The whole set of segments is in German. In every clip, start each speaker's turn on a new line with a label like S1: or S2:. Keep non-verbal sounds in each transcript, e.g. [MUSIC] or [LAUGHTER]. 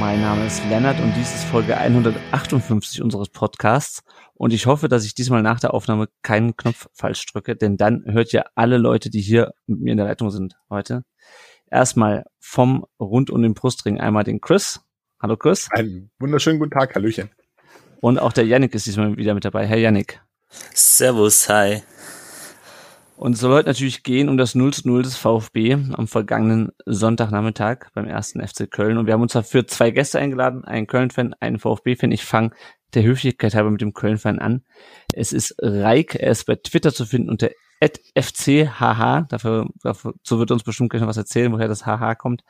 S1: Mein Name ist Lennart und dies ist Folge 158 unseres Podcasts. Und ich hoffe, dass ich diesmal nach der Aufnahme keinen Knopf falsch drücke, denn dann hört ihr alle Leute, die hier mit mir in der Leitung sind heute. Erstmal vom rund um den Brustring einmal den Chris. Hallo Chris.
S2: Einen wunderschönen guten Tag, Hallöchen.
S1: Und auch der Yannick ist diesmal wieder mit dabei. Herr Yannick.
S3: Servus, hi.
S1: Und es soll heute natürlich gehen um das 0 zu 0 des VfB am vergangenen Sonntagnachmittag beim ersten FC Köln. Und wir haben uns dafür zwei Gäste eingeladen, einen Köln-Fan, einen VfB-Fan. Ich fange der Höflichkeit halber mit dem Köln-Fan an. Es ist Reik, er ist bei Twitter zu finden unter FCHH. Dafür, dazu wird uns bestimmt gleich noch was erzählen, woher das HH kommt.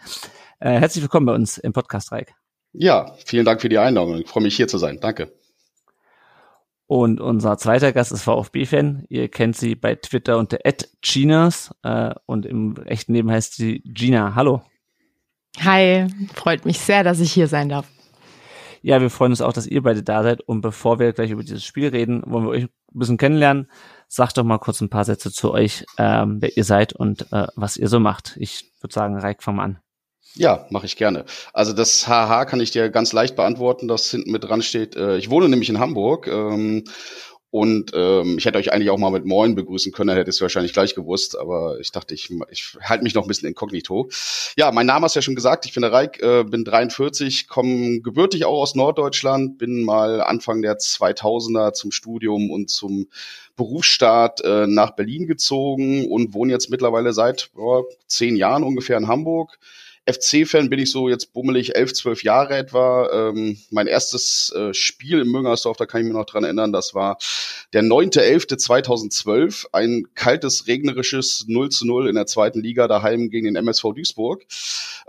S1: Äh, herzlich willkommen bei uns im Podcast, Reik.
S2: Ja, vielen Dank für die Einladung. Ich freue mich hier zu sein. Danke.
S1: Und unser zweiter Gast ist VfB-Fan. Ihr kennt sie bei Twitter unter @ginas äh, und im echten Leben heißt sie Gina. Hallo.
S4: Hi, freut mich sehr, dass ich hier sein darf.
S1: Ja, wir freuen uns auch, dass ihr beide da seid. Und bevor wir gleich über dieses Spiel reden, wollen wir euch ein bisschen kennenlernen. Sagt doch mal kurz ein paar Sätze zu euch, ähm, wer ihr seid und äh, was ihr so macht. Ich würde sagen, Reik, fang mal an.
S2: Ja, mache ich gerne. Also das HH kann ich dir ganz leicht beantworten, das hinten mit dran steht. Äh, ich wohne nämlich in Hamburg ähm, und ähm, ich hätte euch eigentlich auch mal mit Moin begrüßen können, hätte es wahrscheinlich gleich gewusst, aber ich dachte, ich, ich halte mich noch ein bisschen inkognito. Ja, mein Name hast du ja schon gesagt, ich bin der Reik, äh, bin 43, komme gebürtig auch aus Norddeutschland, bin mal Anfang der 2000er zum Studium und zum Berufsstart äh, nach Berlin gezogen und wohne jetzt mittlerweile seit oh, zehn Jahren ungefähr in Hamburg FC-Fan bin ich so jetzt bummelig elf, zwölf Jahre etwa. Ähm, mein erstes äh, Spiel im Müngersdorf, da kann ich mich noch dran erinnern, das war der 9.11.2012, ein kaltes, regnerisches 0 zu 0 in der zweiten Liga daheim gegen den MSV Duisburg.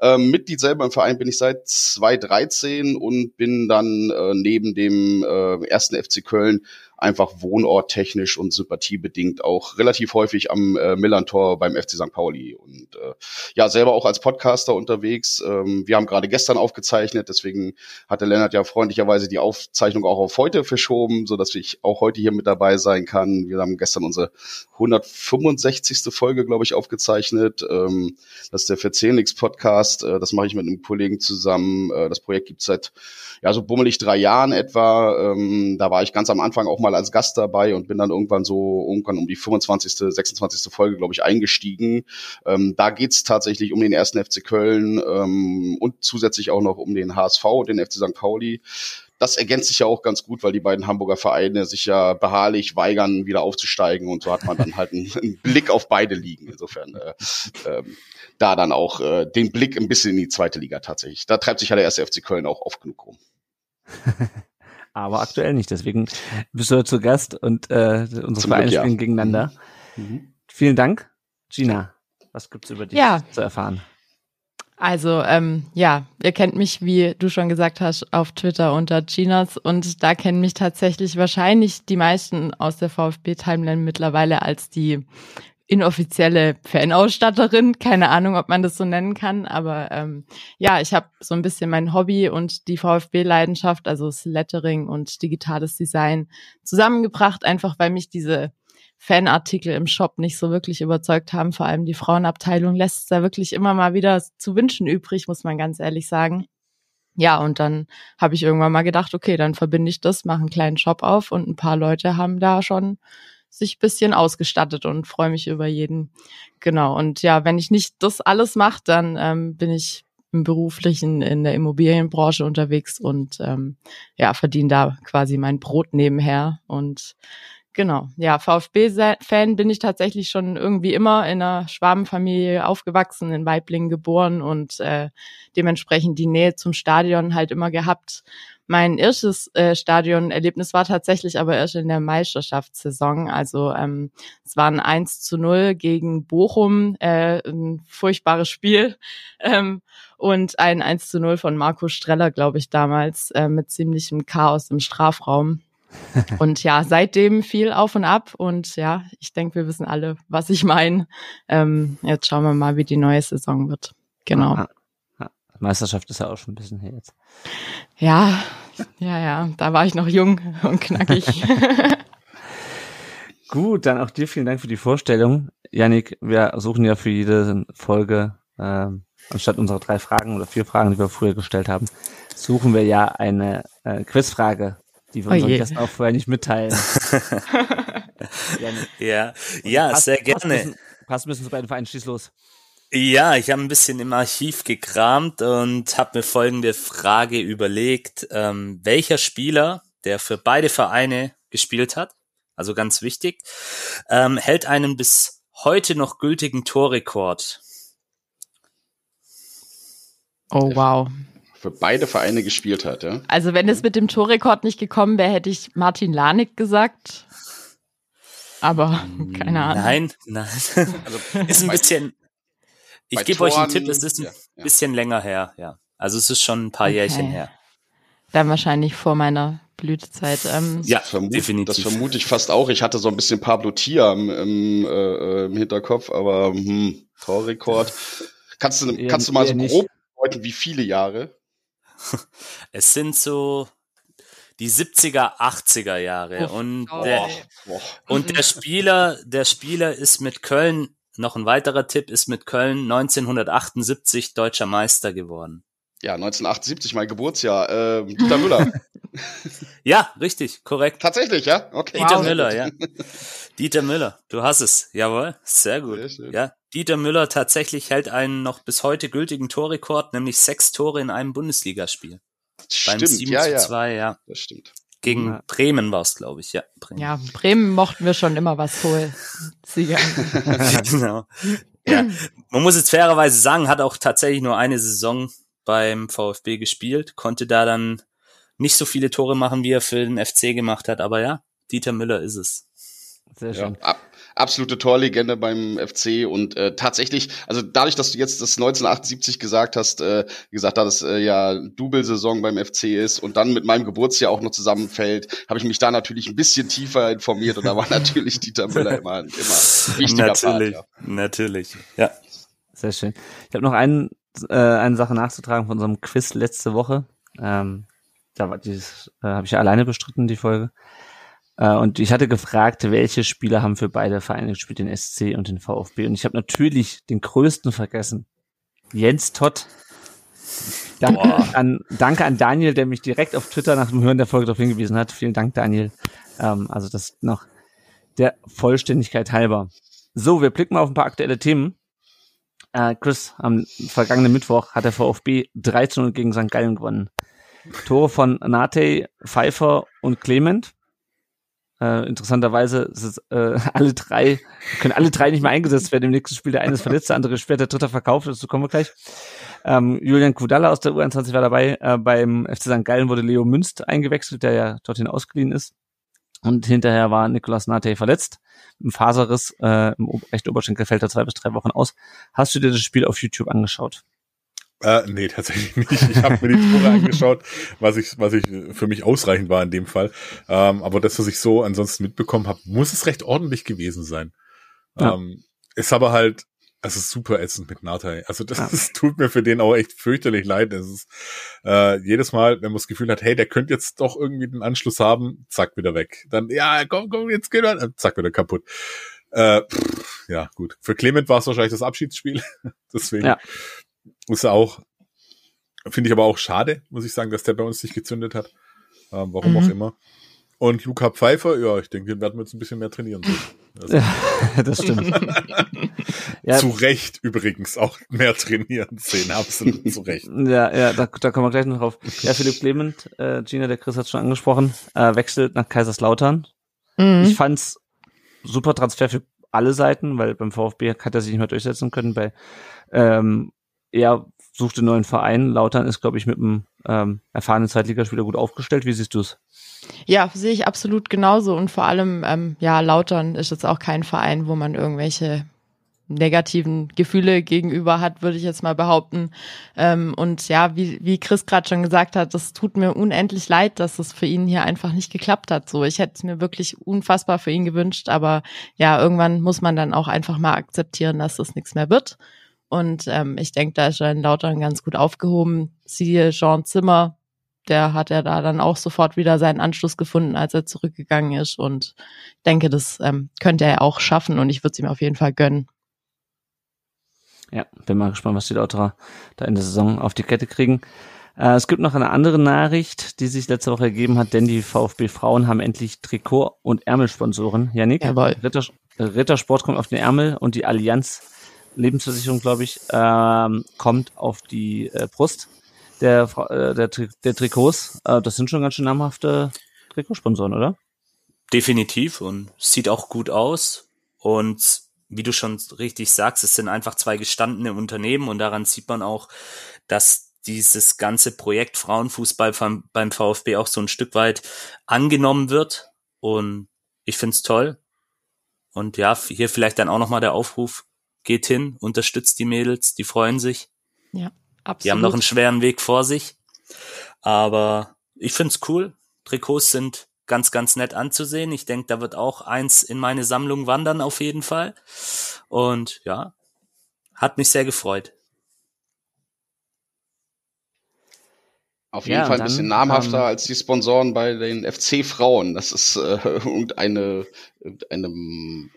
S2: Ähm, Mitglied selber im Verein bin ich seit 2013 und bin dann äh, neben dem äh, ersten FC Köln einfach wohnorttechnisch und sympathiebedingt auch relativ häufig am äh, Millantor beim FC St. Pauli und äh, ja, selber auch als Podcaster unterwegs. Ähm, wir haben gerade gestern aufgezeichnet, deswegen hatte Lennart ja freundlicherweise die Aufzeichnung auch auf heute verschoben, so dass ich auch heute hier mit dabei sein kann. Wir haben gestern unsere 165. Folge, glaube ich, aufgezeichnet. Ähm, das ist der Verzehnix Podcast. Äh, das mache ich mit einem Kollegen zusammen. Äh, das Projekt gibt seit ja so bummelig drei Jahren etwa. Ähm, da war ich ganz am Anfang auch mal als Gast dabei und bin dann irgendwann so irgendwann um die 25., 26. Folge, glaube ich, eingestiegen. Ähm, da geht's tatsächlich um den ersten FC Köln ähm, und zusätzlich auch noch um den HSV, den FC St. Pauli das ergänzt sich ja auch ganz gut, weil die beiden Hamburger Vereine sich ja beharrlich weigern, wieder aufzusteigen und so hat man dann halt einen, einen Blick auf beide Ligen. Insofern äh, ähm, da dann auch äh, den Blick ein bisschen in die zweite Liga tatsächlich. Da treibt sich ja der erste FC Köln auch oft genug rum. [LAUGHS]
S1: Aber aktuell nicht, deswegen bist du zu Gast und äh, unsere Vereine spielen ja. gegeneinander. Mhm. Vielen Dank. Gina, was gibt's über dich ja. zu erfahren?
S4: Also ähm, ja, ihr kennt mich, wie du schon gesagt hast, auf Twitter unter Ginas und da kennen mich tatsächlich wahrscheinlich die meisten aus der VfB-Timeline mittlerweile als die inoffizielle Fanausstatterin. Keine Ahnung, ob man das so nennen kann, aber ähm, ja, ich habe so ein bisschen mein Hobby und die VfB-Leidenschaft, also das Lettering und digitales Design zusammengebracht, einfach weil mich diese Fanartikel im Shop nicht so wirklich überzeugt haben. Vor allem die Frauenabteilung lässt da wirklich immer mal wieder zu wünschen übrig, muss man ganz ehrlich sagen. Ja, und dann habe ich irgendwann mal gedacht, okay, dann verbinde ich das, mache einen kleinen Shop auf und ein paar Leute haben da schon sich bisschen ausgestattet und freue mich über jeden. Genau. Und ja, wenn ich nicht das alles mache, dann ähm, bin ich im beruflichen in der Immobilienbranche unterwegs und ähm, ja, verdiene da quasi mein Brot nebenher und Genau, ja, VfB-Fan bin ich tatsächlich schon irgendwie immer in einer Schwabenfamilie aufgewachsen, in Weiblingen geboren und äh, dementsprechend die Nähe zum Stadion halt immer gehabt. Mein erstes äh, Stadionerlebnis war tatsächlich aber erst in der Meisterschaftssaison. Also ähm, es war ein 1 zu 0 gegen Bochum, äh, ein furchtbares Spiel. [LAUGHS] Ähm, und ein 1 zu 0 von Marco Streller, glaube ich, damals, äh, mit ziemlichem Chaos im Strafraum. [LAUGHS] und ja, seitdem viel auf und ab. Und ja, ich denke, wir wissen alle, was ich meine. Ähm, jetzt schauen wir mal, wie die neue Saison wird. Genau.
S1: Ah, ah. Meisterschaft ist ja auch schon ein bisschen her jetzt.
S4: Ja, ja, ja, da war ich noch jung und knackig. [LAUGHS]
S1: Gut, dann auch dir vielen Dank für die Vorstellung. Janik, wir suchen ja für jede Folge, äh, anstatt unserer drei Fragen oder vier Fragen, die wir früher gestellt haben, suchen wir ja eine äh, Quizfrage die wir oh unseren Gästen auch vorher nicht mitteilen. [LAUGHS]
S3: ja, ja, passt, sehr gerne. Passt ein,
S1: bisschen, passt ein bisschen zu beiden Vereinen, schieß los.
S3: Ja, ich habe ein bisschen im Archiv gekramt und habe mir folgende Frage überlegt. Ähm, welcher Spieler, der für beide Vereine gespielt hat, also ganz wichtig, ähm, hält einen bis heute noch gültigen Torrekord?
S4: Oh, wow
S2: für beide Vereine gespielt hat. Ja?
S4: Also wenn es mit dem Torrekord nicht gekommen wäre, hätte ich Martin Lanik gesagt. Aber [LAUGHS] keine Ahnung.
S3: Nein, nein. [LAUGHS] Also, ist ein bisschen. Ich gebe euch einen Tipp, es ist ein ja, ja. bisschen länger her, ja. Also es ist schon ein paar okay. Jährchen her.
S4: Dann wahrscheinlich vor meiner Blütezeit.
S2: Ähm. Ja, vermut, definitiv. Das vermute ich fast auch. Ich hatte so ein bisschen Pablo Tia im, im, äh, im Hinterkopf, aber hm, Torrekord. Kannst du, kannst du mal so grob deuten, wie viele Jahre? [LAUGHS]
S3: Es sind so die 70er, 80er Jahre oh, und oh, der, oh. und der Spieler, der Spieler ist mit Köln, noch ein weiterer Tipp, ist mit Köln 1978 deutscher Meister geworden.
S2: Ja, 1978, mein Geburtsjahr. Äh, Dieter Müller. [LAUGHS]
S3: ja, richtig, korrekt.
S2: Tatsächlich, ja? Okay.
S3: Dieter wow. Müller, ja. [LAUGHS] Dieter Müller, du hast es. Jawohl, sehr gut. Sehr ja, Dieter Müller tatsächlich hält einen noch bis heute gültigen Torrekord, nämlich sechs Tore in einem Bundesligaspiel.
S2: Stimmt, Beim 7 ja, ja.
S3: 2, ja.
S2: Das stimmt.
S3: Gegen ja. Bremen war es, glaube ich, ja.
S4: Bremen. Ja, Bremen mochten wir schon immer was holen. [LAUGHS] Sieger.
S3: genau. Ja. Man muss jetzt fairerweise sagen, hat auch tatsächlich nur eine Saison beim VfB gespielt, konnte da dann nicht so viele Tore machen, wie er für den FC gemacht hat, aber ja, Dieter Müller ist es.
S2: Sehr schön. Ja, absolute Torlegende beim FC und äh, tatsächlich, also dadurch, dass du jetzt das 1978 gesagt hast, äh, gesagt hast, äh, ja Double-Saison beim FC ist und dann mit meinem Geburtsjahr auch noch zusammenfällt, habe ich mich da natürlich ein bisschen tiefer informiert und da war [LAUGHS] natürlich Dieter Müller immer, immer wichtiger
S3: Natürlich,
S2: Part,
S3: ja. natürlich, ja.
S1: Sehr schön. Ich habe noch einen, äh, eine Sache nachzutragen von unserem Quiz letzte Woche. Ähm, da war dieses, äh, habe ich ja alleine bestritten, die Folge. Äh, und ich hatte gefragt, welche Spieler haben für beide Vereine gespielt, den SC und den VfB. Und ich habe natürlich den größten vergessen. Jens Todd. Danke an, danke an Daniel, der mich direkt auf Twitter nach dem Hören der Folge darauf hingewiesen hat. Vielen Dank, Daniel. Ähm, also das noch der Vollständigkeit halber. So, wir blicken mal auf ein paar aktuelle Themen. Äh, Chris, am vergangenen Mittwoch hat der VfB 3 zu 0 gegen St. Gallen gewonnen. Tore von Nate, Pfeiffer und Clement. Äh, interessanterweise ist äh, [LAUGHS] alle drei, können alle drei nicht mehr eingesetzt werden im nächsten Spiel. Der eine ist verletzt, der andere später, der dritte verkauft, dazu kommen wir gleich. Ähm, Julian Kudalla aus der U21 war dabei. Äh, beim FC St. Gallen wurde Leo Münst eingewechselt, der ja dorthin ausgeliehen ist. Und hinterher war Nicolas Nate verletzt. Im Faserriss äh, im rechten Oberschenkel fällt er zwei bis drei Wochen aus. Hast du dir das Spiel auf YouTube angeschaut?
S5: Äh, nee, tatsächlich [LAUGHS] nicht. Ich habe mir die Tore angeschaut, was ich, was ich für mich ausreichend war in dem Fall. Ähm, aber das, was ich so ansonsten mitbekommen habe, muss es recht ordentlich gewesen sein. Ja. Ähm, ist aber halt, es ist super ätzend mit Natai. Also das, ja. das [LAUGHS] tut mir für den auch echt fürchterlich leid. Es ist äh, jedes Mal, wenn man das Gefühl hat, hey, der könnte jetzt doch irgendwie den Anschluss haben, zack, wieder weg. Dann, ja, komm, komm, jetzt geht er, zack, wieder kaputt. Äh, pff, ja, gut. Für Clement war es wahrscheinlich das Abschiedsspiel. [LAUGHS] Deswegen ja. Ist auch, finde ich aber auch schade, muss ich sagen, dass der bei uns nicht gezündet hat. Ähm, warum mhm. auch immer. Und Luca Pfeiffer, ja, ich denke, den werden wir jetzt ein bisschen mehr trainieren.
S1: Also, ja, [LAUGHS] das stimmt. [LAUGHS]
S5: ja. Zu Recht übrigens auch mehr trainieren sehen, absolut zu Recht.
S1: Ja, ja, da, da kommen wir gleich noch drauf. Ja, Philipp Clement, äh, Gina, der Chris hat schon angesprochen, äh, wechselt nach Kaiserslautern. Mhm. Ich fand's super Transfer für alle Seiten, weil beim VfB hat er sich nicht mehr durchsetzen können. Bei ähm, er suchte einen neuen Verein. Lautern ist, glaube ich, mit einem ähm, erfahrenen Zweitligaspieler gut aufgestellt. Wie siehst du es?
S4: Ja, sehe ich absolut genauso. Und vor allem, ähm, ja, Lautern ist jetzt auch kein Verein, wo man irgendwelche negativen Gefühle gegenüber hat, würde ich jetzt mal behaupten. Ähm, und ja, wie, wie Chris gerade schon gesagt hat, das tut mir unendlich leid, dass es für ihn hier einfach nicht geklappt hat. So, ich hätte es mir wirklich unfassbar für ihn gewünscht, aber ja, irgendwann muss man dann auch einfach mal akzeptieren, dass das nichts mehr wird. Und ähm, ich denke, da ist er in Lautern ganz gut aufgehoben. Siehe Jean Zimmer, der hat ja da dann auch sofort wieder seinen Anschluss gefunden, als er zurückgegangen ist. Und ich denke, das ähm, könnte er auch schaffen und ich würde es ihm auf jeden Fall gönnen.
S1: Ja, bin mal gespannt, was die Lauterer da in der Saison auf die Kette kriegen. Äh, es gibt noch eine andere Nachricht, die sich letzte Woche ergeben hat, denn die VfB Frauen haben endlich Trikot- und Ärmelsponsoren. Janik,
S4: Jawohl.
S1: Ritter, Rittersport kommt auf den Ärmel und die Allianz Lebensversicherung, glaube ich, ähm, kommt auf die äh, Brust der, äh, der, der Trikots. Äh, das sind schon ganz schön namhafte Trikotsponsoren, oder?
S3: Definitiv und sieht auch gut aus. Und wie du schon richtig sagst, es sind einfach zwei gestandene Unternehmen und daran sieht man auch, dass dieses ganze Projekt Frauenfußball beim, beim VfB auch so ein Stück weit angenommen wird. Und ich find's toll. Und ja, hier vielleicht dann auch nochmal der Aufruf, geht hin, unterstützt die Mädels, die freuen sich.
S4: Ja, absolut.
S3: Die haben noch einen schweren Weg vor sich. Aber ich find's cool. Trikots sind ganz, ganz nett anzusehen. Ich denke, da wird auch eins in meine Sammlung wandern auf jeden Fall. Und ja, hat mich sehr gefreut.
S2: Auf jeden ja, Fall ein bisschen namhafter ähm, als die Sponsoren bei den FC-Frauen. Das ist äh, [LAUGHS] irgendeine, irgendeine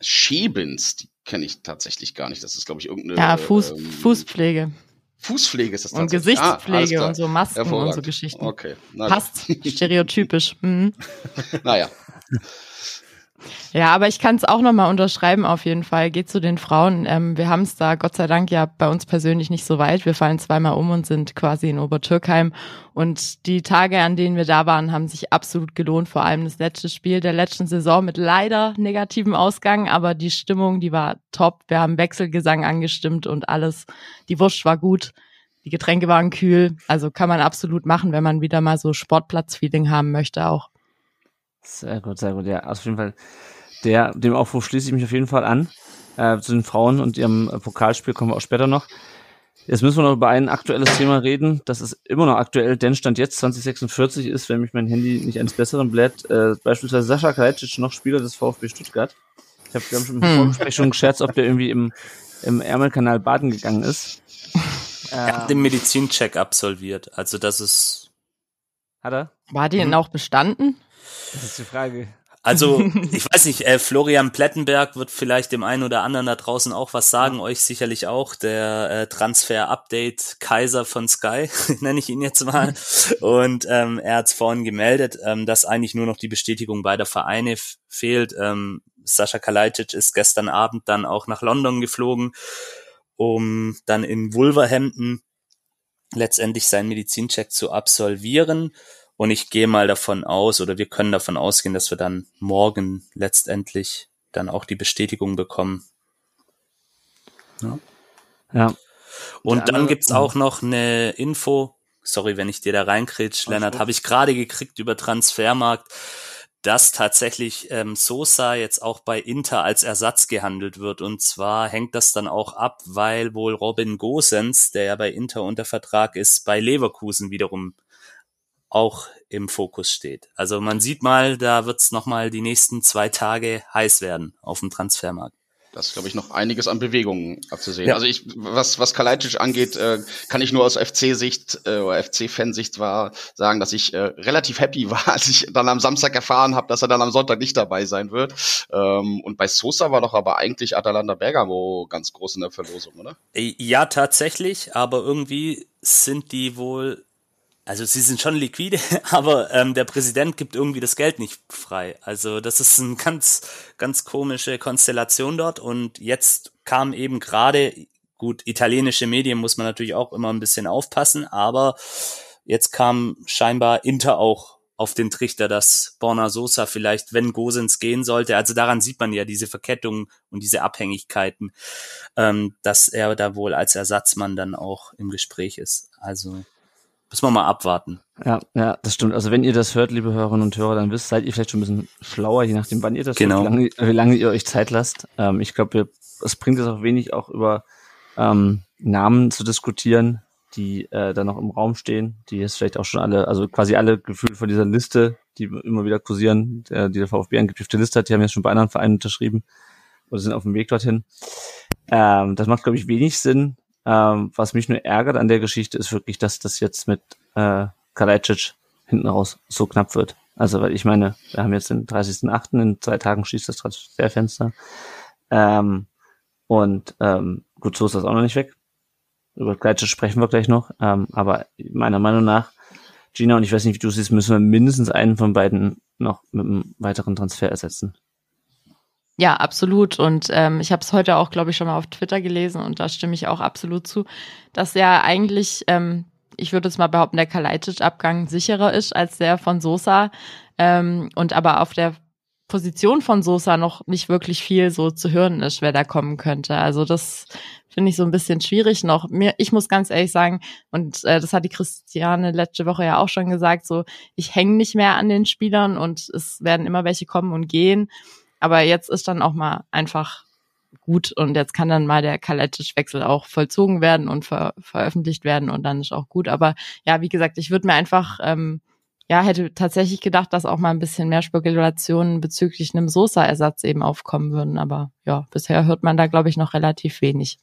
S2: Schebens, die kenne ich tatsächlich gar nicht. Das ist, glaube ich, irgendeine.
S4: Ja, Fuß, ähm, Fußpflege.
S2: Fußpflege ist das
S4: Und Gesichtspflege ah, und so Masken und so Geschichten.
S2: Okay.
S4: Passt stereotypisch. Mhm. [LAUGHS]
S2: naja.
S4: Ja, aber ich kann es auch nochmal unterschreiben auf jeden Fall. Geht zu den Frauen. Ähm, wir haben es da Gott sei Dank ja bei uns persönlich nicht so weit. Wir fallen zweimal um und sind quasi in Obertürkheim. Und die Tage, an denen wir da waren, haben sich absolut gelohnt. Vor allem das letzte Spiel der letzten Saison mit leider negativem Ausgang. Aber die Stimmung, die war top. Wir haben Wechselgesang angestimmt und alles. Die Wurst war gut. Die Getränke waren kühl. Also kann man absolut machen, wenn man wieder mal so Sportplatz-Feeling haben möchte auch.
S1: Sehr gut, sehr gut. Ja, auf jeden Fall der, dem Aufruf schließe ich mich auf jeden Fall an. Äh, zu den Frauen und ihrem äh, Pokalspiel kommen wir auch später noch. Jetzt müssen wir noch über ein aktuelles Thema reden. Das ist immer noch aktuell, denn Stand jetzt 2046 ist, wenn mich mein Handy nicht eines Besseren blätt, äh, beispielsweise Sascha Kalajdzic noch Spieler des VfB Stuttgart. Ich habe schon im hm. Vorgespräch schon gescherzt, ob der irgendwie im, im Ärmelkanal baden gegangen ist.
S3: Er hat den Medizincheck absolviert. Also das ist.
S1: Hat er?
S4: War die denn mhm. auch bestanden?
S1: Das ist die Frage.
S3: Also, [LAUGHS] ich weiß nicht, äh, Florian Plettenberg wird vielleicht dem einen oder anderen da draußen auch was sagen, euch sicherlich auch, der äh, Transfer-Update Kaiser von Sky, [LAUGHS] nenne ich ihn jetzt mal. [LAUGHS] Und ähm, er hat vorhin gemeldet, ähm, dass eigentlich nur noch die Bestätigung beider Vereine fehlt. Ähm, Sascha Kalajdzic ist gestern Abend dann auch nach London geflogen, um dann in Wolverhampton letztendlich seinen Medizincheck zu absolvieren. Und ich gehe mal davon aus, oder wir können davon ausgehen, dass wir dann morgen letztendlich dann auch die Bestätigung bekommen.
S1: Ja. ja.
S3: Und dann gibt's auch noch eine Info, sorry, wenn ich dir da reinkritsch, Lennart, habe ich gerade gekriegt über Transfermarkt, dass tatsächlich ähm, Sosa jetzt auch bei Inter als Ersatz gehandelt wird. Und zwar hängt das dann auch ab, weil wohl Robin Gosens, der ja bei Inter unter Vertrag ist, bei Leverkusen wiederum auch im Fokus steht. Also man sieht mal, da wird's noch mal die nächsten zwei Tage heiß werden auf dem Transfermarkt.
S2: Das ist, glaube ich, noch einiges an Bewegungen abzusehen. Ja. Also ich, was, was Kalajdzic angeht, äh, kann ich nur aus FC-Sicht äh, oder FC-Fansicht war sagen, dass ich äh, relativ happy [LAUGHS] war, als ich dann am Samstag erfahren habe, dass er dann am Sonntag nicht dabei sein wird. Ähm, und bei Sosa war doch aber eigentlich Atalanta Bergamo ganz groß in der Verlosung, oder?
S3: Ja, tatsächlich, aber irgendwie sind die wohl also sie sind schon liquide, [LAUGHS] aber ähm, der Präsident gibt irgendwie das Geld nicht frei. Also das ist eine ganz, ganz komische Konstellation dort. Und jetzt kam eben gerade, gut, italienische Medien muss man natürlich auch immer ein bisschen aufpassen, aber jetzt kam scheinbar Inter auch auf den Trichter, dass Borna Sosa vielleicht, wenn Gosens gehen sollte, also daran sieht man ja diese Verkettungen und diese Abhängigkeiten, ähm, dass er da wohl als Ersatzmann dann auch im Gespräch ist. Also müssen wir mal abwarten.
S1: Ja, ja, das stimmt. Also wenn ihr das hört, liebe Hörerinnen und Hörer, dann wisst, seid ihr vielleicht schon ein bisschen schlauer, je nachdem, wann ihr das
S3: genau.
S1: hört, wie lange, wie lange ihr euch Zeit lasst. Ähm, ich glaube, es bringt es auch wenig, auch über ähm, Namen zu diskutieren, die äh, da noch im Raum stehen, die jetzt vielleicht auch schon alle, also quasi alle gefühlt von dieser Liste, die immer wieder kursieren, der, die der VfB der Liste hat, die haben jetzt schon bei anderen Vereinen unterschrieben oder sind auf dem Weg dorthin. Ähm, das macht, glaube ich, wenig Sinn. Ähm, was mich nur ärgert an der Geschichte ist wirklich, dass das jetzt mit äh, Kalajdzic hinten raus so knapp wird. Also, weil ich meine, wir haben jetzt den 30.8., in zwei Tagen schließt das Transferfenster. Ähm, und ähm, gut, so ist das auch noch nicht weg. Über Gleitsche sprechen wir gleich noch. Ähm, aber meiner Meinung nach, Gina, und ich weiß nicht, wie du siehst, müssen wir mindestens einen von beiden noch mit einem weiteren Transfer ersetzen.
S4: Ja, absolut. Und ähm, ich habe es heute auch, glaube ich, schon mal auf Twitter gelesen und da stimme ich auch absolut zu, dass ja eigentlich, ähm, ich würde jetzt mal behaupten, der Kalajdzic-Abgang sicherer ist als der von Sosa. Ähm, und aber auf der Position von Sosa noch nicht wirklich viel so zu hören ist, wer da kommen könnte. Also das finde ich so ein bisschen schwierig noch. Mir, ich muss ganz ehrlich sagen, und äh, das hat die Christiane letzte Woche ja auch schon gesagt, so ich hänge nicht mehr an den Spielern und es werden immer welche kommen und gehen. Aber jetzt ist dann auch mal einfach gut und jetzt kann dann mal der Kaletisch-Wechsel auch vollzogen werden und ver veröffentlicht werden und dann ist auch gut. Aber ja, wie gesagt, ich würde mir einfach ähm, ja, hätte tatsächlich gedacht, dass auch mal ein bisschen mehr Spekulationen bezüglich einem Sosa-Ersatz eben aufkommen würden. Aber ja, bisher hört man da, glaube ich, noch relativ wenig.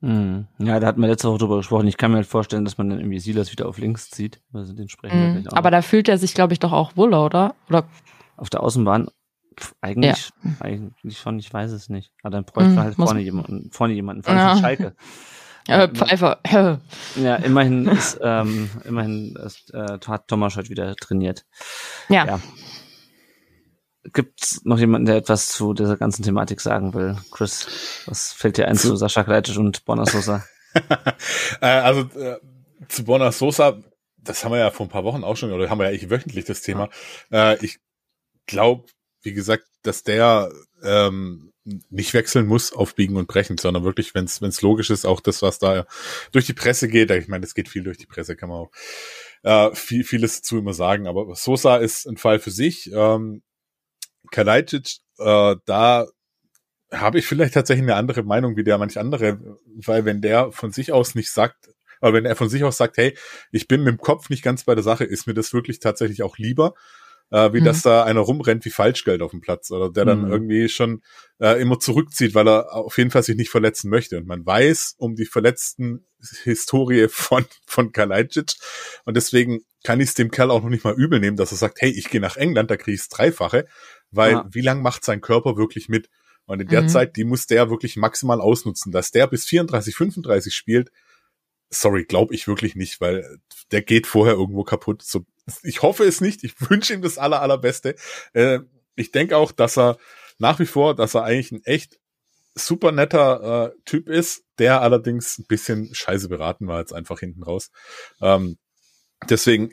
S1: Hm. Ja, da hatten wir letzte Woche drüber gesprochen. Ich kann mir halt vorstellen, dass man dann irgendwie Silas wieder auf links zieht. Also den sprechen
S4: mhm. Aber da fühlt er sich, glaube ich, doch auch wohler, oder? Oder?
S1: Auf der Außenbahn Pff, eigentlich, ja. eigentlich schon, ich weiß es nicht. Aber dann bräuchte man mhm, halt vorne jemanden, vorne jemanden, vor allem ja. Schalke. [LAUGHS]
S4: Äh, Pfeiffer. [LAUGHS]
S1: Ja, immerhin ist, ähm, immerhin ist, äh, hat Thomas heute wieder trainiert.
S4: Ja. ja.
S1: Gibt es noch jemanden, der etwas zu dieser ganzen Thematik sagen will? Chris, was fällt dir ein zu, zu Sascha Kreitisch und Bonner Sosa? [LAUGHS]
S5: äh, also äh, zu Bonner Sosa, das haben wir ja vor ein paar Wochen auch schon, oder haben wir ja eigentlich wöchentlich das Thema. Äh, ich glaube, wie gesagt, dass der ähm, nicht wechseln muss auf Biegen und Brechen, sondern wirklich, wenn es logisch ist, auch das, was da durch die Presse geht, ich meine, es geht viel durch die Presse, kann man auch äh, viel, vieles zu immer sagen, aber Sosa ist ein Fall für sich. Ähm, Kalajdzic, äh, da habe ich vielleicht tatsächlich eine andere Meinung wie der manch andere, weil wenn der von sich aus nicht sagt, aber wenn er von sich aus sagt, hey, ich bin mit dem Kopf nicht ganz bei der Sache, ist mir das wirklich tatsächlich auch lieber, äh, wie mhm. dass da einer rumrennt wie Falschgeld auf dem Platz oder der dann mhm. irgendwie schon äh, immer zurückzieht, weil er auf jeden Fall sich nicht verletzen möchte. Und man weiß um die verletzten Historie von, von Kalajdzic und deswegen kann ich es dem Kerl auch noch nicht mal übel nehmen, dass er sagt, hey, ich gehe nach England, da kriege ich Dreifache, weil ja. wie lang macht sein Körper wirklich mit? Und in der mhm. Zeit, die muss der wirklich maximal ausnutzen, dass der bis 34, 35 spielt, sorry, glaube ich wirklich nicht, weil der geht vorher irgendwo kaputt. So, ich hoffe es nicht. Ich wünsche ihm das aller, allerbeste. Äh, ich denke auch, dass er nach wie vor, dass er eigentlich ein echt super netter äh, Typ ist, der allerdings ein bisschen scheiße beraten war jetzt einfach hinten raus. Ähm, deswegen,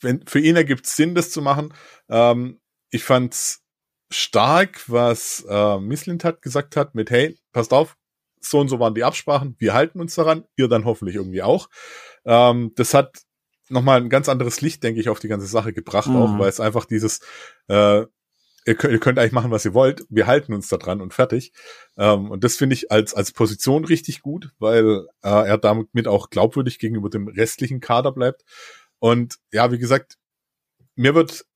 S5: wenn, für ihn ergibt es Sinn, das zu machen. Ähm, ich fand's stark, was äh, Mislint hat gesagt hat mit, hey, passt auf, so und so waren die Absprachen, wir halten uns daran, ihr dann hoffentlich irgendwie auch. Ähm, das hat nochmal ein ganz anderes Licht, denke ich, auf die ganze Sache gebracht, mhm. auch weil es einfach dieses, äh, ihr könnt, ihr könnt eigentlich machen, was ihr wollt, wir halten uns da dran und fertig. Ähm, und das finde ich als, als Position richtig gut, weil äh, er damit auch glaubwürdig gegenüber dem restlichen Kader bleibt. Und ja, wie gesagt, mir wird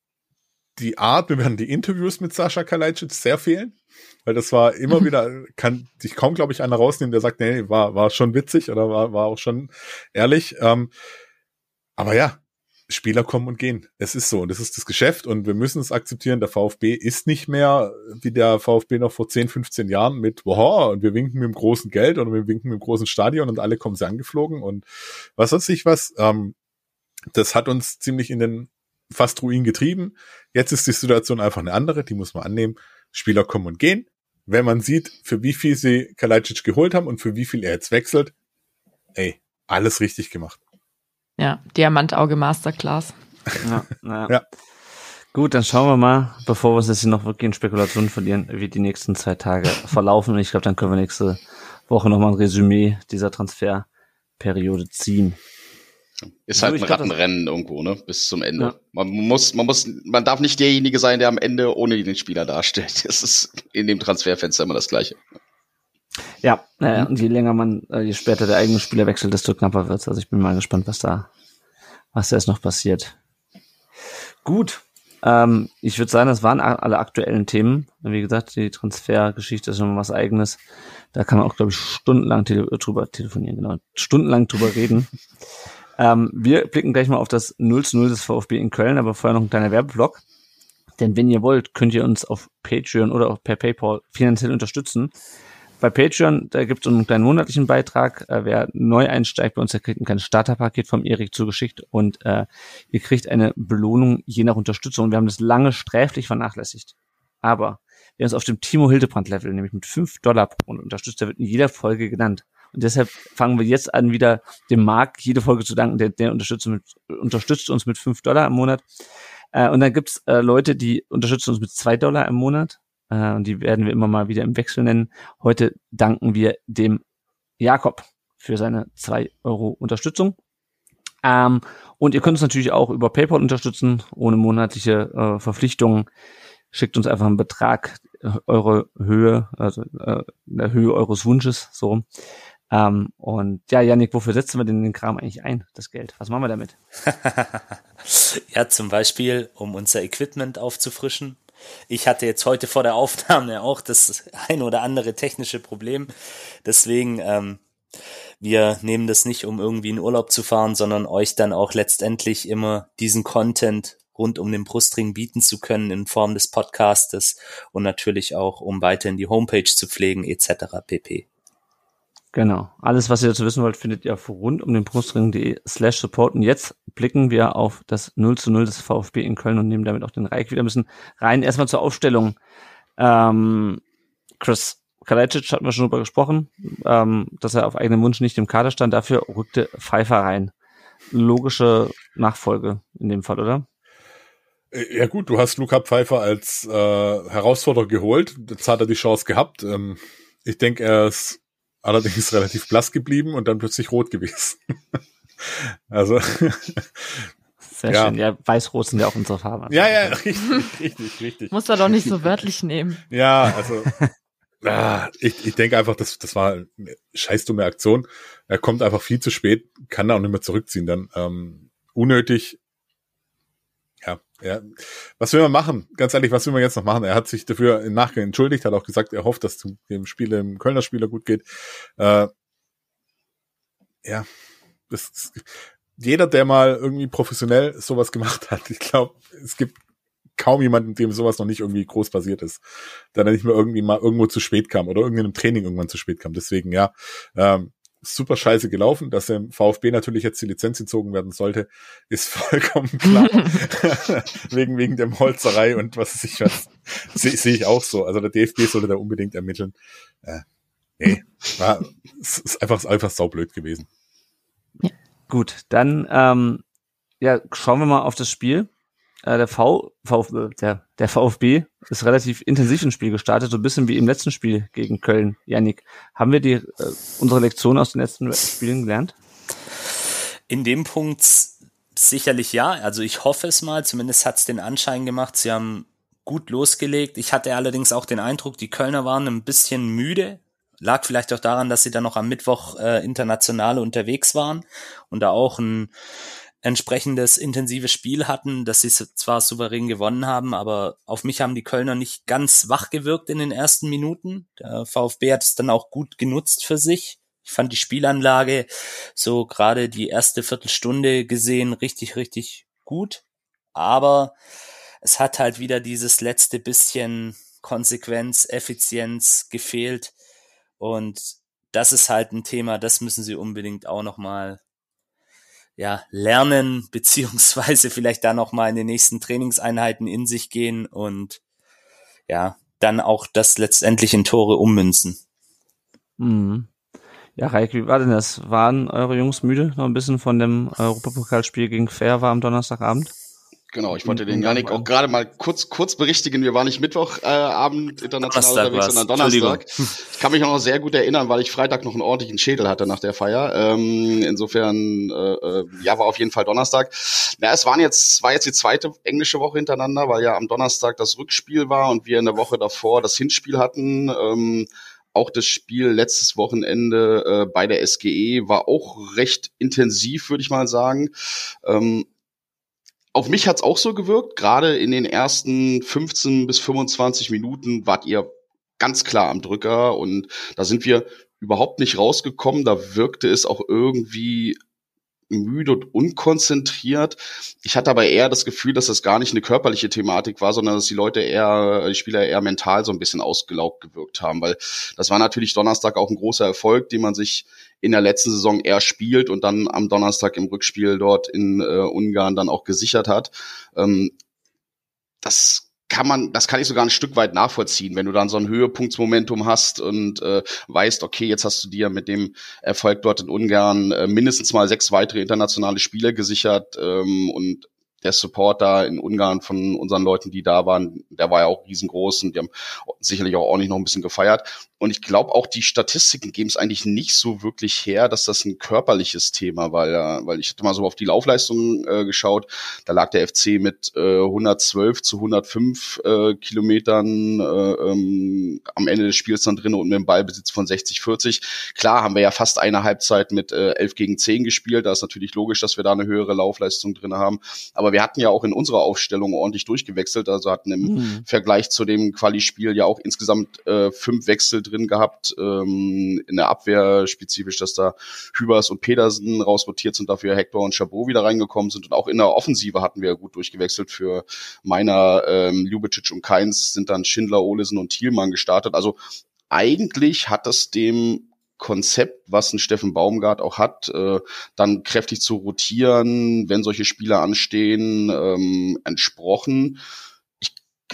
S5: die Art, mir werden die Interviews mit Sascha Kalajdzic sehr fehlen, weil das war immer mhm. wieder, kann sich kaum, glaube ich, einer rausnehmen, der sagt, nee, war, war schon witzig oder war, war auch schon ehrlich. Ähm, aber ja, Spieler kommen und gehen. Es ist so und es ist das Geschäft und wir müssen es akzeptieren. Der VfB ist nicht mehr wie der VfB noch vor 10, 15 Jahren mit, wow, und wir winken mit dem großen Geld oder wir winken mit dem großen Stadion und alle kommen sie angeflogen und was weiß ich was. Ähm, das hat uns ziemlich in den fast Ruin getrieben. Jetzt ist die Situation einfach eine andere, die muss man annehmen. Spieler kommen und gehen. Wenn man sieht, für wie viel sie Kalajdzic geholt haben und für wie viel er jetzt wechselt, ey, alles richtig gemacht.
S4: Ja, Diamantauge Masterclass.
S1: Ja, ja. ja. Gut, dann schauen wir mal, bevor wir uns jetzt hier noch wirklich in Spekulationen verlieren, wie die nächsten zwei Tage [LAUGHS] verlaufen. Und ich glaube, dann können wir nächste Woche nochmal ein Resümee dieser Transferperiode ziehen.
S2: Ist halt ein Rattenrennen irgendwo, ne? Bis zum Ende. Ja. Man muss, man muss, man darf nicht derjenige sein, der am Ende ohne den Spieler dasteht. Das ist in dem Transferfenster immer das Gleiche.
S1: Ja, naja, und je länger man, äh, je später der eigene Spieler wechselt, desto knapper wird's. Also ich bin mal gespannt, was da, was da jetzt noch passiert. Gut. Ähm, ich würde sagen, das waren alle aktuellen Themen. Wie gesagt, die Transfergeschichte ist schon was eigenes. Da kann man auch, glaube ich, stundenlang tele drüber telefonieren, genau. Stundenlang drüber reden. [LAUGHS] Ähm, wir blicken gleich mal auf das 0 zu 0 des VfB in Köln, aber vorher noch ein kleiner Werbeblock. Denn wenn ihr wollt, könnt ihr uns auf Patreon oder auch per PayPal finanziell unterstützen. Bei Patreon, da gibt es einen kleinen monatlichen Beitrag. Äh, wer neu einsteigt bei uns, der kriegt ein kleines Starterpaket vom Erik zugeschickt und äh, ihr kriegt eine Belohnung je nach Unterstützung. Wir haben das lange sträflich vernachlässigt. Aber wer uns auf dem Timo Hildebrand Level, nämlich mit 5 Dollar pro Monat unterstützt, der wird in jeder Folge genannt. Und deshalb fangen wir jetzt an, wieder dem Marc jede Folge zu danken, der, der unterstützt, mit, unterstützt uns mit fünf Dollar im Monat. Äh, und dann gibt's äh, Leute, die unterstützen uns mit zwei Dollar im Monat. Äh, und die werden wir immer mal wieder im Wechsel nennen. Heute danken wir dem Jakob für seine zwei Euro Unterstützung. Ähm, und ihr könnt uns natürlich auch über PayPal unterstützen, ohne monatliche äh, Verpflichtungen. Schickt uns einfach einen Betrag, äh, eure Höhe, also äh, der Höhe eures Wunsches, so ähm, und ja, Janik, wofür setzen wir denn den Kram eigentlich ein, das Geld? Was machen wir damit? [LAUGHS]
S3: ja, zum Beispiel, um unser Equipment aufzufrischen. Ich hatte jetzt heute vor der Aufnahme auch das ein oder andere technische Problem. Deswegen, ähm, wir nehmen das nicht, um irgendwie in Urlaub zu fahren, sondern euch dann auch letztendlich immer diesen Content rund um den Brustring bieten zu können in Form des Podcastes und natürlich auch, um weiterhin die Homepage zu pflegen etc. pp.
S1: Genau. Alles, was ihr dazu wissen wollt, findet ihr auf rund um den Brustring.de slash support. Und jetzt blicken wir auf das 0 zu 0 des VfB in Köln und nehmen damit auch den Reich wieder ein bisschen rein. Erstmal zur Aufstellung. Ähm, Chris Kalajdzic hatten wir schon drüber gesprochen, ähm, dass er auf eigenen Wunsch nicht im Kader stand. Dafür rückte Pfeiffer rein. Logische Nachfolge in dem Fall, oder?
S5: Äh, ja gut, du hast Luca Pfeiffer als äh, Herausforderer geholt. Jetzt hat er die Chance gehabt. Ähm, ich denke, er ist allerdings [LAUGHS] relativ blass geblieben und dann plötzlich rot gewesen. [LAUGHS] also.
S1: Sehr ja. schön. Ja, weiß-rot sind ja auch unsere Farben.
S5: Ja, ja, richtig, richtig, richtig.
S4: Muss er doch nicht so wörtlich nehmen.
S5: Ja, also. Ah, ich, ich denke einfach, das, das war eine scheiß dumme Aktion. Er kommt einfach viel zu spät, kann da auch nicht mehr zurückziehen. Dann ähm, unnötig ja, ja. Was will man machen? Ganz ehrlich, was will man jetzt noch machen? Er hat sich dafür im Nachgang entschuldigt, hat auch gesagt, er hofft, dass dem Spieler, dem Kölner Spieler gut geht. Äh, ja, das, jeder, der mal irgendwie professionell sowas gemacht [LAUGHS] hat, ich glaube, es gibt kaum jemanden, dem sowas noch nicht irgendwie groß passiert ist, der dann nicht mehr irgendwie mal irgendwo zu spät kam oder irgendeinem Training irgendwann zu spät kam. Deswegen, ja, ähm, super scheiße gelaufen, dass dem VfB natürlich jetzt die Lizenz entzogen werden sollte, ist [LAUGHS] vollkommen klar. [LAUGHS] wegen, wegen der Holzerei und was sich was. Sehe seh ich auch so. Also der DFB sollte da unbedingt ermitteln. Äh, nee, war, es ist einfach, einfach saublöd gewesen.
S1: Gut, dann ähm, ja, schauen wir mal auf das Spiel. Äh, der, v, v, der, der VfB ist relativ intensiv ins Spiel gestartet, so ein bisschen wie im letzten Spiel gegen Köln. Janik, haben wir die, äh, unsere Lektion aus den letzten Spielen gelernt?
S3: In dem Punkt sicherlich ja. Also ich hoffe es mal. Zumindest hat es den Anschein gemacht. Sie haben gut losgelegt. Ich hatte allerdings auch den Eindruck, die Kölner waren ein bisschen müde. Lag vielleicht auch daran, dass sie dann noch am Mittwoch äh, international unterwegs waren und da auch ein entsprechendes intensives Spiel hatten, dass sie zwar souverän gewonnen haben, aber auf mich haben die Kölner nicht ganz wach gewirkt in den ersten Minuten. Der VfB hat es dann auch gut genutzt für sich. Ich fand die Spielanlage so gerade die erste Viertelstunde gesehen richtig, richtig gut. Aber es hat halt wieder dieses letzte bisschen Konsequenz, Effizienz gefehlt. Und das ist halt ein Thema, das müssen sie unbedingt auch nochmal ja, lernen, [LAUGHS] beziehungsweise vielleicht da noch mal in den nächsten Trainingseinheiten in sich gehen und ja, dann auch das letztendlich in Tore ummünzen.
S1: Mhm. Ja, Reik, wie war denn das? Waren eure Jungs müde noch ein bisschen von dem Europapokalspiel gegen Fair war am Donnerstagabend?
S2: Genau, ich wollte den Janik auch gerade mal kurz kurz berichtigen. Wir waren nicht Mittwochabend äh, international
S3: Donnerstag
S2: unterwegs, sondern Donnerstag. Ich kann mich auch noch sehr gut erinnern, weil ich Freitag noch einen ordentlichen Schädel hatte nach der Feier. Ähm, insofern, äh, äh, ja, war auf jeden Fall Donnerstag. Na, es waren jetzt, war jetzt die zweite englische Woche hintereinander, weil ja am Donnerstag das Rückspiel war und wir in der Woche davor das Hinspiel hatten. Ähm, auch das Spiel letztes Wochenende äh, bei der SGE war auch recht intensiv, würde ich mal sagen. Ähm, auf mich hat's auch so gewirkt. Gerade in den ersten 15 bis 25 Minuten wart ihr ganz klar am Drücker und da sind wir überhaupt nicht rausgekommen. Da wirkte es auch irgendwie müde und unkonzentriert. Ich hatte aber eher das Gefühl, dass das gar nicht eine körperliche Thematik war, sondern dass die Leute eher, die Spieler eher mental so ein bisschen ausgelaugt gewirkt haben, weil das war natürlich Donnerstag auch ein großer Erfolg, den man sich in der letzten Saison eher spielt und dann am Donnerstag im Rückspiel dort in äh, Ungarn dann auch gesichert hat. Ähm, das kann man, das kann ich sogar ein Stück weit nachvollziehen, wenn du dann so ein Höhepunktsmomentum hast und äh, weißt, okay, jetzt hast du dir mit dem Erfolg dort in Ungarn äh, mindestens mal sechs weitere internationale Spiele gesichert ähm, und der Support da in Ungarn von unseren Leuten, die da waren, der war ja auch riesengroß und die haben sicherlich auch ordentlich noch ein bisschen gefeiert. Und ich glaube auch die Statistiken geben es eigentlich nicht so wirklich her, dass das ein körperliches Thema war, ja, weil ich hatte mal so auf die Laufleistung äh, geschaut. Da lag der FC mit äh, 112 zu 105 äh, Kilometern äh, ähm, am Ende des Spiels dann drin und mit dem Ballbesitz von 60, 40. Klar haben wir ja fast eine Halbzeit mit äh, 11 gegen 10 gespielt. Da ist natürlich logisch, dass wir da eine höhere Laufleistung drin haben. Aber wir hatten ja auch in unserer Aufstellung ordentlich durchgewechselt. Also hatten im
S1: Mhm.
S2: Vergleich zu dem Quali-Spiel ja auch insgesamt äh, fünf Wechsel drin gehabt. Ähm, in der Abwehr spezifisch, dass da Hübers und Pedersen rausrotiert sind, dafür Hector und Chabot wieder reingekommen sind. Und auch in der Offensive hatten wir gut durchgewechselt. Für Meiner, ähm, Ljubicic und Keins sind dann Schindler, Olesen und Thielmann gestartet. Also eigentlich hat das dem Konzept, was ein Steffen Baumgart auch hat, äh, dann kräftig zu rotieren, wenn solche Spiele anstehen, ähm, entsprochen.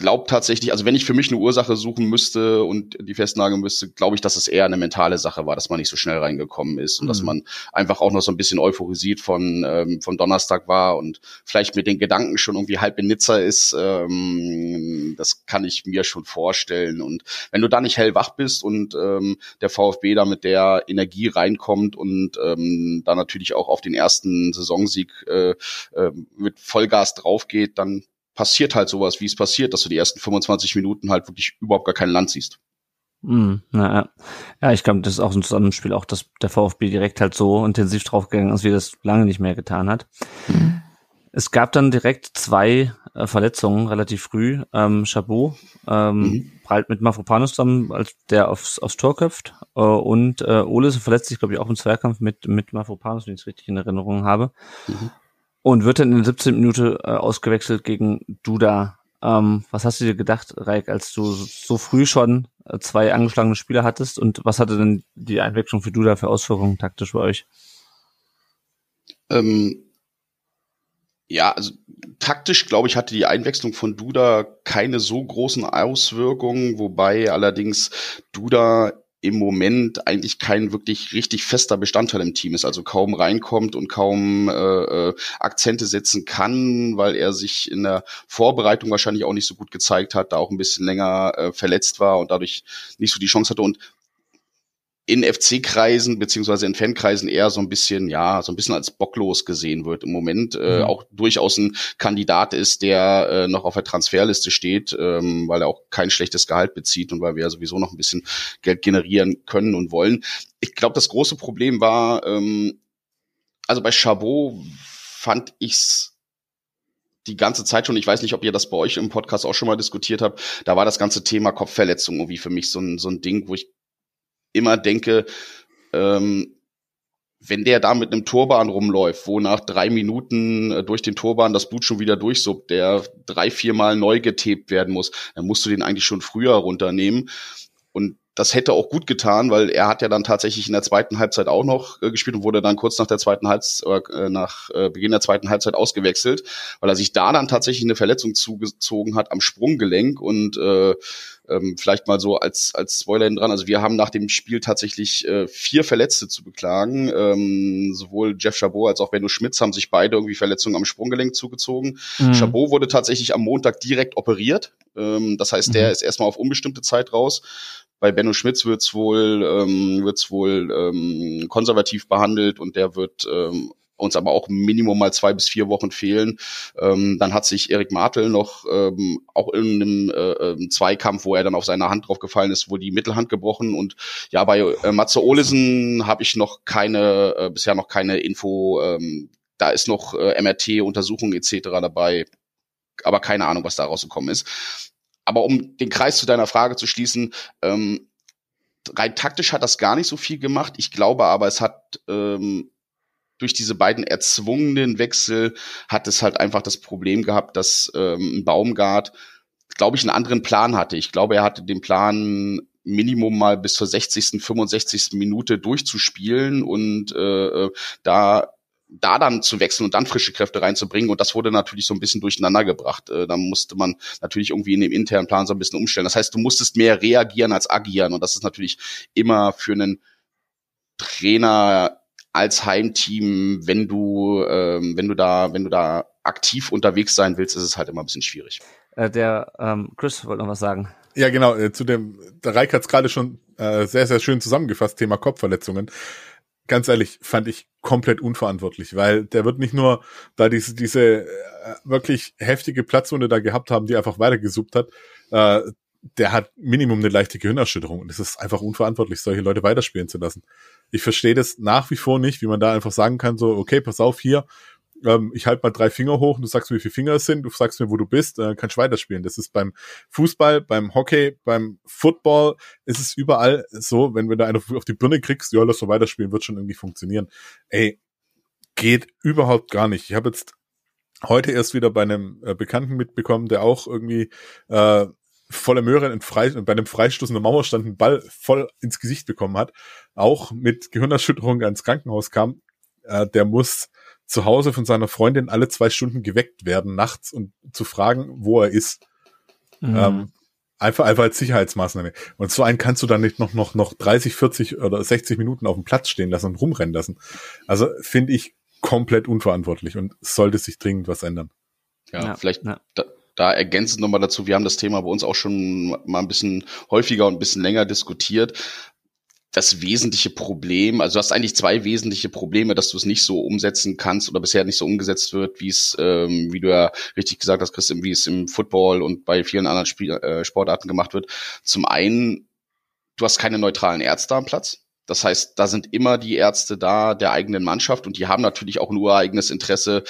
S2: Ich glaube tatsächlich, also wenn ich für mich eine Ursache suchen müsste und die festnageln müsste, glaube ich, dass es eher eine mentale Sache war, dass man nicht so schnell reingekommen ist und dass
S1: Mhm.
S2: man einfach auch noch so ein bisschen euphorisiert von ähm, vom Donnerstag war und vielleicht mit den Gedanken schon irgendwie halb in Nizza ist. Ähm, das kann ich mir schon vorstellen. Und wenn du da nicht hellwach bist und ähm, der VfB da mit der Energie reinkommt und ähm, da natürlich auch auf den ersten Saisonsieg äh, äh, mit Vollgas draufgeht, dann passiert halt sowas, wie es passiert, dass du die ersten 25 Minuten halt wirklich überhaupt gar kein Land siehst.
S1: Mhm, na, ja. ja, ich glaube, das ist auch ein Zusammenspiel, auch dass der VfB direkt halt so intensiv draufgegangen ist, wie das lange nicht mehr getan hat. Es gab dann direkt zwei äh, Verletzungen relativ früh. Ähm, Chabot ähm,
S2: Mhm.
S1: prallt mit Mafropanos zusammen, als der aufs, aufs Tor köpft. Äh, und äh, Olesen verletzt sich, glaube ich, auch im Zweikampf mit, mit Mafropanos, wenn ich es richtig in Erinnerung habe.
S2: Mhm.
S1: Und wird dann in der 17. Minute äh, ausgewechselt gegen Duda. Ähm, was hast du dir gedacht, Reik, als du so früh schon äh, zwei angeschlagene Spieler hattest? Und was hatte denn die Einwechslung für Duda für Auswirkungen taktisch bei euch?
S2: Ähm, ja, also taktisch, glaube ich, hatte die Einwechslung von Duda keine so großen Auswirkungen, wobei allerdings Duda im Moment eigentlich kein wirklich richtig fester Bestandteil im Team ist, also kaum reinkommt und kaum äh, äh, Akzente setzen kann, weil er sich in der Vorbereitung wahrscheinlich auch nicht so gut gezeigt hat, da auch ein bisschen länger äh, verletzt war und dadurch nicht so die Chance hatte. Und in FC-Kreisen beziehungsweise in Fankreisen eher so ein bisschen, ja, so ein bisschen als bocklos gesehen wird im Moment. Äh,
S1: Mhm.
S2: auch durchaus ein Kandidat ist, der äh, noch auf der Transferliste steht, ähm, weil er auch kein schlechtes Gehalt bezieht und weil wir ja sowieso noch ein bisschen Geld generieren können und wollen. Ich glaube, das große Problem war, ähm, also bei Chabot fand ich's die ganze Zeit schon, ich weiß nicht, ob ihr das bei euch im Podcast auch schon mal diskutiert habt, da war das ganze Thema Kopfverletzung irgendwie für mich so ein, so ein Ding, wo ich immer denke, ähm, wenn der da mit einem Turban rumläuft, wo nach drei Minuten äh, durch den Turban das Blut schon wieder durchsuppt, der drei, viermal neu getebt werden muss, dann musst du den eigentlich schon früher runternehmen. Und das hätte auch gut getan, weil er hat ja dann tatsächlich in der zweiten Halbzeit auch noch äh, gespielt und wurde dann kurz nach der zweiten Halbzeit, äh, nach äh, Beginn der zweiten Halbzeit ausgewechselt, weil er sich da dann tatsächlich eine Verletzung zugezogen hat am Sprunggelenk und äh, ähm, vielleicht mal so als, als Spoiler hin dran. Also wir haben nach dem Spiel tatsächlich äh, vier Verletzte zu beklagen. Ähm, sowohl Jeff Chabot als auch Benno Schmitz haben sich beide irgendwie Verletzungen am Sprunggelenk zugezogen. Mhm. Chabot wurde tatsächlich am Montag direkt operiert. Ähm, das heißt, der mhm. ist erstmal auf unbestimmte Zeit raus. Bei Benno Schmitz wird's wohl, ähm, wird's wohl ähm, konservativ behandelt und der wird ähm, uns aber auch Minimum mal zwei bis vier Wochen fehlen. Ähm, dann hat sich Erik Martel noch ähm, auch in einem äh, ähm, Zweikampf, wo er dann auf seine Hand drauf gefallen ist, wohl die Mittelhand gebrochen. Und ja, bei äh, Matze Olesen habe ich noch keine, äh, bisher noch keine Info. Ähm, da ist noch äh, MRT-Untersuchung etc. dabei, aber keine Ahnung, was da rausgekommen ist. Aber um den Kreis zu deiner Frage zu schließen, ähm, rein taktisch hat das gar nicht so viel gemacht. Ich glaube aber, es hat ähm, durch diese beiden erzwungenen Wechsel hat es halt einfach das Problem gehabt, dass ähm, Baumgart, glaube ich, einen anderen Plan hatte. Ich glaube, er hatte den Plan, Minimum mal bis zur 60., 65. Minute durchzuspielen und äh, äh, da da dann zu wechseln und dann frische Kräfte reinzubringen. Und das wurde natürlich so ein bisschen durcheinander gebracht. Äh, da musste man natürlich irgendwie in dem internen Plan so ein bisschen umstellen. Das heißt, du musstest mehr reagieren als agieren. Und das ist natürlich immer für einen Trainer als Heimteam, wenn du, ähm, wenn du da, wenn du da aktiv unterwegs sein willst, ist es halt immer ein bisschen schwierig.
S1: Äh, der ähm, Chris wollte noch was sagen.
S5: Ja, genau. Äh, zu dem, der Reik hat es gerade schon äh, sehr, sehr schön zusammengefasst, Thema Kopfverletzungen. Ganz ehrlich, fand ich komplett unverantwortlich, weil der wird nicht nur da diese, diese äh, wirklich heftige Platzwunde da gehabt haben, die einfach weitergesuppt hat, äh, der hat Minimum eine leichte Gehirnerschütterung und es ist einfach unverantwortlich, solche Leute weiterspielen zu lassen. Ich verstehe das nach wie vor nicht, wie man da einfach sagen kann, so, okay, pass auf hier, ähm, ich halte mal drei Finger hoch und du sagst mir, wie viele Finger es sind, du sagst mir, wo du bist, äh, kannst weiterspielen. Das ist beim Fußball, beim Hockey, beim Football, ist es überall so, wenn, du einen auf die Birne kriegst, ja, lass so weiterspielen, wird schon irgendwie funktionieren. Ey, geht überhaupt gar nicht. Ich habe jetzt heute erst wieder bei einem äh, Bekannten mitbekommen, der auch irgendwie äh, volle Möhre bei einem Freistoß in der Mauer stand, einen Ball voll ins Gesicht bekommen hat, auch mit Gehirnerschütterung ins Krankenhaus kam, äh, der muss zu Hause von seiner Freundin alle zwei Stunden geweckt werden nachts und zu fragen, wo er ist. Mhm. Ähm, einfach, einfach als Sicherheitsmaßnahme. Und so einen kannst du dann nicht noch, noch, noch 30, 40 oder 60 Minuten auf dem Platz stehen lassen und rumrennen lassen. Also finde ich komplett unverantwortlich und sollte sich dringend was ändern.
S2: Ja, ja vielleicht ja. Da, da ergänzend nochmal dazu, wir haben das Thema bei uns auch schon mal ein bisschen häufiger und ein bisschen länger diskutiert. Das wesentliche Problem, also du hast eigentlich zwei wesentliche Probleme, dass du es nicht so umsetzen kannst oder bisher nicht so umgesetzt wird, wie es, ähm, wie du ja richtig gesagt hast, Christian, wie es im Football und bei vielen anderen Spiel, äh, Sportarten gemacht wird. Zum einen, du hast keine neutralen Ärzte am Platz. Das heißt, da sind immer die Ärzte da der eigenen Mannschaft und die haben natürlich auch ein ureigenes Interesse,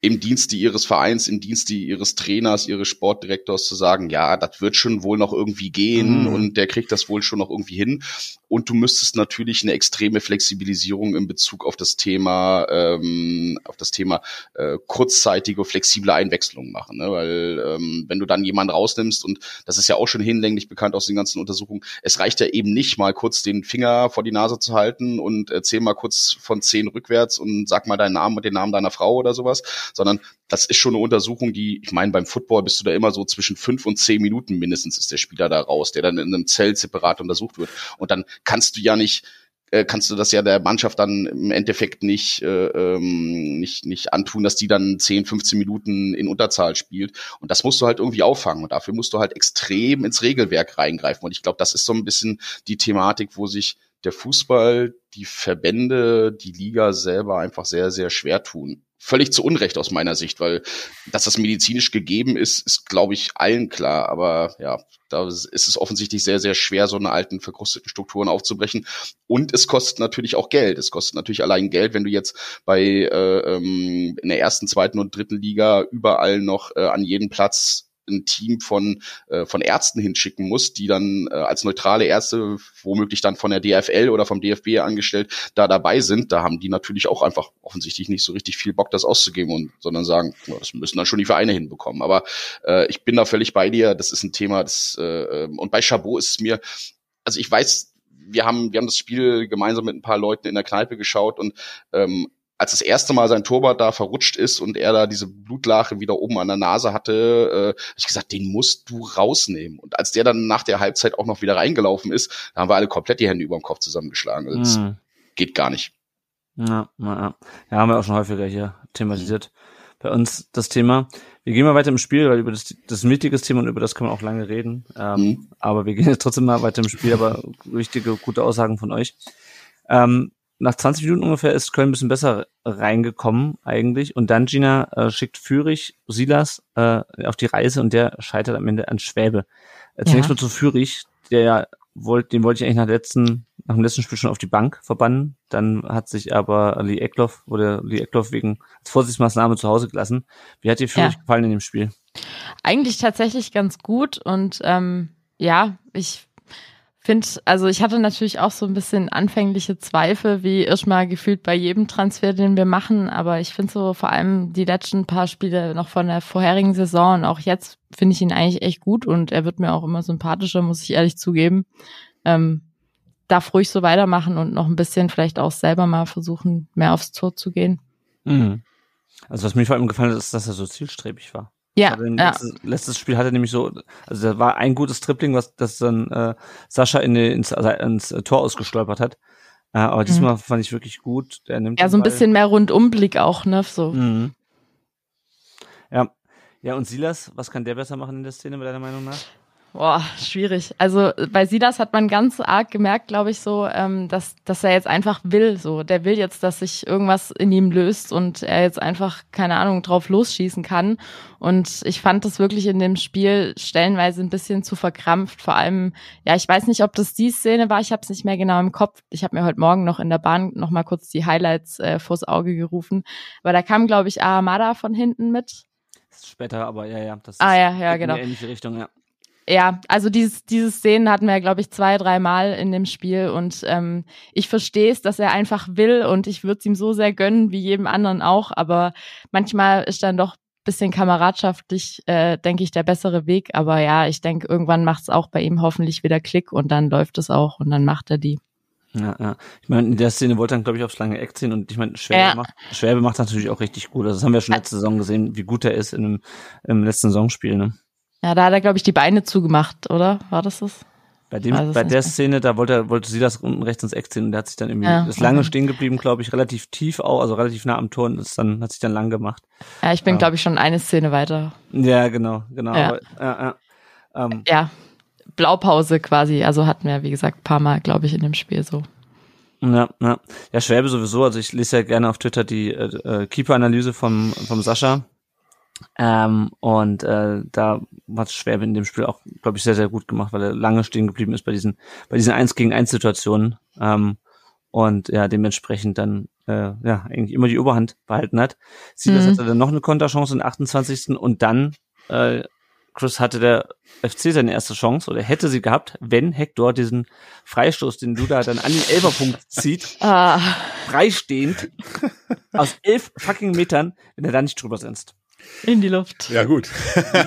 S2: im Dienste ihres Vereins, im Dienste ihres Trainers, ihres Sportdirektors zu sagen, ja, das wird schon wohl noch irgendwie gehen mhm. und der kriegt das wohl schon noch irgendwie hin. Und du müsstest natürlich eine extreme Flexibilisierung in Bezug auf das Thema, ähm, auf das Thema äh, kurzzeitige, flexible Einwechslung machen. Ne? Weil ähm, wenn du dann jemanden rausnimmst, und das ist ja auch schon hinlänglich bekannt aus den ganzen Untersuchungen, es reicht ja eben nicht mal kurz den Finger vor die Nase zu halten und erzähl mal kurz von zehn rückwärts und sag mal deinen Namen und den Namen deiner Frau oder sowas, sondern das ist schon eine Untersuchung, die, ich meine, beim Football bist du da immer so zwischen fünf und zehn Minuten mindestens ist der Spieler da raus, der dann in einem Zelt separat untersucht wird. Und dann kannst du ja nicht äh, kannst du das ja der Mannschaft dann im Endeffekt nicht, äh, ähm, nicht, nicht antun, dass die dann 10, 15 Minuten in Unterzahl spielt. Und das musst du halt irgendwie auffangen. Und dafür musst du halt extrem ins Regelwerk reingreifen. Und ich glaube, das ist so ein bisschen die Thematik, wo sich der Fußball, die Verbände, die Liga selber einfach sehr, sehr schwer tun völlig zu Unrecht aus meiner Sicht, weil dass das medizinisch gegeben ist, ist, glaube ich, allen klar. Aber ja, da ist es offensichtlich sehr, sehr schwer, so eine alten, verkrusteten Strukturen aufzubrechen. Und es kostet natürlich auch Geld. Es kostet natürlich allein Geld, wenn du jetzt bei äh, ähm, in der ersten, zweiten und dritten Liga überall noch äh, an jedem Platz ein Team von, äh, von Ärzten hinschicken muss, die dann äh, als neutrale Ärzte, womöglich dann von der DFL oder vom DFB angestellt, da dabei sind, da haben die natürlich auch einfach offensichtlich nicht so richtig viel Bock, das auszugeben und sondern sagen, das müssen dann schon die Vereine hinbekommen. Aber äh, ich bin da völlig bei dir, das ist ein Thema, das äh, ähm, und bei Chabot ist es mir, also ich weiß, wir haben, wir haben das Spiel gemeinsam mit ein paar Leuten in der Kneipe geschaut und ähm, als das erste Mal sein Torwart da verrutscht ist und er da diese Blutlache wieder oben an der Nase hatte, äh, ich gesagt, den musst du rausnehmen. Und als der dann nach der Halbzeit auch noch wieder reingelaufen ist, da haben wir alle komplett die Hände über dem Kopf zusammengeschlagen. Also das
S1: Mhm.
S2: geht gar nicht.
S1: Ja, ja, ja. ja, haben wir auch schon häufiger hier thematisiert. Bei uns das Thema. Wir gehen mal weiter im Spiel, weil über das, das ist wichtiges Thema und über das kann man auch lange reden. Ähm,
S2: Mhm.
S1: Aber wir gehen jetzt trotzdem mal weiter im Spiel, aber wichtige, gute Aussagen von euch. Ähm, nach 20 Minuten ungefähr ist Köln ein bisschen besser reingekommen eigentlich und dann Gina äh, schickt Fürich Silas äh, auf die Reise und der scheitert am Ende an Schwäbe. Äh, Zunächst
S4: Ja.
S1: mal zu Fürich, der ja wollte, den wollte ich eigentlich nach, letzten, nach dem letzten Spiel schon auf die Bank verbannen. Dann hat sich aber Lee Eckloff, wurde Lee Eckloff wegen als Vorsichtsmaßnahme zu Hause gelassen. Wie hat dir Fürich
S4: Ja.
S1: gefallen in dem Spiel?
S4: Eigentlich tatsächlich ganz gut und ähm, ja, ich finde, also ich hatte natürlich auch so ein bisschen anfängliche Zweifel, wie erstmal gefühlt bei jedem Transfer, den wir machen, aber ich finde so vor allem die letzten paar Spiele noch von der vorherigen Saison und auch jetzt finde ich ihn eigentlich echt gut und er wird mir auch immer sympathischer, muss ich ehrlich zugeben. Ähm, darf ruhig so weitermachen und noch ein bisschen vielleicht auch selber mal versuchen, mehr aufs Tor zu gehen.
S1: Mhm. Also was mir vor allem gefallen hat, ist, dass er so zielstrebig war.
S4: Ja, ja.
S1: letztes, letztes Spiel hatte er nämlich so, also da war ein gutes Tripling, was das dann äh, Sascha in ins, also ins Tor ausgestolpert hat. Äh, aber diesmal fand ich wirklich gut. Der nimmt
S4: Mhm. Ja, so ein
S1: Ball.
S4: bisschen mehr Rundumblick auch, ne? So.
S1: Mhm. Ja. Ja, und Silas, was kann der besser machen in der Szene, deiner Meinung nach?
S4: Boah, schwierig. Also bei Silas hat man ganz arg gemerkt, glaube ich, so, ähm, dass, dass er jetzt einfach will. So, der will jetzt, dass sich irgendwas in ihm löst und er jetzt einfach, keine Ahnung, drauf losschießen kann. Und ich fand das wirklich in dem Spiel stellenweise ein bisschen zu verkrampft. Vor allem, ja, ich weiß nicht, ob das die Szene war, ich habe es nicht mehr genau im Kopf. Ich habe mir heute Morgen noch in der Bahn noch mal kurz die Highlights äh, vors Auge gerufen. Aber da kam, glaube ich, Ahamada von hinten mit.
S1: Später, aber ja, ja. Das
S4: Ah,
S1: ist
S4: ja, ja,
S1: in
S4: genau.
S1: eine ähnliche Richtung, ja.
S4: Ja, also dieses, diese Szenen hatten wir, glaube ich, zwei, dreimal in dem Spiel und ähm, ich verstehe es, dass er einfach will und ich würde es ihm so sehr gönnen, wie jedem anderen auch, aber manchmal ist dann doch bisschen kameradschaftlich, äh, denke ich, der bessere Weg, aber ja, ich denke, irgendwann macht es auch bei ihm hoffentlich wieder Klick und dann läuft es auch und dann macht er die.
S1: Ja, ja. Ich meine, in der Szene wollte er, glaube ich, aufs lange Eck ziehen und ich meine, Schwäbe,
S4: Ja.
S1: macht, Schwäbe macht das natürlich auch richtig gut. Also das haben wir schon letzte Saison gesehen, wie gut er ist in im letzten Saisonspiel, ne?
S4: Ja, da hat er, glaube ich, die Beine zugemacht, oder? War das das?
S1: Bei dem, bei der. Szene, da wollte wollte sie das unten rechts ins Eck ziehen und der hat sich dann irgendwie,
S4: Ja,
S1: ist lange
S4: okay.
S1: stehen geblieben, glaube ich, relativ tief auch, also relativ nah am Tor und ist dann, hat sich dann lang gemacht.
S4: Ja, ich bin,
S1: Ja.
S4: glaube ich, schon eine Szene weiter.
S1: Ja, genau, genau.
S4: Ja.
S1: Aber, ja, ja. Ähm,
S4: Ja, Blaupause quasi. Also hatten wir, wie gesagt, paar Mal, glaube ich, in dem Spiel so.
S1: Ja, ja. Ja, Schwäbe sowieso. Also ich lese ja gerne auf Twitter die äh, äh, Keeper-Analyse vom, vom Sascha. Ähm, und äh, da hat Schwäbe in dem Spiel auch, glaube ich, sehr, sehr gut gemacht, weil er lange stehen geblieben ist bei diesen, bei diesen 1 gegen 1 Situationen. Ähm, und ja, dementsprechend dann äh, ja eigentlich immer die Überhand behalten hat. Silas
S4: Mhm.
S1: hatte dann noch eine Konterchance in 28. und dann äh, Chris hatte der FC seine erste Chance oder hätte sie gehabt, wenn Hector diesen Freistoß, den du da dann an den Elferpunkt zieht, [LAUGHS]
S4: Ah,
S1: freistehend aus elf fucking Metern, wenn er da nicht drüber senzt.
S4: In die Luft.
S5: Ja, gut.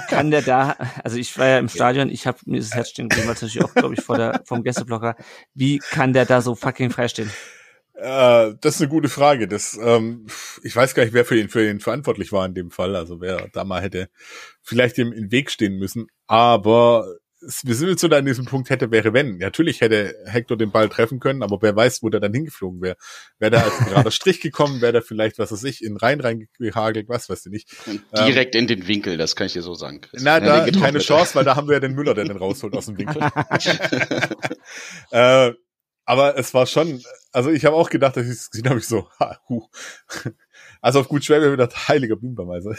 S1: Kann der da, also ich war ja im Stadion, ich habe mir das Herz stehen geblieben, weil es natürlich auch, glaube ich, vor der, vom Gästeblock war. Wie kann der da so fucking freistehen?
S5: Äh, das ist eine gute Frage. Das, ähm, ich weiß gar nicht, wer für ihn, für ihn verantwortlich war in dem Fall. Also wer da mal hätte vielleicht ihm im Weg stehen müssen. Aber wir sind jetzt so da an diesem Punkt hätte, wäre, wenn. Natürlich hätte Hector den Ball treffen können, aber wer weiß, wo der dann hingeflogen wäre. Wäre da als gerader [LAUGHS] Strich gekommen, wäre da vielleicht, was weiß ich, in Rhein reingehagelt, was weiß ich nicht.
S2: Und direkt in den Winkel, das kann ich dir so sagen, Chris.
S5: Na,
S2: Ja,
S5: da
S2: getroffen
S5: keine. Chance, weil da haben wir ja den Müller, der den rausholt aus dem Winkel. [LAUGHS] [LAUGHS] äh, aber es war schon, also ich habe auch gedacht, dass ich es gesehen habe, ich so, ha, hu. Also auf gut Schwäbe wieder heiliger Blumenbeweise.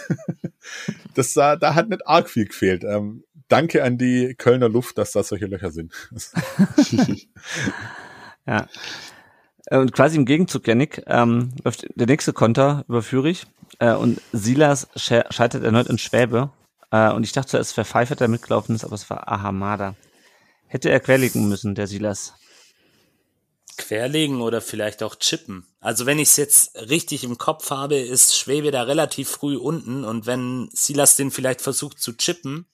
S5: Das sah, da hat nicht arg viel gefehlt. Ähm, danke an die Kölner Luft, dass da solche Löcher sind. [LAUGHS]
S1: Ja. Und quasi im Gegenzug, Janik, ähm, läuft der nächste Konter über Fürich äh, und Silas sche scheitert erneut in Schwäbe. Äh, und ich dachte zuerst, wer Pfeiffer der mitgelaufen ist, aber es war Ahamada. Hätte er querlegen müssen, der Silas.
S3: Querlegen oder vielleicht auch chippen. Also wenn ich es jetzt richtig im Kopf habe, ist Schwebe da relativ früh unten und wenn Silas den vielleicht versucht zu chippen,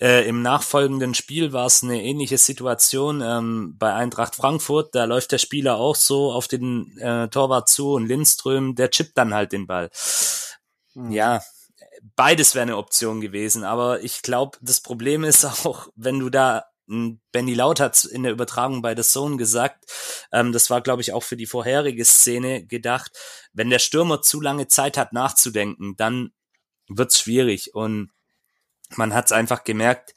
S3: Äh, Im nachfolgenden Spiel war es eine ähnliche Situation ähm, bei Eintracht Frankfurt. Da läuft der Spieler auch so auf den äh, Torwart zu und Lindström, der chippt dann halt den Ball. Mhm. Ja, beides wäre eine Option gewesen. Aber ich glaube, das Problem ist [LAUGHS] auch, wenn du da Benny Laut hat in der Übertragung bei The Zone gesagt, ähm, das war, glaube ich, auch für die vorherige Szene gedacht, wenn der Stürmer zu lange Zeit hat nachzudenken, dann wird's schwierig. Und man hat's einfach gemerkt,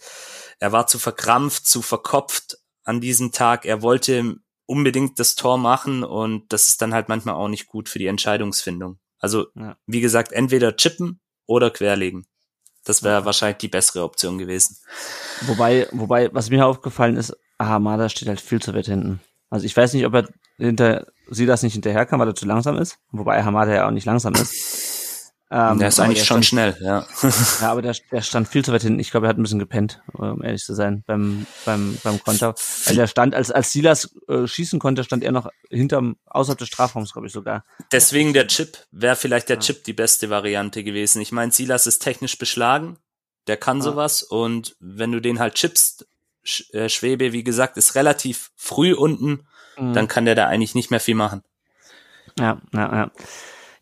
S3: er war zu verkrampft, zu verkopft an diesem Tag. Er wollte unbedingt das Tor machen und das ist dann halt manchmal auch nicht gut für die Entscheidungsfindung. Also, ja. wie gesagt, entweder chippen oder querlegen. Das wäre wahrscheinlich die bessere Option gewesen.
S1: Wobei, wobei, was mir aufgefallen ist, Ahamada steht halt viel zu weit hinten. Also ich weiß nicht, ob er hinter sie das nicht hinterherkam, weil er zu langsam ist. Wobei Hamada ja auch nicht langsam ist.
S3: Ähm, der ist eigentlich schon stand, schnell, ja.
S1: ja, aber der, der stand viel zu weit hinten. Ich glaube, er hat ein bisschen gepennt, um ehrlich zu sein, beim, beim, beim Konter. Weil der stand, als, als Silas äh, schießen konnte, stand er noch hinterm, außerhalb des Strafraums, glaube ich sogar.
S3: Deswegen der Chip, wäre vielleicht der ja. Chip die beste Variante gewesen. Ich meine, Silas ist technisch beschlagen, der kann ja. sowas und wenn du den halt chippst, äh, Schwebe, wie gesagt, ist relativ früh unten, mhm. dann kann der da eigentlich nicht mehr viel machen.
S1: Ja, ja, ja.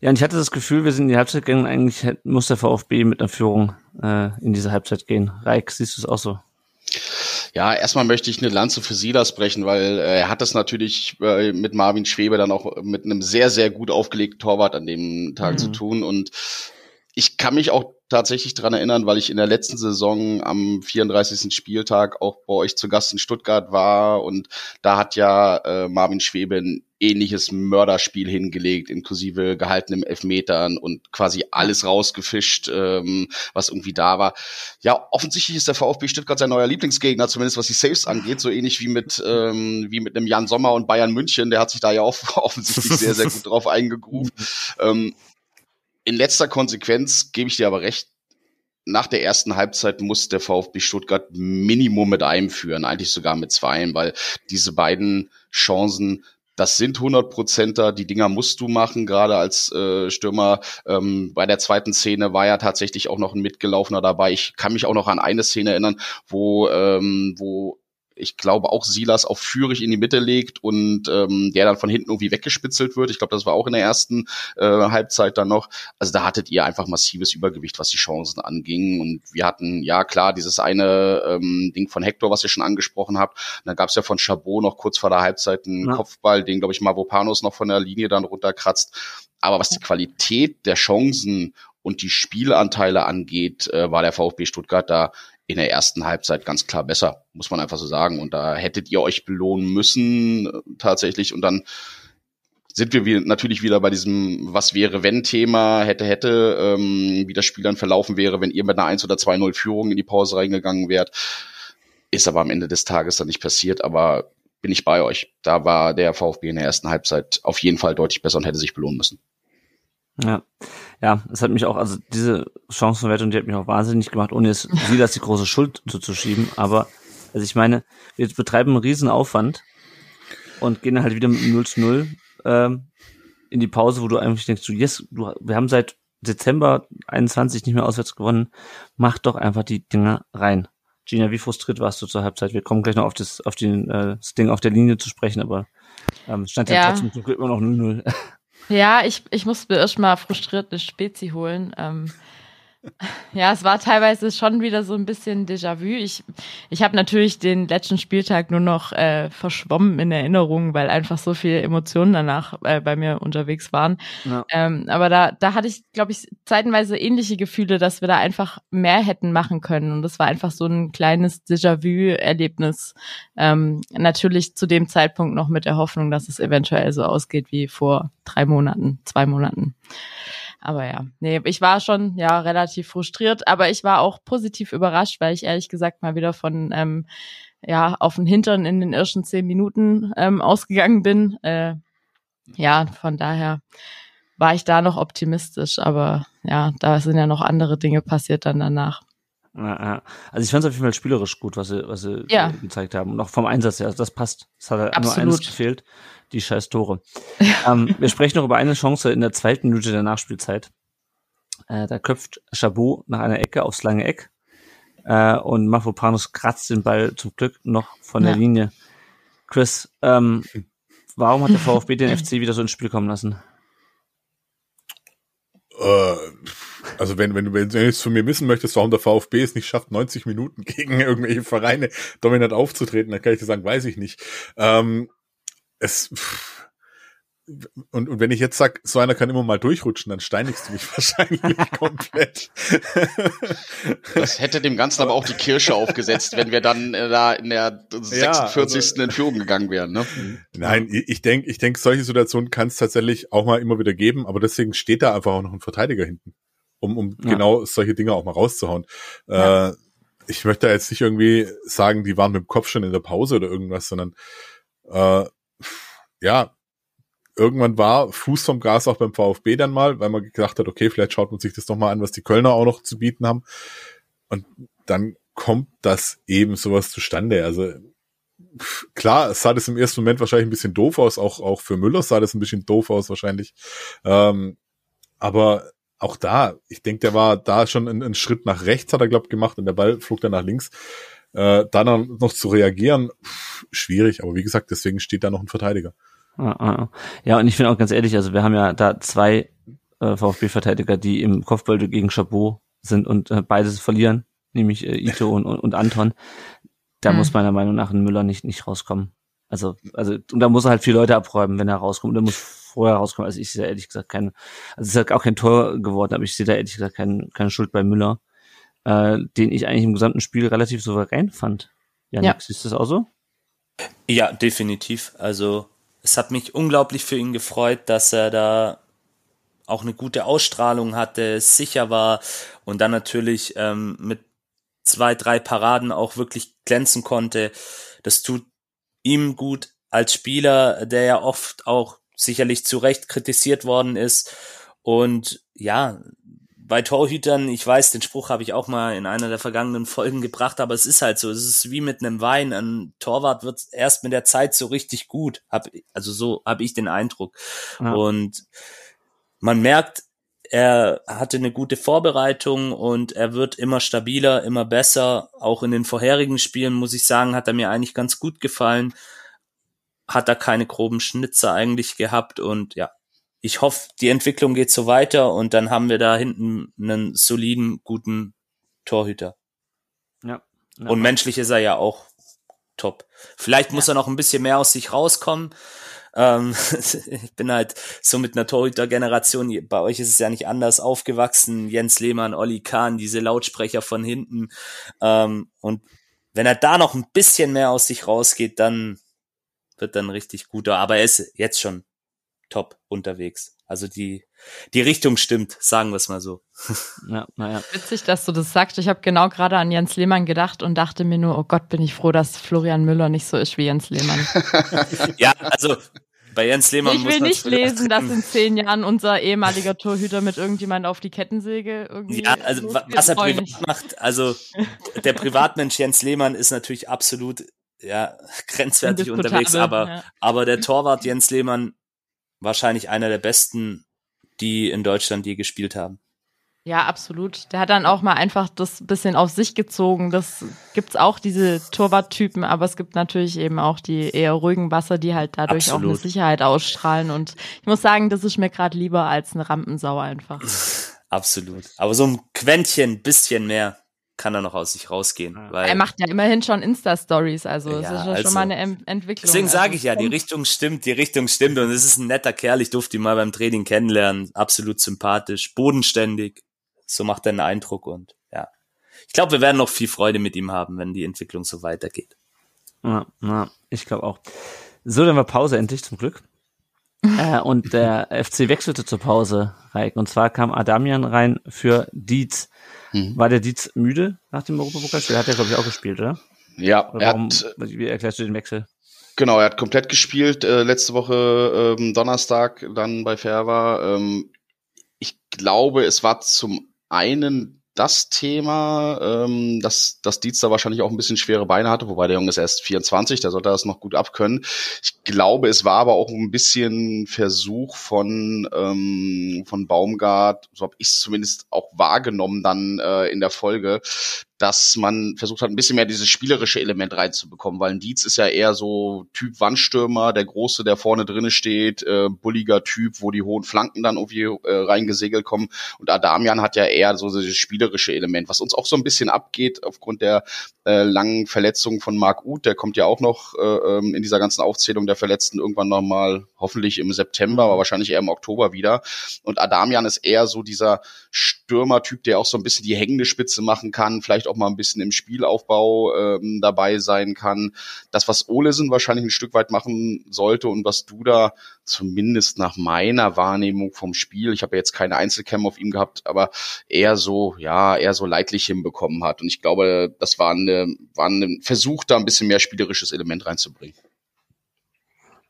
S1: Ja, und ich hatte das Gefühl, wir sind in die Halbzeit gegangen, eigentlich muss der VfB mit einer Führung äh, in diese Halbzeit gehen. Reik, siehst du es auch so?
S2: Ja, erstmal möchte ich eine Lanze für Silas brechen, weil äh, er hat das natürlich äh, mit Marvin Schwebe dann auch mit einem sehr, sehr gut aufgelegten Torwart an dem Tag mhm. zu tun. Und ich kann mich auch tatsächlich dran erinnern, weil ich in der letzten Saison am 34. Spieltag auch bei euch zu Gast in Stuttgart war und da hat ja äh, Marvin Schwebe ein ähnliches Mörderspiel hingelegt, inklusive gehaltenem Elfmetern und quasi alles rausgefischt, ähm, was irgendwie da war. Ja, offensichtlich ist der VfB Stuttgart sein neuer Lieblingsgegner, zumindest was die Saves angeht, so ähnlich wie mit ähm, wie mit einem Jan Sommer und Bayern München. Der hat sich da ja auch [LAUGHS] offensichtlich sehr sehr gut drauf eingegruft. [LAUGHS] ähm, in letzter Konsequenz gebe ich dir aber recht, nach der ersten Halbzeit muss der VfB Stuttgart Minimum mit einem führen, eigentlich sogar mit zweien, weil diese beiden Chancen das sind 100 Prozenter, die Dinger musst du machen, gerade als äh, Stürmer. Ähm, bei der zweiten Szene war ja tatsächlich auch noch ein Mitgelaufener dabei. Ich kann mich auch noch an eine Szene erinnern, wo, ähm, wo ich glaube auch Silas auf Führig in die Mitte legt und ähm, der dann von hinten irgendwie weggespitzelt wird. Ich glaube, das war auch in der ersten äh, Halbzeit dann noch. Also da hattet ihr einfach massives Übergewicht, was die Chancen anging. Und wir hatten, ja klar, dieses eine ähm, Ding von Hector, was ihr schon angesprochen habt. Und dann gab es ja von Chabot noch kurz vor der Halbzeit einen ja. Kopfball, den, glaube ich, Mavopanos noch von der Linie dann runterkratzt. Aber was die Qualität der Chancen und die Spielanteile angeht, äh, war der VfB Stuttgart da in der ersten Halbzeit ganz klar besser, muss man einfach so sagen. Und da hättet ihr euch belohnen müssen äh, tatsächlich. Und dann sind wir natürlich wieder bei diesem Was wäre wenn Thema, hätte, hätte, ähm, wie das Spiel dann verlaufen wäre, wenn ihr mit einer 1 oder 2-0 Führung in die Pause reingegangen wärt. Ist aber am Ende des Tages dann nicht passiert, aber bin ich bei euch. Da war der VfB in der ersten Halbzeit auf jeden Fall deutlich besser und hätte sich belohnen müssen.
S1: Ja, ja, es hat mich auch, also diese Chancenverwertung, die hat mich auch wahnsinnig gemacht, ohne jetzt sie das die große Schuld zuzuschieben. Aber, also ich meine, wir betreiben einen riesen Aufwand und gehen halt wieder mit 0 zu 0 ähm, in die Pause, wo du eigentlich denkst, du, yes, du, wir haben seit Dezember 21 nicht mehr auswärts gewonnen, mach doch einfach die Dinger rein. Gina, wie frustriert warst du zur Halbzeit? Wir kommen gleich noch auf das, auf den, äh, das Ding auf der Linie zu sprechen, aber ähm, stand ja, ja trotzdem immer noch 0-0. [LAUGHS]
S4: Ja, ich, ich musste mir erst mal frustriert eine Spezi holen. Ähm, ja, es war teilweise schon wieder so ein bisschen Déjà-vu. Ich, ich habe natürlich den letzten Spieltag nur noch äh, verschwommen in Erinnerung, weil einfach so viele Emotionen danach äh, bei mir unterwegs waren. Ja. Ähm, aber da, da hatte ich, glaube ich, zeitenweise ähnliche Gefühle, dass wir da einfach mehr hätten machen können. Und das war einfach so ein kleines Déjà-vu-Erlebnis. Ähm, natürlich zu dem Zeitpunkt noch mit der Hoffnung, dass es eventuell so ausgeht wie vor drei Monaten, zwei Monaten. Aber ja, nee, ich war schon ja relativ frustriert, aber ich war auch positiv überrascht, weil ich ehrlich gesagt mal wieder von ähm, ja auf den Hintern in den ersten zehn Minuten ähm, ausgegangen bin. Äh, ja, von daher war ich da noch optimistisch, aber ja, da sind ja noch andere Dinge passiert dann danach.
S1: Also ich fand es auf jeden Fall spielerisch gut, was sie, was sie ja. gezeigt haben. Und auch vom Einsatz her, also das passt. Es hat halt Absolut. nur eines gefehlt die scheiß Tore. [LAUGHS] ähm, wir sprechen noch über eine Chance in der zweiten Minute der Nachspielzeit. Äh, da köpft Chabot nach einer Ecke aufs lange Eck. Äh, und Mafropanos kratzt den Ball zum Glück noch von
S4: Ja.
S1: der Linie. Chris, ähm, warum hat der [LAUGHS] VfB den FC wieder so ins Spiel kommen lassen?
S5: Äh, also wenn, wenn wenn du jetzt von mir wissen möchtest, warum der VfB es nicht schafft, 90 Minuten [LAUGHS] gegen irgendwelche Vereine dominant aufzutreten, dann kann ich dir sagen, weiß ich nicht. Ähm, es pff, und, und wenn ich jetzt sag, so einer kann immer mal durchrutschen, dann steinigst du mich [LAUGHS] wahrscheinlich komplett.
S2: Das hätte dem Ganzen aber auch die Kirsche aufgesetzt, wenn wir dann äh, da in der 46.
S5: also-
S2: in Führung gegangen wären. Ne?
S5: Nein, ich- denke, ich denk, solche Situationen kann es tatsächlich auch mal immer wieder geben, aber deswegen steht da einfach auch noch ein Verteidiger hinten, um, um
S1: Ja.
S5: genau solche Dinge auch mal rauszuhauen.
S4: Ja.
S5: Äh, ich möchte da jetzt nicht irgendwie sagen, die waren mit dem Kopf schon in der Pause oder irgendwas, sondern äh, ja, irgendwann war Fuß vom Gas auch beim VfB dann mal, weil man gedacht hat, okay, vielleicht schaut man sich das doch mal an, was die Kölner auch noch zu bieten haben. Und dann kommt das eben sowas zustande. Also klar, es sah das im ersten Moment wahrscheinlich ein bisschen doof aus, auch, auch für Müller sah das ein bisschen doof aus wahrscheinlich. Ähm, aber auch da, ich denke, der war da schon einen, einen Schritt nach rechts, hat er, glaube gemacht und der Ball flog dann nach links. Äh, dann noch- noch zu reagieren, pff, schwierig, aber wie gesagt, deswegen steht da noch ein Verteidiger.
S1: Ja, ja. ja, und ich finde auch ganz ehrlich, also wir haben ja da zwei äh, VfB-Verteidiger, die im Kopfball gegen Chabot sind und äh, beides verlieren, nämlich äh, Ito und, und, und Anton. Da
S4: Hm.
S1: muss meiner Meinung nach ein Müller nicht, nicht rauskommen. Also, also, und da muss er halt vier Leute abräumen, wenn er rauskommt. Und er muss vorher rauskommen. Also ich sehe da ehrlich gesagt keine, also es ist halt auch kein Tor geworden, aber ich sehe da ehrlich gesagt keine, keine Schuld bei Müller, äh, den ich eigentlich im gesamten Spiel relativ souverän fand. Janik,
S4: Ja.
S1: siehst du das auch so?
S3: Ja, definitiv. Also es hat mich unglaublich für ihn gefreut, dass er da auch eine gute Ausstrahlung hatte, sicher war und dann natürlich ähm, mit zwei, drei Paraden auch wirklich glänzen konnte. Das tut ihm gut als Spieler, der ja oft auch sicherlich zu Recht kritisiert worden ist. Und ja, bei Torhütern, ich weiß, den Spruch habe ich auch mal in einer der vergangenen Folgen gebracht, aber es ist halt so, es ist wie mit einem Wein. Ein Torwart wird erst mit der Zeit so richtig gut. Hab, also so habe ich den Eindruck.
S1: Ja.
S3: Und man merkt, er hatte eine gute Vorbereitung und er wird immer stabiler, immer besser. Auch in den vorherigen Spielen, muss ich sagen, hat er mir eigentlich ganz gut gefallen. Hat er keine groben Schnitzer eigentlich gehabt und ja, ich hoffe, die Entwicklung geht so weiter und dann haben wir da hinten einen soliden, guten Torhüter.
S1: Ja. ja.
S3: Und menschlich ist er ja auch top. Vielleicht muss er noch ein bisschen mehr aus sich rauskommen. Ähm, [LAUGHS] ich bin halt so mit einer Torhüter-Generation, bei euch ist es ja nicht anders, aufgewachsen. Jens Lehmann, Olli Kahn, diese Lautsprecher von hinten. Ähm, und wenn er da noch ein bisschen mehr aus sich rausgeht, dann wird dann richtig guter. Aber er ist jetzt schon top unterwegs. Also die, die Richtung stimmt, sagen wir es mal so.
S1: ja, naja.
S4: Witzig, dass du das sagst. Ich habe genau gerade an Jens Lehmann gedacht und dachte mir nur, oh Gott, bin ich froh, dass Florian Müller nicht so ist wie Jens Lehmann. [LAUGHS]
S3: Ja, also bei Jens Lehmann
S4: ich
S3: muss
S4: will nicht lesen, dass in zehn Jahren unser ehemaliger Torhüter mit irgendjemand auf die Kettensäge irgendwie.
S3: Ja, also
S4: losgeht.
S3: was er privat
S4: mich.
S3: macht, also der Privatmensch Jens Lehmann ist natürlich absolut ja, [LAUGHS] grenzwertig unterwegs, aber,
S4: ja.
S3: aber der Torwart Jens Lehmann wahrscheinlich einer der besten, die in Deutschland je gespielt haben.
S4: Ja, absolut. Der hat dann auch mal einfach das bisschen auf sich gezogen. Das gibt's auch, diese Torwarttypen, aber es gibt natürlich eben auch die eher ruhigen Wasser, die halt dadurch auch eine
S3: Absolut.
S4: Sicherheit ausstrahlen. Und ich muss sagen, das ist mir gerade lieber als eine Rampensau einfach.
S3: Absolut. Aber so ein Quäntchen, bisschen mehr kann er noch aus sich rausgehen.
S1: Ja.
S3: Weil
S4: Er macht ja immerhin schon Insta-Stories, also es
S3: Ja,
S4: ist ja
S3: also.
S4: schon mal eine Em- Entwicklung.
S3: Deswegen
S4: Also
S3: sage ich ja, die Richtung stimmt, die Richtung stimmt und es ist ein netter Kerl. Ich durfte ihn mal beim Training kennenlernen. Absolut sympathisch, bodenständig. So macht er einen Eindruck und ja. Ich glaube, wir werden noch viel Freude mit ihm haben, wenn die Entwicklung so weitergeht.
S1: Ja, ja ich glaube auch. So, dann war Pause endlich zum Glück. [LAUGHS] äh, und der FC wechselte zur Pause, Reik. Und zwar kam Adamian rein für Dietz.
S2: Mhm.
S1: War der Dietz müde nach dem Europapokalspiel? Hat er, glaube ich, auch gespielt, oder?
S2: Ja,
S1: oder
S2: er
S1: warum,
S2: hat,
S1: wie erklärst du den Wechsel?
S2: genau, er hat komplett gespielt, äh, letzte Woche ähm, Donnerstag dann bei Ferva. Ähm, ich glaube, es war zum einen das Thema, ähm, dass, dass Dietz da wahrscheinlich auch ein bisschen schwere Beine hatte, wobei der Junge ist erst 24, der sollte das noch gut abkönnen. Ich glaube, es war aber auch ein bisschen Versuch von, ähm, von Baumgart, so habe ich es zumindest auch wahrgenommen dann äh, in der Folge, dass man versucht hat, ein bisschen mehr dieses spielerische Element reinzubekommen, weil ein Dietz ist ja eher so Typ Wandstürmer, der Große, der vorne drinne steht, äh, bulliger Typ, wo die hohen Flanken dann irgendwie äh, reingesegelt kommen. Und Adamian hat ja eher so dieses spielerische Element, was uns auch so ein bisschen abgeht aufgrund der äh, langen Verletzung von Marc Uth. Der kommt ja auch noch äh, ähm, in dieser ganzen Aufzählung der Verletzten irgendwann nochmal, hoffentlich im September, aber wahrscheinlich eher im Oktober wieder. Und Adamian ist eher so dieser Stürmertyp, der auch so ein bisschen die hängende Spitze machen kann, vielleicht auch mal ein bisschen im Spielaufbau ähm, dabei sein kann. Das, was Olesen wahrscheinlich ein Stück weit machen sollte und was du da zumindest nach meiner Wahrnehmung vom Spiel, ich habe ja jetzt keine Einzelcam auf ihm gehabt, aber eher so, ja, eher so leidlich hinbekommen hat. Und ich glaube, das war, eine, war ein Versuch, da ein bisschen mehr spielerisches Element reinzubringen.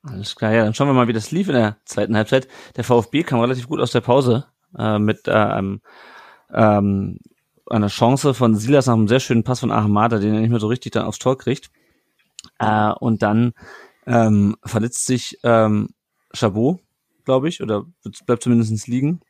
S1: Alles klar, ja, dann schauen wir mal, wie das lief in der zweiten Halbzeit. Der VfB kam relativ gut aus der Pause äh, mit äh, einem ähm, eine Chance von Silas nach einem sehr schönen Pass von Ahamada, den er nicht mehr so richtig dann aufs Tor kriegt. Äh, und dann ähm, verletzt sich ähm, Chabot, glaube ich, oder bleibt zumindest liegen.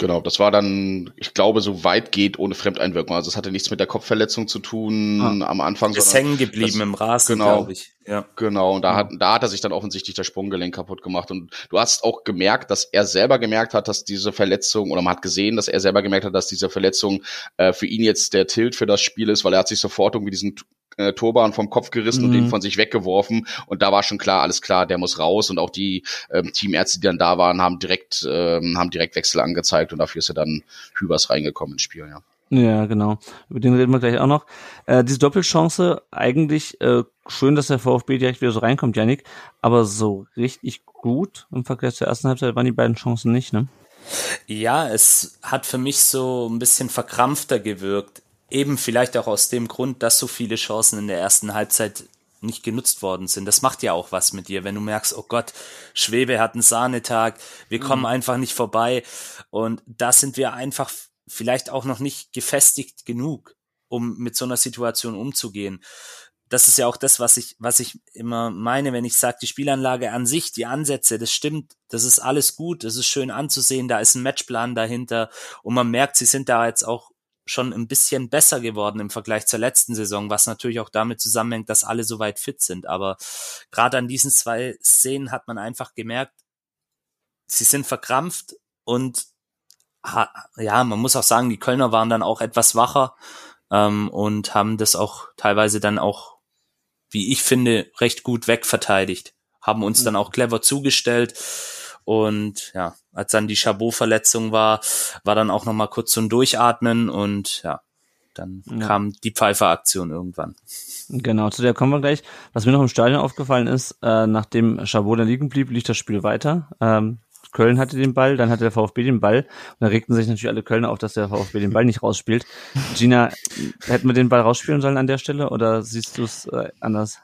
S2: Genau, das war dann, ich glaube, so weit geht ohne Fremdeinwirkung. Also es hatte nichts mit der Kopfverletzung zu tun ah. am Anfang.
S3: Ist hängen geblieben das, im Rasen,
S2: genau, glaube ich. Ja. Genau, und da hat, da hat er sich dann offensichtlich das Sprunggelenk kaputt gemacht. Und du hast auch gemerkt, dass er selber gemerkt hat, dass diese Verletzung, oder man hat gesehen, dass er selber gemerkt hat, dass diese Verletzung äh, für ihn jetzt der Tilt für das Spiel ist, weil er hat sich sofort irgendwie diesen äh, Turban vom Kopf gerissen mhm. und den von sich weggeworfen. Und da war schon klar, alles klar, der muss raus. Und auch die ähm, Teamärzte, die dann da waren, haben direkt, ähm, haben direkt Wechsel angezeigt und dafür ist er dann Hübers reingekommen ins Spiel, ja.
S1: Ja, genau. Über den reden wir gleich auch noch. Äh, diese Doppelchance, eigentlich äh, schön, dass der VfB direkt wieder so reinkommt, Janik, aber so richtig gut im Vergleich zur ersten Halbzeit waren die beiden Chancen nicht, ne?
S3: Ja, es hat für mich so ein bisschen verkrampfter gewirkt. Eben vielleicht auch aus dem Grund, dass so viele Chancen in der ersten Halbzeit nicht genutzt worden sind. Das macht ja auch was mit dir, wenn du merkst, oh Gott, Schwebe hat einen Sahnetag, wir mhm. kommen einfach nicht vorbei. Und da sind wir einfach vielleicht auch noch nicht gefestigt genug, um mit so einer Situation umzugehen. Das ist ja auch das, was ich, was ich immer meine, wenn ich sage, die Spielanlage an sich, die Ansätze, das stimmt, das ist alles gut, das ist schön anzusehen, da ist ein Matchplan dahinter und man merkt, sie sind da jetzt auch schon ein bisschen besser geworden im Vergleich zur letzten Saison, was natürlich auch damit zusammenhängt, dass alle so weit fit sind. Aber gerade an diesen zwei Szenen hat man einfach gemerkt, sie sind verkrampft und ja, man muss auch sagen, die Kölner waren dann auch etwas wacher ähm, und haben das auch teilweise dann auch, wie ich finde, recht gut wegverteidigt. Haben uns dann auch clever zugestellt und ja, als dann die Chabot-Verletzung war, war dann auch nochmal kurz ein Durchatmen und ja, dann ja. kam die Pfeifer-Aktion irgendwann.
S1: Genau, zu der kommen wir gleich. Was mir noch im Stadion aufgefallen ist, äh, nachdem Chabot da liegen blieb, lief das Spiel weiter. Ähm, Köln hatte den Ball, dann hatte der VfB den Ball und da regten sich natürlich alle Kölner auf, dass der VfB den Ball nicht rausspielt. Gina, hätten wir den Ball rausspielen sollen an der Stelle oder siehst du es äh, anders?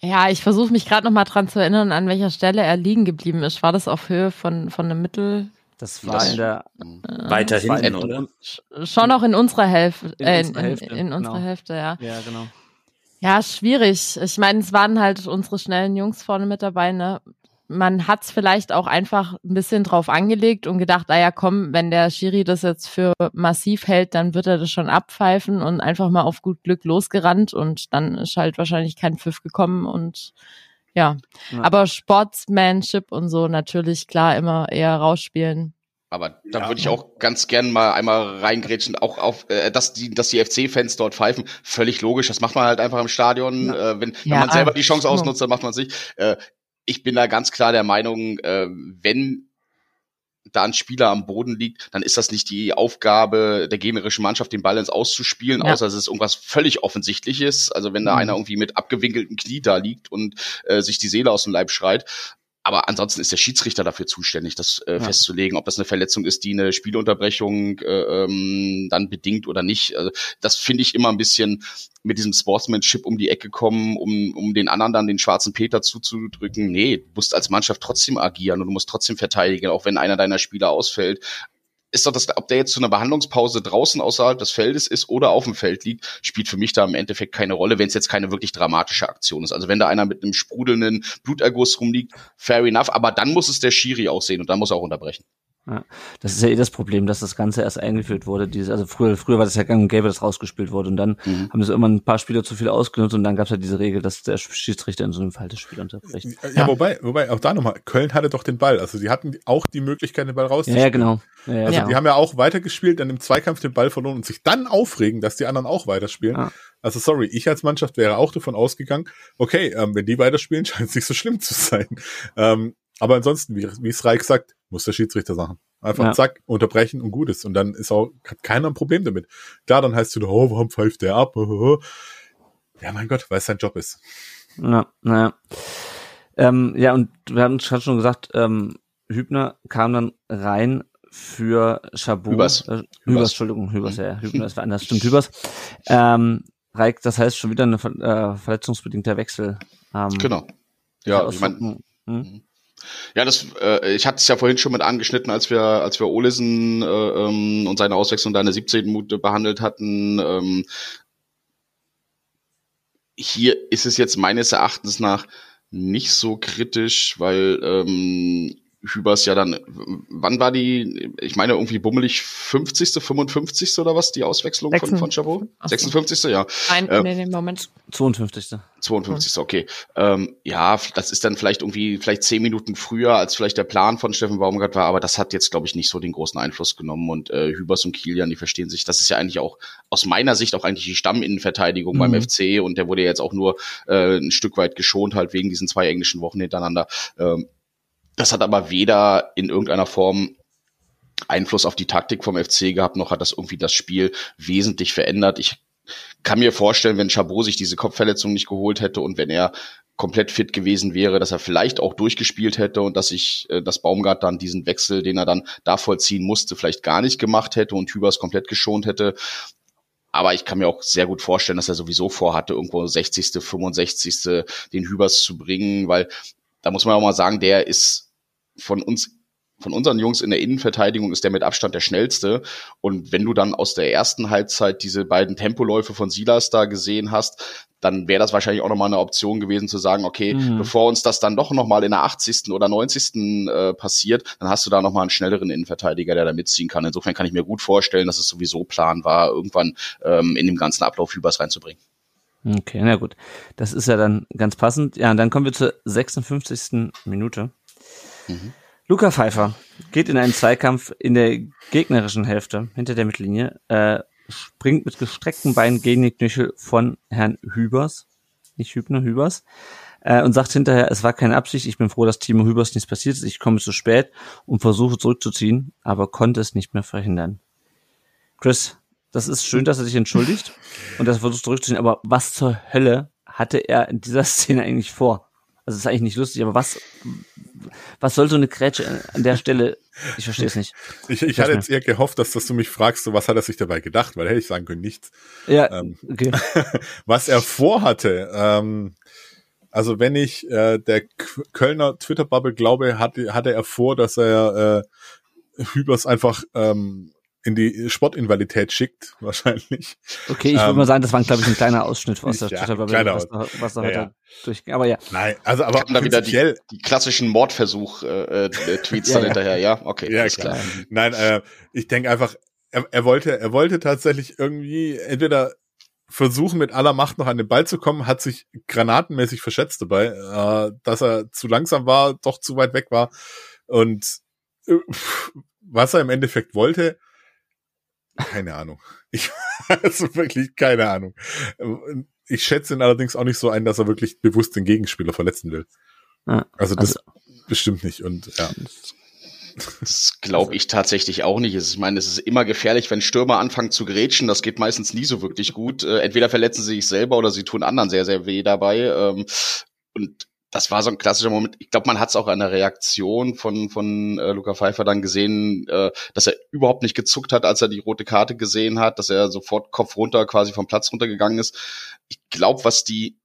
S4: Ja, ich versuche mich gerade noch mal dran zu erinnern, an welcher Stelle er liegen geblieben ist. War das auf Höhe von, von einem Mittel?
S1: Das war das in der
S3: äh, weiter hinten, oder?
S4: Schon auch in unserer Hälfte. In, äh, unserer Hälfte, in, in unserer genau. Hälfte, ja.
S1: Ja, genau.
S4: Ja, schwierig. Ich meine, es waren halt unsere schnellen Jungs vorne mit dabei, ne? Man hat es vielleicht auch einfach ein bisschen drauf angelegt und gedacht, ah ja, komm, wenn der Schiri das jetzt für massiv hält, dann wird er das schon abpfeifen und einfach mal auf gut Glück losgerannt und dann ist halt wahrscheinlich kein Pfiff gekommen und ja. ja. Aber Sportsmanship und so natürlich klar immer eher rausspielen.
S2: Aber da ja. würde ich auch ganz gern mal einmal reingrätschen, auch auf, äh, dass die, dass die FC-Fans dort pfeifen. Völlig logisch. Das macht man halt einfach im Stadion. Ja. Äh, wenn, wenn ja, man selber die Chance ausnutzt, dann macht man es nicht. Äh, ich bin da ganz klar der Meinung, äh, wenn da ein Spieler am Boden liegt, dann ist das nicht die Aufgabe der gegnerischen Mannschaft, den Ball ins Auszuspielen, ja. außer es ist irgendwas völlig Offensichtliches. Also wenn da mhm. einer irgendwie mit abgewinkeltem Knie da liegt und äh, sich die Seele aus dem Leib schreit. Aber ansonsten ist der Schiedsrichter dafür zuständig, das äh, ja. festzulegen, ob das eine Verletzung ist, die eine Spielunterbrechung äh, ähm, dann bedingt oder nicht. Also, das finde ich immer ein bisschen mit diesem Sportsmanship um die Ecke kommen, um, um den anderen dann den schwarzen Peter zuzudrücken. Nee, du musst als Mannschaft trotzdem agieren und du musst trotzdem verteidigen, auch wenn einer deiner Spieler ausfällt ist doch das, ob der jetzt zu einer Behandlungspause draußen außerhalb des Feldes ist oder auf dem Feld liegt, spielt für mich da im Endeffekt keine Rolle, wenn es jetzt keine wirklich dramatische Aktion ist. Also wenn da einer mit einem sprudelnden Bluterguss rumliegt, fair enough, aber dann muss es der Schiri auch sehen und dann muss er auch unterbrechen.
S1: Ja, das ist ja eh das Problem, dass das Ganze erst eingeführt wurde. Diese, also früher, früher war das ja gang und gäbe, dass rausgespielt wurde und dann mhm. haben sie immer ein paar Spieler zu viel ausgenutzt und dann gab es ja diese Regel, dass der Schiedsrichter in so einem Fall das Spiel unterbricht.
S5: Ja, ja, wobei, wobei, auch da nochmal, Köln hatte doch den Ball. Also sie hatten auch die Möglichkeit, den Ball rauszuspielen.
S1: Ja, genau.
S5: Ja, ja, also die haben ja auch weitergespielt, dann im Zweikampf den Ball verloren und sich dann aufregen, dass die anderen auch weiterspielen. Ja. Also sorry, ich als Mannschaft wäre auch davon ausgegangen, okay, ähm, wenn die weiterspielen, [LAUGHS] scheint es nicht so schlimm zu sein. Ähm, aber ansonsten, wie, wie es Reich sagt, muss der Schiedsrichter sagen. Einfach ja. zack, unterbrechen und gut ist. Und dann ist auch, hat keiner ein Problem damit. Klar, dann heißt du, oh, warum pfeift der ab? [LAUGHS] Ja, mein Gott, weil es sein Job ist.
S1: Ja, naja. Ähm, ja, und wir haben schon gesagt, ähm, Hübner kam dann rein für Chabot.
S2: Hübers.
S1: Äh, Hübers, Hübers Entschuldigung, Hübers, mhm. ja, Hübner, das war anders, stimmt, Hübers. Ähm, Reik, das heißt schon wieder ein äh, verletzungsbedingter Wechsel.
S2: Ähm, genau. Ja, ich meine, hm? Ja, das, äh, ich hatte es ja vorhin schon mit angeschnitten, als wir, als wir Olesen äh, ähm, und seine Auswechslung da in der 17. Minute behandelt hatten. Ähm, hier ist es jetzt meines Erachtens nach nicht so kritisch, weil ähm, Hübers ja dann, wann war die, ich meine irgendwie bummelig 50., 55. oder was, die Auswechslung 56. von, von Chabot? 56. ja.
S4: Nein, äh, nee, Moment.
S1: 52.
S2: 52. okay. Ähm, ja, das ist dann vielleicht irgendwie, vielleicht zehn Minuten früher, als vielleicht der Plan von Steffen Baumgart war, aber das hat jetzt, glaube ich, nicht so den großen Einfluss genommen und äh, Hübers und Kilian, die verstehen sich. Das ist ja eigentlich auch aus meiner Sicht auch eigentlich die Stamminnenverteidigung mhm. beim FC und der wurde jetzt auch nur äh, ein Stück weit geschont, halt wegen diesen zwei englischen Wochen hintereinander. Ähm, das hat aber weder in irgendeiner Form Einfluss auf die Taktik vom FC gehabt, noch hat das irgendwie das Spiel wesentlich verändert. Ich kann mir vorstellen, wenn Chabot sich diese Kopfverletzung nicht geholt hätte und wenn er komplett fit gewesen wäre, dass er vielleicht auch durchgespielt hätte und dass ich, äh, dass Baumgart dann diesen Wechsel, den er dann da vollziehen musste, vielleicht gar nicht gemacht hätte und Hübers komplett geschont hätte. Aber ich kann mir auch sehr gut vorstellen, dass er sowieso vorhatte, irgendwo 60., 65. den Hübers zu bringen, weil da muss man auch mal sagen, der ist von uns von unseren Jungs in der Innenverteidigung ist der mit Abstand der schnellste. Und wenn du dann aus der ersten Halbzeit diese beiden Tempoläufe von Silas da gesehen hast, dann wäre das wahrscheinlich auch nochmal eine Option gewesen zu sagen, okay, mhm. bevor uns das dann doch nochmal in der 80. oder 90. Äh, passiert, dann hast du da nochmal einen schnelleren Innenverteidiger, der da mitziehen kann. Insofern kann ich mir gut vorstellen, dass es sowieso Plan war, irgendwann ähm, in dem ganzen Ablauf Hübers reinzubringen.
S1: Okay, na gut. Das ist ja dann ganz passend. Ja, und dann kommen wir zur 56. Minute. Luca Pfeiffer geht in einen Zweikampf in der gegnerischen Hälfte hinter der Mittellinie, äh, springt mit gestreckten Beinen gegen die Knöchel von Herrn Hübers, nicht Hübner, Hübers, äh, und sagt hinterher, es war keine Absicht, ich bin froh, dass Timo Hübers nichts passiert ist, ich komme zu spät und versuche zurückzuziehen, aber konnte es nicht mehr verhindern. Chris, das ist schön, dass er sich entschuldigt und dass er versucht zurückzuziehen, aber was zur Hölle hatte er in dieser [LAUGHS] Szene eigentlich vor? Also ist eigentlich nicht lustig, aber was, was soll so eine Grätsche an der Stelle? Ich verstehe es nicht.
S5: Ich, ich hatte jetzt eher gehofft, dass, dass du mich fragst, so was hat er sich dabei gedacht, weil hätte ich sagen können, nichts.
S1: Ja, ähm, okay. [LAUGHS]
S5: was er vorhatte, ähm, also wenn ich äh, der Kölner Twitter-Bubble glaube, hatte, hatte er vor, dass er äh, Hübers einfach ähm, in die Sportinvalidität schickt, [LAUGHS] wahrscheinlich.
S1: Okay, ich würde ähm, mal sagen, das war, glaube ich, ein kleiner Ausschnitt aus [LAUGHS] der ja, Twitter-Bubble, was, da, was da ja, heute ja. durchging. Aber ja.
S5: Nein, also aber
S2: da wieder die, die klassischen Mordversuch-Tweets äh, äh, [LAUGHS] dann hinterher, ja? Okay,
S5: ja, klar. klar. Nein, äh, ich denke einfach, er, er wollte, er wollte tatsächlich irgendwie entweder versuchen, mit aller Macht noch an den Ball zu kommen, hat sich granatenmäßig verschätzt dabei, äh, dass er zu langsam war, doch zu weit weg war. Und äh, was er im Endeffekt wollte, keine Ahnung. Ich [LAUGHS] also wirklich keine Ahnung. Ich schätze ihn allerdings auch nicht so ein, dass er wirklich bewusst den Gegenspieler verletzen will. Ja, also das also, bestimmt nicht und ja.
S2: Das glaube ich tatsächlich auch nicht. Ich meine, es ist immer gefährlich, wenn Stürmer anfangen zu grätschen. Das geht meistens nie so wirklich gut. Äh, entweder verletzen sie sich selber oder sie tun anderen sehr, sehr weh dabei. Ähm, und das war so ein klassischer Moment. Ich glaube, man hat es auch an der Reaktion von von äh, Luca Pfeiffer dann gesehen, äh, dass er überhaupt nicht gezuckt hat, als er die rote Karte gesehen hat, dass er sofort Kopf runter quasi vom Platz runtergegangen ist. Ich glaube, was die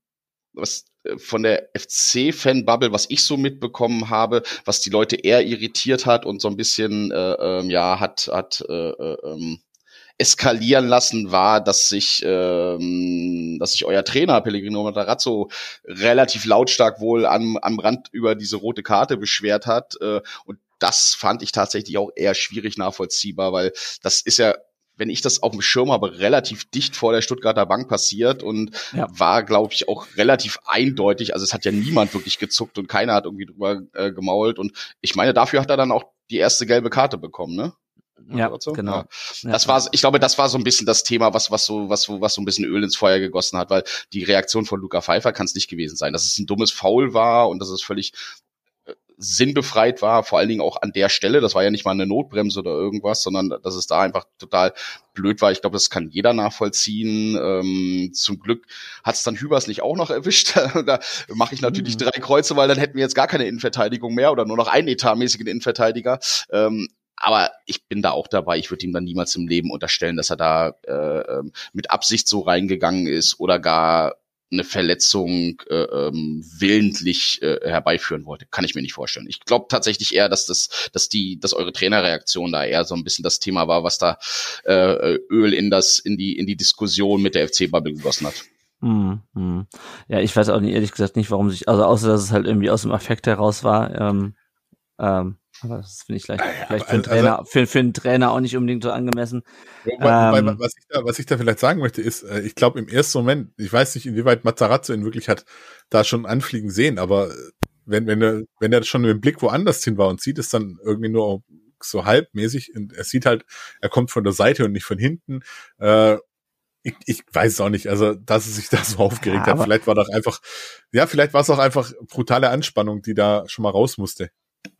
S2: was äh, von der FC-Fan-Bubble, was ich so mitbekommen habe, was die Leute eher irritiert hat und so ein bisschen äh, ähm, ja hat hat äh, äh, ähm, eskalieren lassen, war, dass sich, ähm, dass sich euer Trainer Pellegrino Matarazzo relativ lautstark wohl am, am Rand über diese rote Karte beschwert hat. Äh, und das fand ich tatsächlich auch eher schwierig nachvollziehbar, weil das ist ja wenn ich das auf dem Schirm habe, relativ dicht vor der Stuttgarter Bank passiert und ja. war, glaube ich, auch relativ eindeutig. Also es hat ja niemand wirklich gezuckt und keiner hat irgendwie drüber äh, gemault. Und ich meine, dafür hat er dann auch die erste gelbe Karte bekommen, ne?
S1: Ja, so? genau.
S2: Ja. Das war, ich glaube, das war so ein bisschen das Thema, was, was so, was, was so ein bisschen Öl ins Feuer gegossen hat, weil die Reaktion von Luca Pfeiffer kann es nicht gewesen sein, dass es ein dummes Foul war und dass es völlig äh, sinnbefreit war, vor allen Dingen auch an der Stelle. Das war ja nicht mal eine Notbremse oder irgendwas, sondern dass es da einfach total blöd war. Ich glaube, das kann jeder nachvollziehen. Ähm, zum Glück hat es dann Hübers nicht auch noch erwischt. [LAUGHS] da mache ich natürlich mhm. drei Kreuze, weil dann hätten wir jetzt gar keine Innenverteidigung mehr oder nur noch einen etatmäßigen Innenverteidiger. Ähm, aber ich bin da auch dabei. Ich würde ihm dann niemals im Leben unterstellen, dass er da äh, ähm, mit Absicht so reingegangen ist oder gar eine Verletzung äh, ähm, willentlich äh, herbeiführen wollte. Kann ich mir nicht vorstellen. Ich glaube tatsächlich eher, dass das, dass die, dass eure Trainerreaktion da eher so ein bisschen das Thema war, was da äh, Öl in das, in die, in die Diskussion mit der FC-Bubble gegossen hat.
S1: Hm, hm. Ja, ich weiß auch nicht, ehrlich gesagt nicht, warum sich, also außer dass es halt irgendwie aus dem Affekt heraus war. Ähm, ähm, aber das finde ich vielleicht, ja, vielleicht für, einen also Trainer, für, für einen Trainer auch nicht unbedingt so angemessen.
S5: Wobei, ähm, was, ich da, was ich da vielleicht sagen möchte, ist, äh, ich glaube im ersten Moment, ich weiß nicht, inwieweit Mazzarazzo ihn wirklich hat da schon anfliegen sehen, aber wenn, wenn er, wenn er schon mit dem Blick woanders hin war und sieht es dann irgendwie nur so halbmäßig, und er sieht halt, er kommt von der Seite und nicht von hinten, äh, ich, ich weiß es auch nicht, also dass es sich da so aufgeregt ja, hat. Vielleicht war doch einfach, ja, vielleicht war es auch einfach brutale Anspannung, die da schon mal raus musste.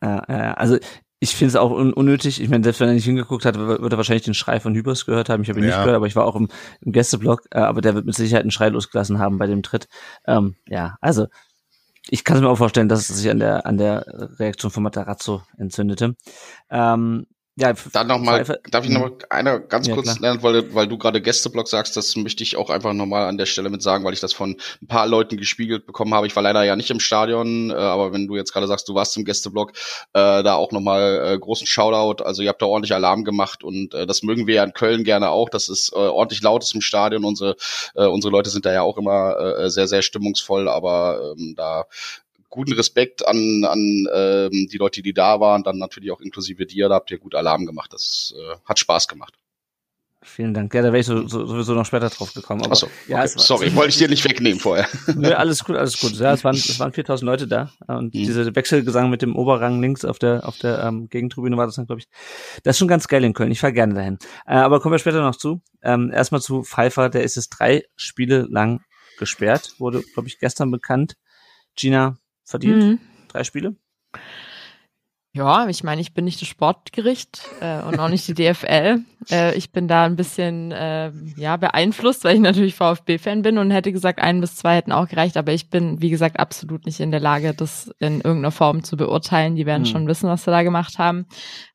S1: Äh, also ich finde es auch un unnötig. Ich meine, selbst wenn er nicht hingeguckt hat, wird er wahrscheinlich den Schrei von Hübers gehört haben. Ich habe ihn ja. nicht gehört, aber ich war auch im, im Gästeblock. Äh, aber der wird mit Sicherheit einen Schrei losgelassen haben bei dem Tritt. Ähm, ja, also ich kann es mir auch vorstellen, dass es sich an der an der Reaktion von Matarazzo entzündete. Ähm,
S2: ja, dann nochmal, darf ich noch mal einer ganz ja, kurz nennen, weil, weil du gerade Gästeblock sagst, das möchte ich auch einfach nochmal an der Stelle mit sagen, weil ich das von ein paar Leuten gespiegelt bekommen habe. Ich war leider ja nicht im Stadion, äh, aber wenn du jetzt gerade sagst, du warst im Gästeblock, äh, da auch nochmal äh, großen Shoutout. Also ihr habt da ordentlich Alarm gemacht und äh, das mögen wir ja in Köln gerne auch. Das ist äh, ordentlich laut ist im Stadion. Unsere, äh, unsere Leute sind da ja auch immer äh, sehr, sehr stimmungsvoll, aber ähm, da guten Respekt an, an ähm, die Leute, die da waren, dann natürlich auch inklusive dir, da habt ihr gut Alarm gemacht. Das äh, hat Spaß gemacht.
S1: Vielen Dank. Ja, da wäre ich so, so, sowieso noch später drauf gekommen. Aber,
S2: Achso, ja, okay. sorry, wollte ich dir nicht wegnehmen vorher. [LAUGHS]
S1: Nö, alles gut, alles gut. Ja, es waren, es waren 4000 Leute da und mhm. dieser Wechselgesang mit dem Oberrang links auf der auf der ähm, Gegentribüne war das dann, glaube ich. Das ist schon ganz geil in Köln. Ich fahre gerne dahin. Äh, aber kommen wir später noch zu. Ähm, erstmal zu Pfeiffer, der ist es drei Spiele lang gesperrt, wurde, glaube ich, gestern bekannt. Gina, verdient. Mhm. Drei Spiele.
S4: Ja, ich meine, ich bin nicht das Sportgericht äh, und auch nicht die DFL. Äh, ich bin da ein bisschen äh, ja beeinflusst, weil ich natürlich VfB-Fan bin und hätte gesagt, ein bis zwei hätten auch gereicht, aber ich bin, wie gesagt, absolut nicht in der Lage, das in irgendeiner Form zu beurteilen. Die werden mhm. schon wissen, was sie da gemacht haben.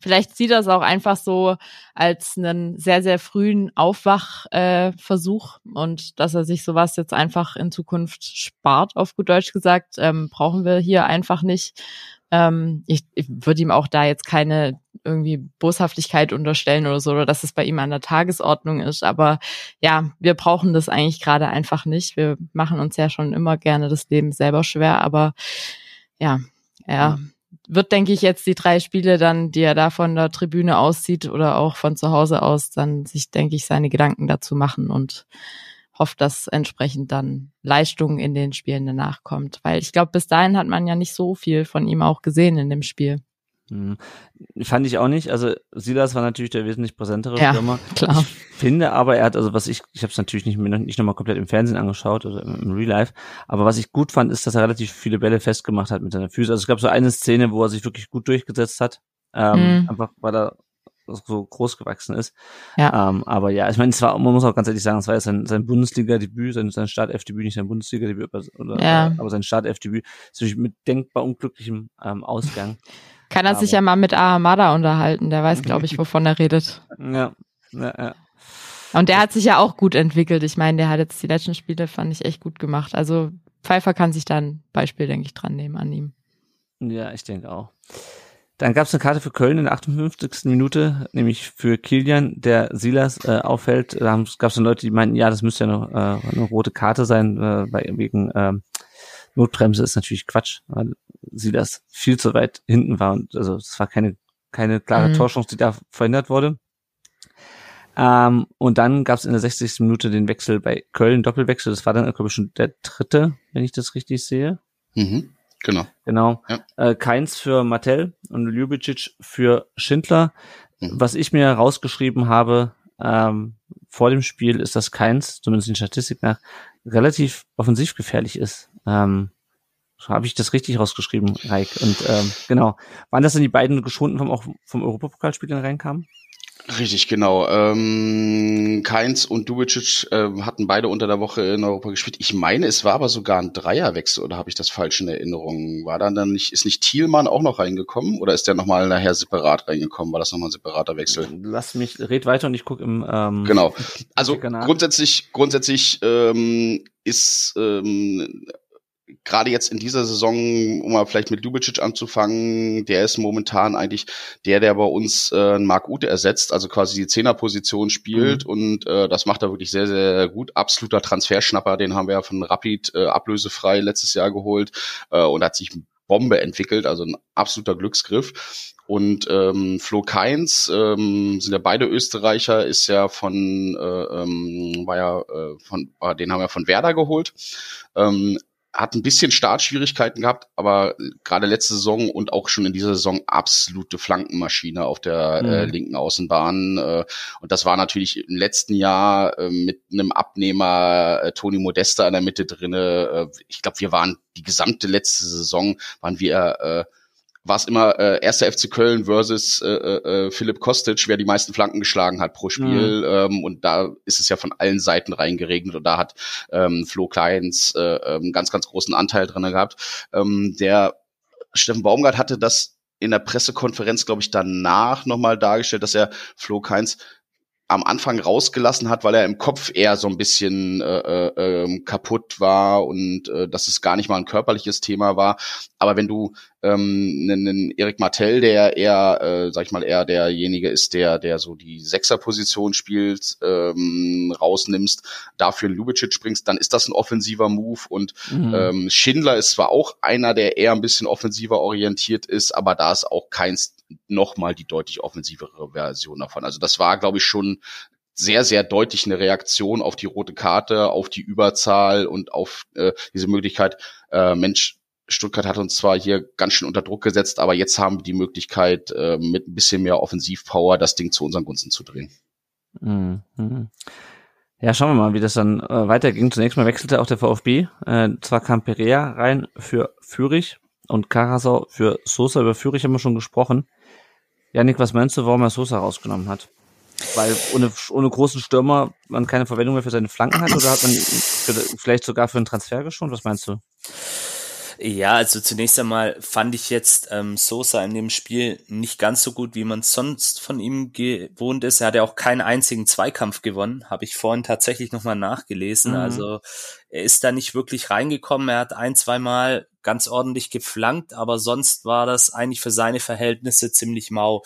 S4: Vielleicht sieht das auch einfach so als einen sehr, sehr frühen Aufwachversuch äh, und dass er sich sowas jetzt einfach in Zukunft spart, auf gut Deutsch gesagt, ähm, brauchen wir hier einfach nicht. Ähm, ich ich würde ihm auch da jetzt keine irgendwie Boshaftigkeit unterstellen oder so, oder dass es bei ihm an der Tagesordnung ist. Aber ja, wir brauchen das eigentlich gerade einfach nicht. Wir machen uns ja schon immer gerne das Leben selber schwer, aber ja, er wird, denke ich, jetzt die drei Spiele dann, die er da von der Tribüne aussieht oder auch von zu Hause aus, dann sich, denke ich, seine Gedanken dazu machen und hofft, dass entsprechend dann Leistung in den Spielen danach kommt. Weil ich glaube, bis dahin hat man ja nicht so viel von ihm auch gesehen in dem Spiel.
S1: Mhm. Fand ich auch nicht. Also Silas war natürlich der wesentlich präsentere
S4: ja, Stürmer. Klar.
S1: Ich finde aber, er hat, also was ich, ich habe es natürlich nicht, nicht nochmal komplett im Fernsehen angeschaut oder im, im Real Life, aber was ich gut fand, ist, dass er relativ viele Bälle festgemacht hat mit seiner Füße. Also es gab so eine Szene, wo er sich wirklich gut durchgesetzt hat. Ähm, mhm. Einfach weil er so groß gewachsen ist. Ja. Ähm, aber ja, ich meine, es war, man muss auch ganz ehrlich sagen, es war ja sein, sein Bundesliga-Debüt, sein, sein Start-F-Debüt, nicht sein Bundesliga-Debüt, oder, ja. aber sein Start-F-Debüt ist natürlich mit denkbar unglücklichem ähm, Ausgang. [LAUGHS]
S4: Kann er aber, sich ja mal mit Ahamada unterhalten, der weiß, glaube ich, wovon er redet. [LAUGHS]
S1: Ja, ja, ja.
S4: Und der hat sich ja auch gut entwickelt. Ich meine, der hat jetzt die letzten Spiele, fand ich, echt gut gemacht. Also Pfeiffer kann sich da ein Beispiel, denke ich, dran nehmen an ihm.
S1: Ja, ich denke auch. Dann gab es eine Karte für Köln in der 58. Minute, nämlich für Kilian, der Silas äh, auffällt. Da gab es dann Leute, die meinten, ja, das müsste ja noch äh, eine rote Karte sein, äh, weil wegen äh, Notbremse ist natürlich Quatsch. sie das viel zu weit hinten war und also es war keine keine klare mhm. Torchance, die da verhindert wurde. Ähm, und dann gab es in der 60. Minute den Wechsel bei Köln, Doppelwechsel. Das war dann, glaube ich, schon der dritte, wenn ich das richtig sehe.
S2: Mhm, genau.
S1: Genau. Ja. Äh, Keins für Mattel und Ljubicic für Schindler. Mhm. Was ich mir rausgeschrieben habe ähm, vor dem Spiel, ist, dass Keins, zumindest in Statistik nach, relativ offensiv gefährlich ist. Ähm, habe ich das richtig rausgeschrieben, Reik? Und ähm, genau. Waren das denn die beiden geschonten vom, auch vom Europapokalspiel, die reinkamen?
S2: Richtig, genau. Ähm, Keins und Dubicic äh, hatten beide unter der Woche in Europa gespielt. Ich meine, es war aber sogar ein Dreierwechsel, oder habe ich das falsch in Erinnerung? War dann dann nicht, ist nicht Thielmann auch noch reingekommen oder ist der nochmal nachher separat reingekommen? War das nochmal ein separater Wechsel?
S1: Lass mich, red weiter und ich gucke im ähm,
S2: Genau. [LAUGHS] Also grundsätzlich, grundsätzlich ähm, ist ähm, gerade jetzt in dieser Saison, um mal vielleicht mit Ljubicic anzufangen, der ist momentan eigentlich der, der bei uns äh, Marc Ute ersetzt, also quasi die Zehnerposition spielt mhm. und äh, das macht er wirklich sehr, sehr gut. Absoluter Transferschnapper, den haben wir ja von Rapid äh, ablösefrei letztes Jahr geholt äh, und hat sich Bombe entwickelt, also ein absoluter Glücksgriff. Und ähm, Flo Keins, ähm, sind ja beide Österreicher, ist ja von, äh, ähm, war ja äh, von, äh, den haben wir von Werder geholt. Ähm, hat ein bisschen Startschwierigkeiten gehabt, aber gerade letzte Saison und auch schon in dieser Saison absolute Flankenmaschine auf der äh, mhm. äh, linken Außenbahn. Äh, und das war natürlich im letzten Jahr äh, mit einem Abnehmer äh, Toni Modesta in der Mitte drinne. Äh, ich glaube, wir waren die gesamte letzte Saison waren wir äh, war es immer äh, erster FC Köln versus äh, äh, äh, Philipp Kostic, wer die meisten Flanken geschlagen hat pro Spiel. Mhm. Ähm, und da ist es ja von allen Seiten reingeregnet und da hat ähm, Flo Kleins äh, ähm, ganz, ganz großen Anteil drin gehabt. Ähm, der Steffen Baumgart hatte das in der Pressekonferenz, glaube ich, danach nochmal dargestellt, dass er Flo Keins am Anfang rausgelassen hat, weil er im Kopf eher so ein bisschen äh, äh, ähm, kaputt war und äh, dass es gar nicht mal ein körperliches Thema war. Aber wenn du ähm, einen, einen Erik Martell, der eher, äh, sag ich mal, eher derjenige ist, der, der so die Sechserposition spielt, ähm, rausnimmst, dafür Lubicic springst, dann ist das ein offensiver Move. Und mhm. ähm, Schindler ist zwar auch einer, der eher ein bisschen offensiver orientiert ist, aber da ist auch keins nochmal die deutlich offensivere Version davon. Also das war, glaube ich, schon sehr, sehr deutlich eine Reaktion auf die rote Karte, auf die Überzahl und auf äh, diese Möglichkeit, äh, Mensch, Stuttgart hat uns zwar hier ganz schön unter Druck gesetzt, aber jetzt haben wir die Möglichkeit, äh, mit ein bisschen mehr Offensivpower das Ding zu unseren Gunsten zu drehen.
S1: Mhm. Ja, schauen wir mal, wie das dann äh, weiterging. Zunächst mal wechselte auch der VfB. Äh, zwar kam Perea rein für Fürich und Karasau für Sosa. Über Fürich haben wir schon gesprochen. Janik, was meinst du, warum er Sosa rausgenommen hat? Weil ohne, ohne großen Stürmer man keine Verwendung mehr für seine Flanken hat oder hat man vielleicht sogar für einen Transfer geschont? Was meinst du?
S3: Ja, also zunächst einmal fand ich jetzt ähm, Sosa in dem Spiel nicht ganz so gut, wie man sonst von ihm gewohnt ist. Er hat ja auch keinen einzigen Zweikampf gewonnen, habe ich vorhin tatsächlich nochmal nachgelesen. Mhm. Also er ist da nicht wirklich reingekommen. Er hat ein, zweimal ganz ordentlich geflankt, aber sonst war das eigentlich für seine Verhältnisse ziemlich mau.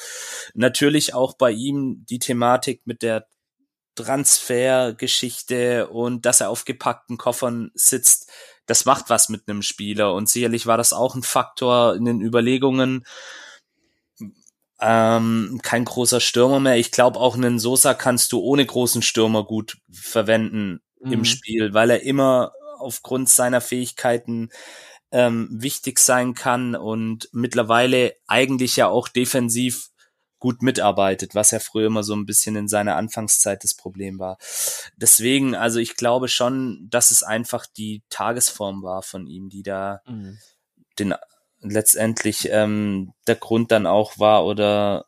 S3: Natürlich auch bei ihm die Thematik mit der Transfergeschichte und dass er auf gepackten Koffern sitzt das macht was mit einem Spieler und sicherlich war das auch ein Faktor in den Überlegungen. Ähm, kein großer Stürmer mehr. Ich glaube, auch einen Sosa kannst du ohne großen Stürmer gut verwenden mhm. im Spiel, weil er immer aufgrund seiner Fähigkeiten ähm, wichtig sein kann und mittlerweile eigentlich ja auch defensiv gut mitarbeitet, was ja früher immer so ein bisschen in seiner Anfangszeit das Problem war. Deswegen, also ich glaube schon, dass es einfach die Tagesform war von ihm, die da mhm. den letztendlich ähm, der Grund dann auch war oder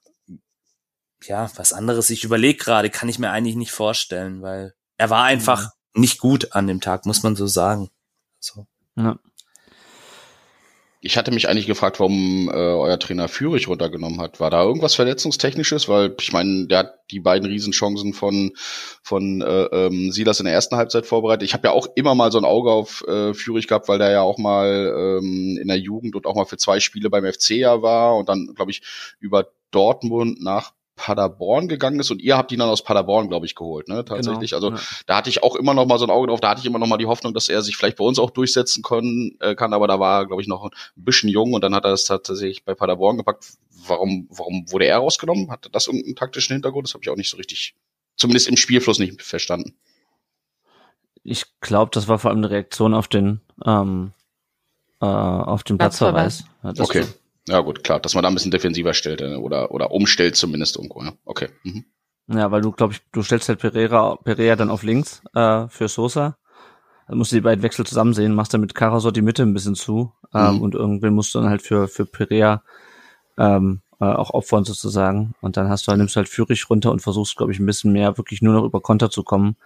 S3: ja, was anderes. Ich überlege gerade, kann ich mir eigentlich nicht vorstellen, weil er war einfach mhm. nicht gut an dem Tag, muss man so sagen. So. Ja.
S2: Ich hatte mich eigentlich gefragt, warum äh, euer Trainer Führig runtergenommen hat. War da irgendwas Verletzungstechnisches? Weil ich meine, der hat die beiden Riesenchancen von von äh, ähm, Silas in der ersten Halbzeit vorbereitet. Ich habe ja auch immer mal so ein Auge auf äh, Führig gehabt, weil der ja auch mal ähm, in der Jugend und auch mal für zwei Spiele beim FC ja war und dann, glaube ich, über Dortmund nach Paderborn gegangen ist und ihr habt ihn dann aus Paderborn, glaube ich, geholt, ne? Tatsächlich.
S1: Genau,
S2: also
S1: ja.
S2: da hatte ich auch immer noch mal so ein Auge drauf, da hatte ich immer noch mal die Hoffnung, dass er sich vielleicht bei uns auch durchsetzen können, äh, kann, aber da war er, glaube ich, noch ein bisschen jung und dann hat er es tatsächlich bei Paderborn gepackt. Warum, warum wurde er rausgenommen? Hatte das irgendeinen taktischen Hintergrund? Das habe ich auch nicht so richtig, zumindest im Spielfluss nicht verstanden.
S1: Ich glaube, das war vor allem eine Reaktion auf den, ähm, äh, auf den
S4: Platzverweis.
S1: Platzverweis. Ja,
S2: Okay.
S1: war-
S2: Ja gut, klar, dass man da ein bisschen defensiver stellt äh, oder, oder umstellt zumindest irgendwo. Ja. Okay. Mhm.
S1: Ja, weil du, glaube ich, du stellst halt Pereira, Pereira dann auf links äh, für Sosa. Dann musst du die beiden Wechsel zusammen sehen, machst dann mit Karasor die Mitte ein bisschen zu ähm,
S2: Mhm.
S1: und irgendwann musst du dann halt für, für Pereira ähm, äh, auch opfern sozusagen. Und dann hast du nimmst du halt Führig runter und versuchst, glaube ich, ein bisschen mehr wirklich nur noch über Konter zu kommen.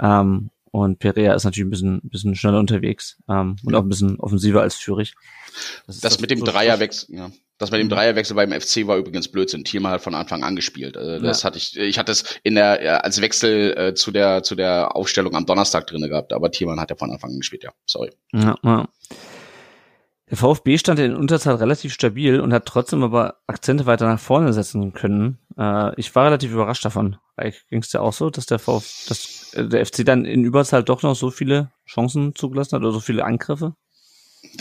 S1: Ähm, und Pereira ist natürlich ein bisschen, bisschen schneller unterwegs ähm, und auch ein bisschen offensiver als Führig. ist
S2: Das mit dem
S1: so-
S2: Dreierwechsel, ja. Das mit dem
S1: Mhm.
S2: Dreierwechsel beim FC war übrigens Blödsinn. Thielmann hat von Anfang an gespielt. Äh, Das
S1: Ja.
S2: hatte ich, ich hatte es in der, als Wechsel äh, zu der, zu der Aufstellung am Donnerstag drinne gehabt, aber Thielmann hat ja von Anfang an gespielt, ja. Sorry.
S1: Ja, ja. Der VfB stand in Unterzahl relativ stabil und hat trotzdem aber Akzente weiter nach vorne setzen können. Äh, ich war relativ überrascht davon. Ging es dir auch so, dass der VfB, dass äh, der FC dann in Überzahl doch noch so viele Chancen zugelassen hat oder so viele Angriffe?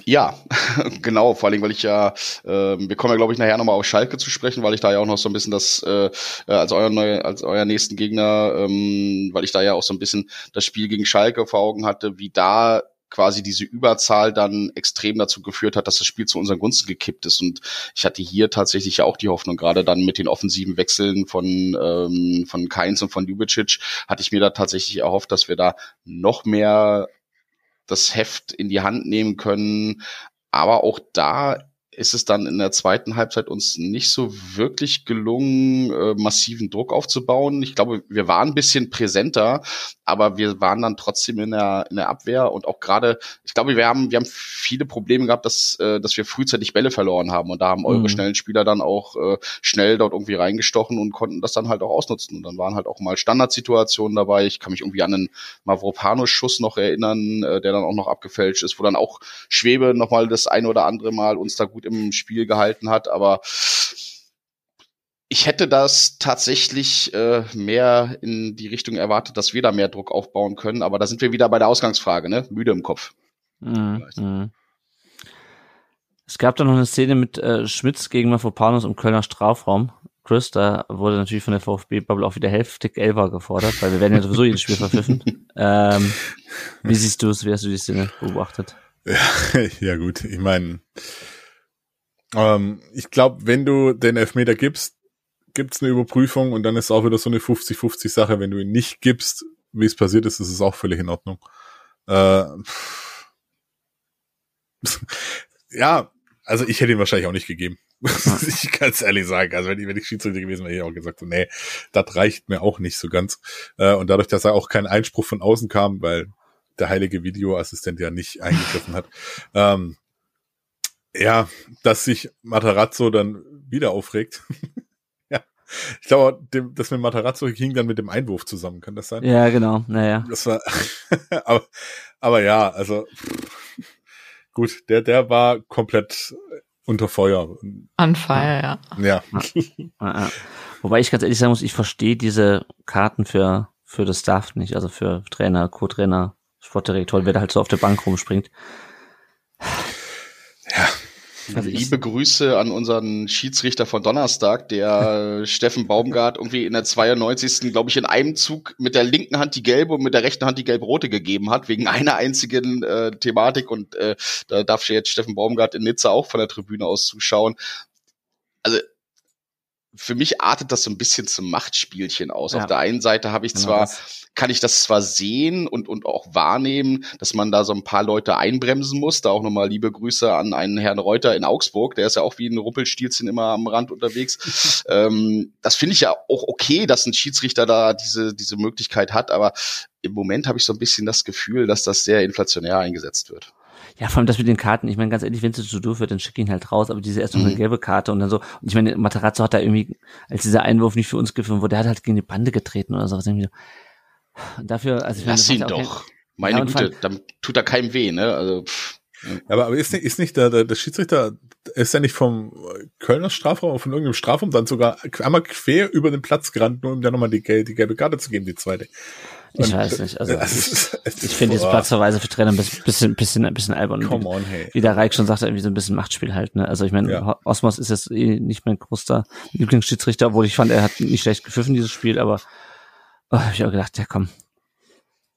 S2: Ja, [LAUGHS] genau, vor allem, weil ich ja, ähm, wir kommen ja, glaube ich, nachher nochmal auf Schalke zu sprechen, weil ich da ja auch noch so ein bisschen das, äh, äh, als euer neue, als euer nächsten Gegner, ähm, weil ich da ja auch so ein bisschen das Spiel gegen Schalke vor Augen hatte, wie da quasi diese Überzahl dann extrem dazu geführt hat, dass das Spiel zu unseren Gunsten gekippt ist. Und ich hatte hier tatsächlich auch die Hoffnung, gerade dann mit den offensiven Wechseln von, ähm, von Keins und von Ljubicic, hatte ich mir da tatsächlich erhofft, dass wir da noch mehr das Heft in die Hand nehmen können. Aber auch da ist es dann in der zweiten Halbzeit uns nicht so wirklich gelungen, äh, massiven Druck aufzubauen. Ich glaube, wir waren ein bisschen präsenter, aber wir waren dann trotzdem in der, in der Abwehr und auch gerade, ich glaube, wir haben, wir haben viele Probleme gehabt, dass, äh, dass wir frühzeitig Bälle verloren haben und da haben eure
S1: Mhm.
S2: schnellen Spieler dann auch äh, schnell dort irgendwie reingestochen und konnten das dann halt auch ausnutzen. Und dann waren halt auch mal Standardsituationen dabei. Ich kann mich irgendwie an einen Mavropanos-Schuss noch erinnern, äh, der dann auch noch abgefälscht ist, wo dann auch Schwebe nochmal das ein oder andere Mal uns da gut im Spiel gehalten hat. Aber ich hätte das tatsächlich äh, mehr in die Richtung erwartet, dass wir da mehr Druck aufbauen können. Aber da sind wir wieder bei der Ausgangsfrage, ne? Müde im Kopf.
S1: Mhm. Mhm. Es gab da noch eine Szene mit äh, Schmitz gegen Mafropanos im Kölner Strafraum. Chris, da wurde natürlich von der VfB-Bubble auch wieder heftig Elfer gefordert, weil wir werden ja sowieso jedes Spiel verpfiffen. [LAUGHS] ähm, wie siehst du es? Wie hast du die Szene beobachtet?
S5: ja [LAUGHS] gut, ich meine, ähm, ich glaube, wenn du den Elfmeter gibst, gibt's eine Überprüfung und dann ist auch wieder so eine 50-50 Sache. Wenn du ihn nicht gibst, wie es passiert ist, ist es auch völlig in Ordnung. Äh, [LAUGHS] ja, also ich hätte ihn wahrscheinlich auch nicht gegeben. [LAUGHS] ich kann es ehrlich sagen. Also wenn ich, wenn ich Schiedsrichter gewesen wäre, hätte ich auch gesagt, so, nee, das reicht mir auch nicht so ganz. Äh, und dadurch, dass er auch kein Einspruch von außen kam, weil der heilige Videoassistent ja nicht eingegriffen hat, ähm, ja, dass sich Matarazzo dann wieder aufregt. [LAUGHS] ja, ich glaube, dem, das mit Matarazzo hing dann mit dem Einwurf zusammen, kann das sein?
S1: Ja, genau. Naja.
S5: Das war, [LAUGHS] aber, aber ja, also gut, der, der war komplett unter Feuer.
S4: Ja.
S5: Ja,
S1: Ja, ja. Wobei ich ganz ehrlich sagen muss, ich verstehe diese Karten für, für das Staff nicht, also für Trainer, Co-Trainer, Sportdirektor, wer da halt so auf der Bank rumspringt. Also
S2: Liebe Grüße an unseren Schiedsrichter von Donnerstag, der [LAUGHS] Steffen Baumgart irgendwie in der 92. glaube ich in einem Zug mit der linken Hand die gelbe und mit der rechten Hand die gelb-rote gegeben hat, wegen einer einzigen äh, Thematik und äh, da darf jetzt Steffen Baumgart in Nizza auch von der Tribüne aus zuschauen. Also für mich artet das so ein bisschen zum Machtspielchen aus.
S1: Ja.
S2: Auf der einen Seite habe ich
S1: Genau
S2: zwar
S1: das.
S2: Kann ich das zwar sehen und, und auch wahrnehmen, dass man da so ein paar Leute einbremsen muss. Da auch nochmal liebe Grüße an einen Herrn Reuter in Augsburg. Der ist ja auch wie ein Ruppelstielchen immer am Rand unterwegs. [LAUGHS] ähm, das finde ich ja auch okay, dass ein Schiedsrichter da diese, diese Möglichkeit hat. Aber im Moment habe ich so ein bisschen das Gefühl, dass das sehr inflationär eingesetzt wird.
S1: Ja, vor allem das mit den Karten. Ich meine, ganz ehrlich, wenn es zu doof wird, dann schick ihn halt raus. Aber diese erst noch eine
S2: Mhm.
S1: gelbe Karte und dann so. Und ich meine, Materazzo hat da irgendwie, als dieser Einwurf nicht für uns geführt wurde, der hat halt gegen die Bande getreten oder sowas. Irgendwie so. Dafür, also ich meine,
S2: Lass
S1: das
S2: ihn doch. Meine
S1: Ja,
S2: Güte, dann tut da keinem weh, ne? Also pff.
S5: aber, aber ist nicht, ist nicht der, der, der Schiedsrichter, ist ja nicht vom Kölner Strafraum, von irgendeinem Strafraum dann sogar einmal quer über den Platz gerannt, nur um dann nochmal die, die gelbe Karte zu geben, die zweite.
S1: Ich und weiß nicht. Also ich, ich finde diese Platzverweise für Trainer ein bisschen, bisschen, ein bisschen albern.
S5: Come on, hey.
S1: Wie der Reich schon sagte, irgendwie so ein bisschen Machtspiel halt. Ne? Also ich meine, ja. Osmos ist jetzt eh nicht mein größter Lieblingsschiedsrichter, obwohl ich fand, er hat nicht schlecht gepfiffen dieses Spiel, aber oh, hab ich auch gedacht, ja komm.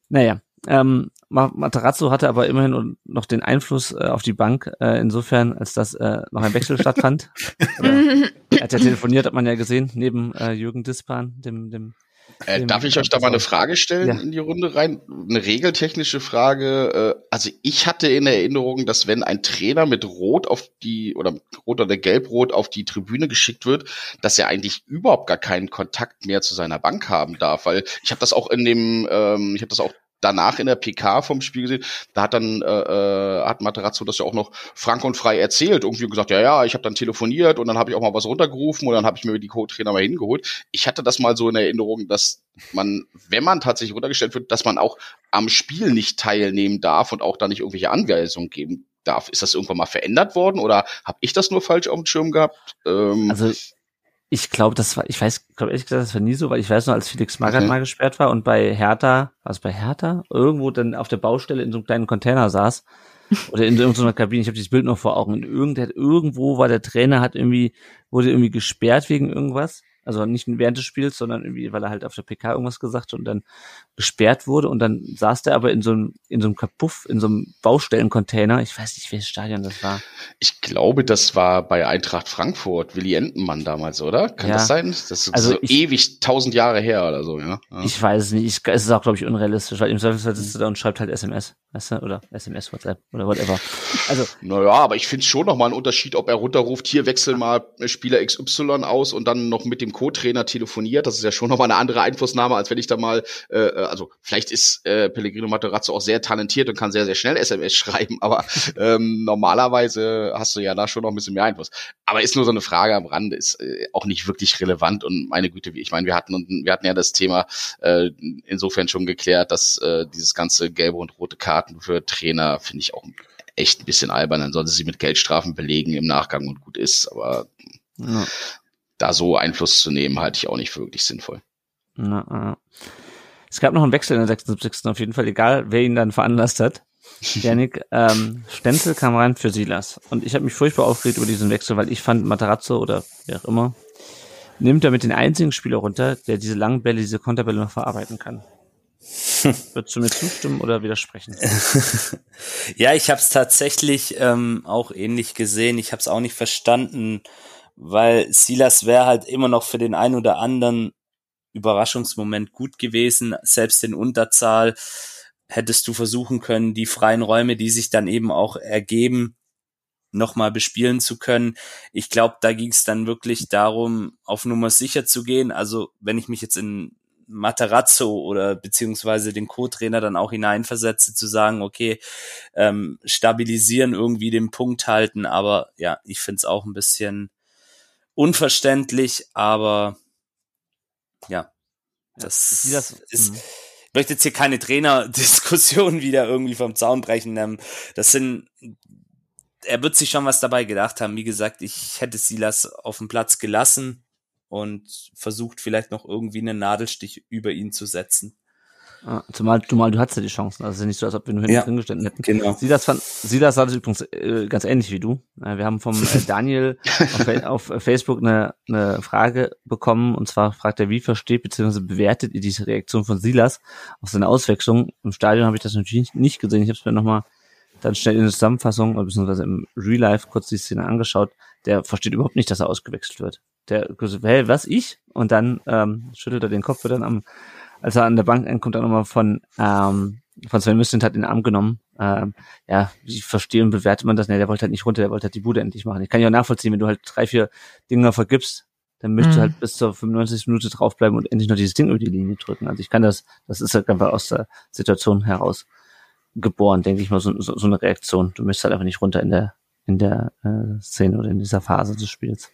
S1: Naja, ähm, Materazzo hatte aber immerhin noch den Einfluss äh, auf die Bank, äh, insofern, als dass äh, noch ein Wechsel stattfand. [LAUGHS] er hat ja telefoniert, hat man ja gesehen, neben äh, Jürgen Dispan, dem, dem
S2: äh, darf ich euch da mal eine Frage stellen ja. in die Runde rein? Eine regeltechnische Frage. Äh, also ich hatte in Erinnerung, dass wenn ein Trainer mit Rot auf die oder Rot oder Gelb-Rot auf die Tribüne geschickt wird, dass er eigentlich überhaupt gar keinen Kontakt mehr zu seiner Bank haben darf. Weil ich habe das auch in dem, ähm, ich habe das auch danach in der PK vom Spiel gesehen, da hat dann äh, äh, hat Materazzo das ja auch noch frank und frei erzählt, irgendwie gesagt, ja, ja, ich habe dann telefoniert und dann habe ich auch mal was runtergerufen und dann habe ich mir die Co-Trainer mal hingeholt. Ich hatte das mal so in Erinnerung, dass man, wenn man tatsächlich runtergestellt wird, dass man auch am Spiel nicht teilnehmen darf und auch da nicht irgendwelche Anweisungen geben darf. Ist das irgendwann mal verändert worden oder habe ich das nur falsch auf dem Schirm gehabt?
S1: Ähm, also ich glaube, das war, ich weiß, glaube ehrlich gesagt, das war nie so, weil ich weiß noch, als Felix Magath okay. mal gesperrt war und bei Hertha, war es bei Hertha, irgendwo dann auf der Baustelle in so einem kleinen Container saß oder in irgendeiner Kabine, ich habe dieses Bild noch vor Augen, und irgend, irgendwo war der Trainer, hat irgendwie, wurde irgendwie gesperrt wegen irgendwas also nicht während des Spiels, sondern irgendwie, weil er halt auf der PK irgendwas gesagt hat und dann gesperrt wurde und dann saß der aber in so einem, in so einem Kapuff, in so einem Baustellencontainer. Ich weiß nicht, welches Stadion das war.
S2: Ich glaube, das war bei Eintracht Frankfurt, Willi Entenmann damals, oder? Kann ja. das sein? Das ist also so ich, ewig tausend Jahre her oder so, ja.
S1: ja. Ich weiß es nicht. Ich, es ist auch, glaube ich, unrealistisch, weil im Zweifelsfall sitzt er da und schreibt halt SMS, weißt du, oder SMS, WhatsApp oder whatever.
S2: Also. [LAUGHS] Naja, aber ich finde schon nochmal einen Unterschied, ob er runterruft, hier wechsel mal Spieler XY aus und dann noch mit dem Co-Trainer telefoniert. Das ist ja schon nochmal eine andere Einflussnahme, als wenn ich da mal, äh, äh, also vielleicht ist äh, Pellegrino Materazzo auch sehr talentiert und kann sehr, sehr schnell SMS [LAUGHS] schreiben, aber ähm, normalerweise hast du ja da schon noch ein bisschen mehr Einfluss. Aber ist nur so eine Frage am Rande, ist äh, auch nicht wirklich relevant und meine Güte, ich meine, wir hatten wir hatten ja das Thema äh, insofern schon geklärt, dass äh, dieses ganze gelbe und rote Karten für Trainer finde ich auch echt ein bisschen albern. Dann sollte sie mit Geldstrafen belegen im Nachgang und gut ist. Aber ja da so Einfluss zu nehmen, halte ich auch nicht für wirklich sinnvoll.
S1: Na, äh. Es gab noch einen Wechsel in der 76. auf jeden Fall, egal wer ihn dann veranlasst hat. [LAUGHS] Janik, ähm, Stenzel kam rein für Silas. Und ich habe mich furchtbar aufgeregt über diesen Wechsel, weil ich fand, Matarazzo oder wer auch immer, nimmt damit den einzigen Spieler runter, der diese langen Bälle, diese Konterbälle noch verarbeiten kann. [LAUGHS] Würdest du mir zustimmen oder widersprechen? [LAUGHS]
S3: ja, ich habe es tatsächlich ähm, auch ähnlich gesehen. Ich habe es auch nicht verstanden, weil Silas wäre halt immer noch für den einen oder anderen Überraschungsmoment gut gewesen, selbst in Unterzahl hättest du versuchen können, die freien Räume, die sich dann eben auch ergeben, nochmal bespielen zu können. Ich glaube, da ging es dann wirklich darum, auf Nummer sicher zu gehen. Also wenn ich mich jetzt in Materazzo oder beziehungsweise den Co-Trainer dann auch hineinversetze, zu sagen, okay, ähm, stabilisieren, irgendwie den Punkt halten. Aber ja, ich finde es auch ein bisschen unverständlich, aber ja, das, ja, das ist. Mhm. Ich möchte jetzt hier keine Trainerdiskussion [LAUGHS] wieder irgendwie vom Zaun brechen. Ähm, das sind, er wird sich schon was dabei gedacht haben. Wie gesagt, ich hätte Silas auf dem Platz gelassen und versucht vielleicht noch irgendwie einen Nadelstich über ihn zu setzen.
S1: Ah, zumal, zumal du hattest ja die Chancen. Also es ist nicht so, als ob wir nur hinten ja, drin gestanden hätten. Genau. Silas, fand, Silas sah das übrigens äh, ganz ähnlich wie du. Äh, wir haben vom äh, Daniel auf, [LAUGHS] auf, Facebook eine, eine Frage bekommen. Und zwar fragt er, wie versteht bzw. bewertet ihr diese Reaktion von Silas auf seine Auswechslung? Im Stadion habe ich das natürlich nicht gesehen. Ich habe es mir nochmal dann schnell in der Zusammenfassung, beziehungsweise im Real Life kurz die Szene angeschaut. Der versteht überhaupt nicht, dass er ausgewechselt wird. Der, hey, was, ich? Und dann ähm, schüttelt er den Kopf, wird dann am als er an der Bank ankommt, dann nochmal von, ähm, von Sven Müslint hat den Arm genommen. Ähm, ja, ich verstehe und bewerte man das? Ne, der wollte halt nicht runter, der wollte halt die Bude endlich machen. Ich kann ja auch nachvollziehen, wenn du halt drei, vier Dinger vergibst, dann möchtest mhm. du halt bis zur 95. Minute draufbleiben und endlich noch dieses Ding über die Linie drücken. Also ich kann das, das ist halt einfach aus der Situation heraus geboren, denke ich mal, so, so, so eine Reaktion. Du möchtest halt einfach nicht runter in der, in der äh, Szene oder in dieser Phase des Spiels.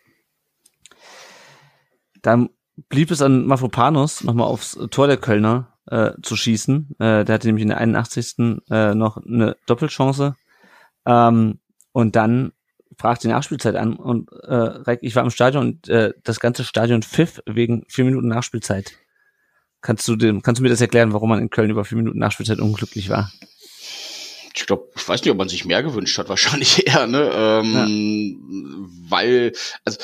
S1: Dann blieb es an Mafropanos, nochmal aufs Tor der Kölner äh, zu schießen. Äh, der hatte nämlich in der 81. Äh, noch eine Doppelchance. Ähm, und dann fragt die Nachspielzeit an und äh, ich war im Stadion und äh, das ganze Stadion pfiff wegen vier Minuten Nachspielzeit. Kannst du dem, kannst du mir das erklären, warum man in Köln über vier Minuten Nachspielzeit unglücklich war?
S2: Ich glaube, ich weiß nicht, ob man sich mehr gewünscht hat, wahrscheinlich [LAUGHS] eher, ne? Ähm, ja. Weil, also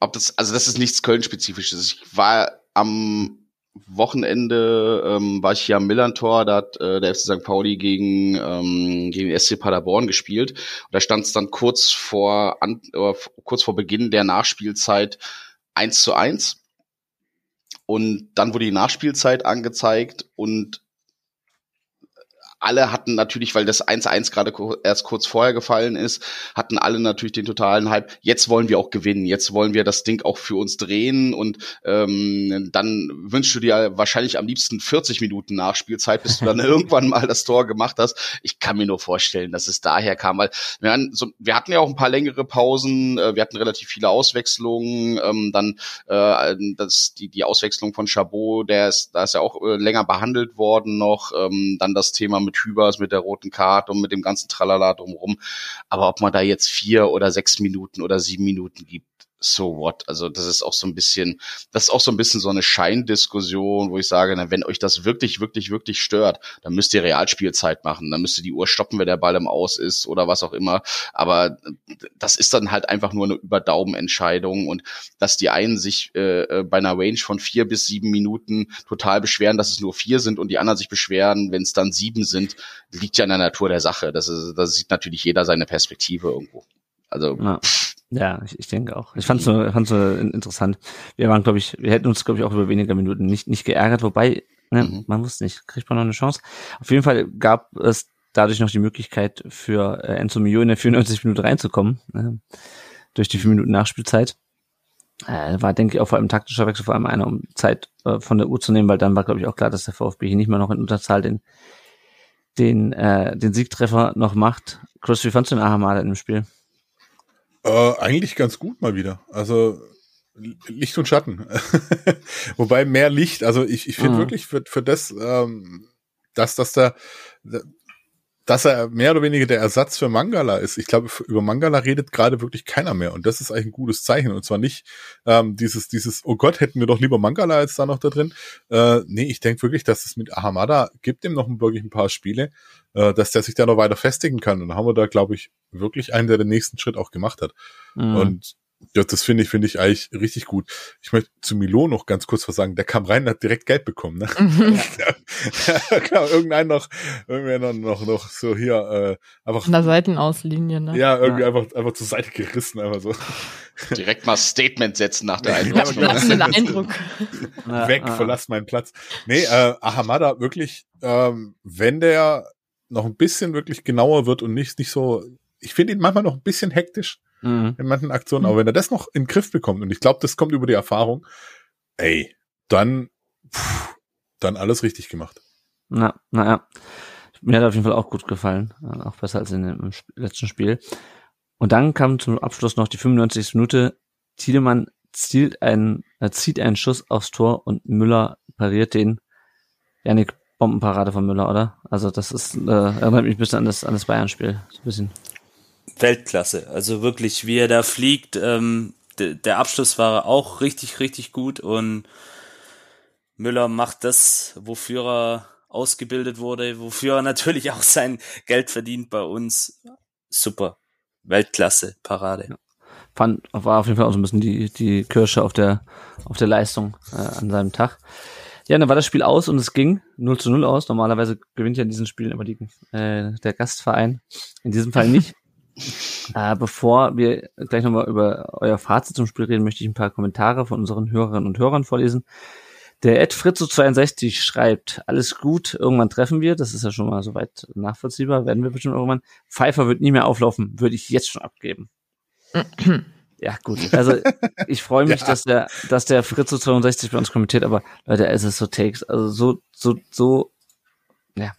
S2: ob das, also das ist nichts Köln-spezifisches. Ich war am Wochenende ähm, war ich hier am Millantor, da hat äh, der FC St. Pauli gegen, ähm, gegen SC Paderborn gespielt. Und da stand es dann kurz vor, an, äh, kurz vor Beginn der Nachspielzeit eins zu eins. Und dann wurde die Nachspielzeit angezeigt und alle hatten natürlich, weil das 1-1 gerade erst kurz vorher gefallen ist, hatten alle natürlich den totalen Hype. Jetzt wollen wir auch gewinnen. Jetzt wollen wir das Ding auch für uns drehen. Und ähm, dann wünschst du dir wahrscheinlich am liebsten 40 Minuten Nachspielzeit, bis du dann [LAUGHS] irgendwann mal das Tor gemacht hast. Ich kann mir nur vorstellen, dass es daher kam, weil wir hatten, so, wir hatten ja auch ein paar längere Pausen. Äh, wir hatten relativ viele Auswechslungen. Ähm, dann äh, das, die, die Auswechslung von Chabot, der ist, da ist ja auch äh, länger behandelt worden noch. Ähm, dann das Thema mit Hübers, mit der roten Karte und mit dem ganzen Tralala drumherum. Aber ob man da jetzt vier oder sechs Minuten oder sieben Minuten gibt, so what? Also das ist auch so ein bisschen, das ist auch so ein bisschen so eine Scheindiskussion, wo ich sage, na, wenn euch das wirklich, wirklich, wirklich stört, dann müsst ihr Realspielzeit machen, dann müsst ihr die Uhr stoppen, wenn der Ball im Aus ist oder was auch immer. Aber das ist dann halt einfach nur eine Überdaumenentscheidung und dass die einen sich äh, äh, bei einer Range von vier bis sieben Minuten total beschweren, dass es nur vier sind und die anderen sich beschweren, wenn es dann sieben sind, liegt ja in der Natur der Sache. Das ist, da sieht natürlich jeder seine Perspektive irgendwo. Also
S1: ja. Ja, ich, ich denke auch. Ich fand so, fand so interessant. Wir waren, glaube ich, wir hätten uns, glaube ich, auch über weniger Minuten nicht, nicht geärgert, wobei, ne, mhm. man wusste nicht, kriegt man noch eine Chance. Auf jeden Fall gab es dadurch noch die Möglichkeit für äh, Enzo Mio in der 94 Minute reinzukommen, äh, durch die vier Minuten Nachspielzeit. Äh, war, denke ich, auch vor allem taktischer Wechsel, vor allem einer, um Zeit äh, von der Uhr zu nehmen, weil dann war, glaube ich, auch klar, dass der VfB hier nicht mehr noch in Unterzahl den, den, äh, den Siegtreffer noch macht. Chris, wie fandst du den Ahamada im Spiel?
S5: Äh, eigentlich ganz gut mal wieder. Also Licht und Schatten. [LAUGHS] Wobei mehr Licht, also ich, ich finde mhm. wirklich für, für das, ähm, dass, dass da, dass er mehr oder weniger der Ersatz für Mangala ist. Ich glaube, über Mangala redet gerade wirklich keiner mehr. Und das ist eigentlich ein gutes Zeichen. Und zwar nicht ähm, dieses, dieses, oh Gott, hätten wir doch lieber Mangala als da noch da drin. Äh, nee, ich denke wirklich, dass es mit Ahamada gibt ihm noch wirklich ein paar Spiele, äh, dass der sich da noch weiter festigen kann. Und dann haben wir da, glaube ich, wirklich einen, der den nächsten Schritt auch gemacht hat. Mhm. Und ja, das finde ich, finde ich eigentlich richtig gut. Ich möchte zu Milo noch ganz kurz was sagen. Der kam rein und hat direkt Geld bekommen. Ne? Mhm. [LAUGHS] da [LAUGHS] kam irgendein noch, irgendwer noch, noch so hier, äh, einfach.
S4: An der Seitenauslinie, ne?
S5: Ja, irgendwie ja. einfach, einfach zur Seite gerissen, einfach so.
S2: Direkt mal Statement setzen nach der Einwechslung.
S4: Ja, den [LAUGHS] Eindruck.
S5: Weg, verlass meinen Platz. Nee, äh, Ahamada wirklich, ähm, wenn der noch ein bisschen wirklich genauer wird und nicht, nicht so, ich finde ihn manchmal noch ein bisschen hektisch mhm. in manchen Aktionen. Aber wenn er das noch in den Griff bekommt, und ich glaube, das kommt über die Erfahrung, ey, dann, pff, dann alles richtig gemacht.
S1: Na, naja. Mir hat auf jeden Fall auch gut gefallen. Auch besser als in dem letzten Spiel. Und dann kam zum Abschluss noch die 95. Minute. Tiedemann zielt einen, äh, zieht einen Schuss aufs Tor und Müller pariert den. Janik, Bombenparade von Müller, oder? Also das ist, äh, erinnert mich ein bisschen an das, an das Bayern-Spiel. So ein bisschen.
S3: Weltklasse. Also wirklich, wie er da fliegt, ähm, der Abschluss war auch richtig, richtig gut und Müller macht das, wofür er ausgebildet wurde, wofür er [LAUGHS] natürlich auch sein Geld verdient bei uns. Super. Weltklasse, Parade. Ja.
S1: Fand, war auf jeden Fall auch so ein bisschen die, die Kirsche auf der, auf der Leistung äh, an seinem Tag. Ja, dann war das Spiel aus und es ging 0 zu 0 aus. Normalerweise gewinnt ja in diesen Spielen immer die, äh, der Gastverein. In diesem Fall nicht. Äh, bevor wir gleich nochmal über euer Fazit zum Spiel reden, möchte ich ein paar Kommentare von unseren Hörerinnen und Hörern vorlesen. Der Ed Fritzo62 schreibt, alles gut, irgendwann treffen wir, das ist ja schon mal soweit nachvollziehbar, werden wir bestimmt irgendwann. Pfeiffer wird nie mehr auflaufen, würde ich jetzt schon abgeben. [CLEARS THROAT] ja, gut. Also ich freue mich, [LAUGHS] ja. dass der, dass der Fritzo62 bei uns kommentiert, aber Leute, es ist so Takes, also so, so, so, ja,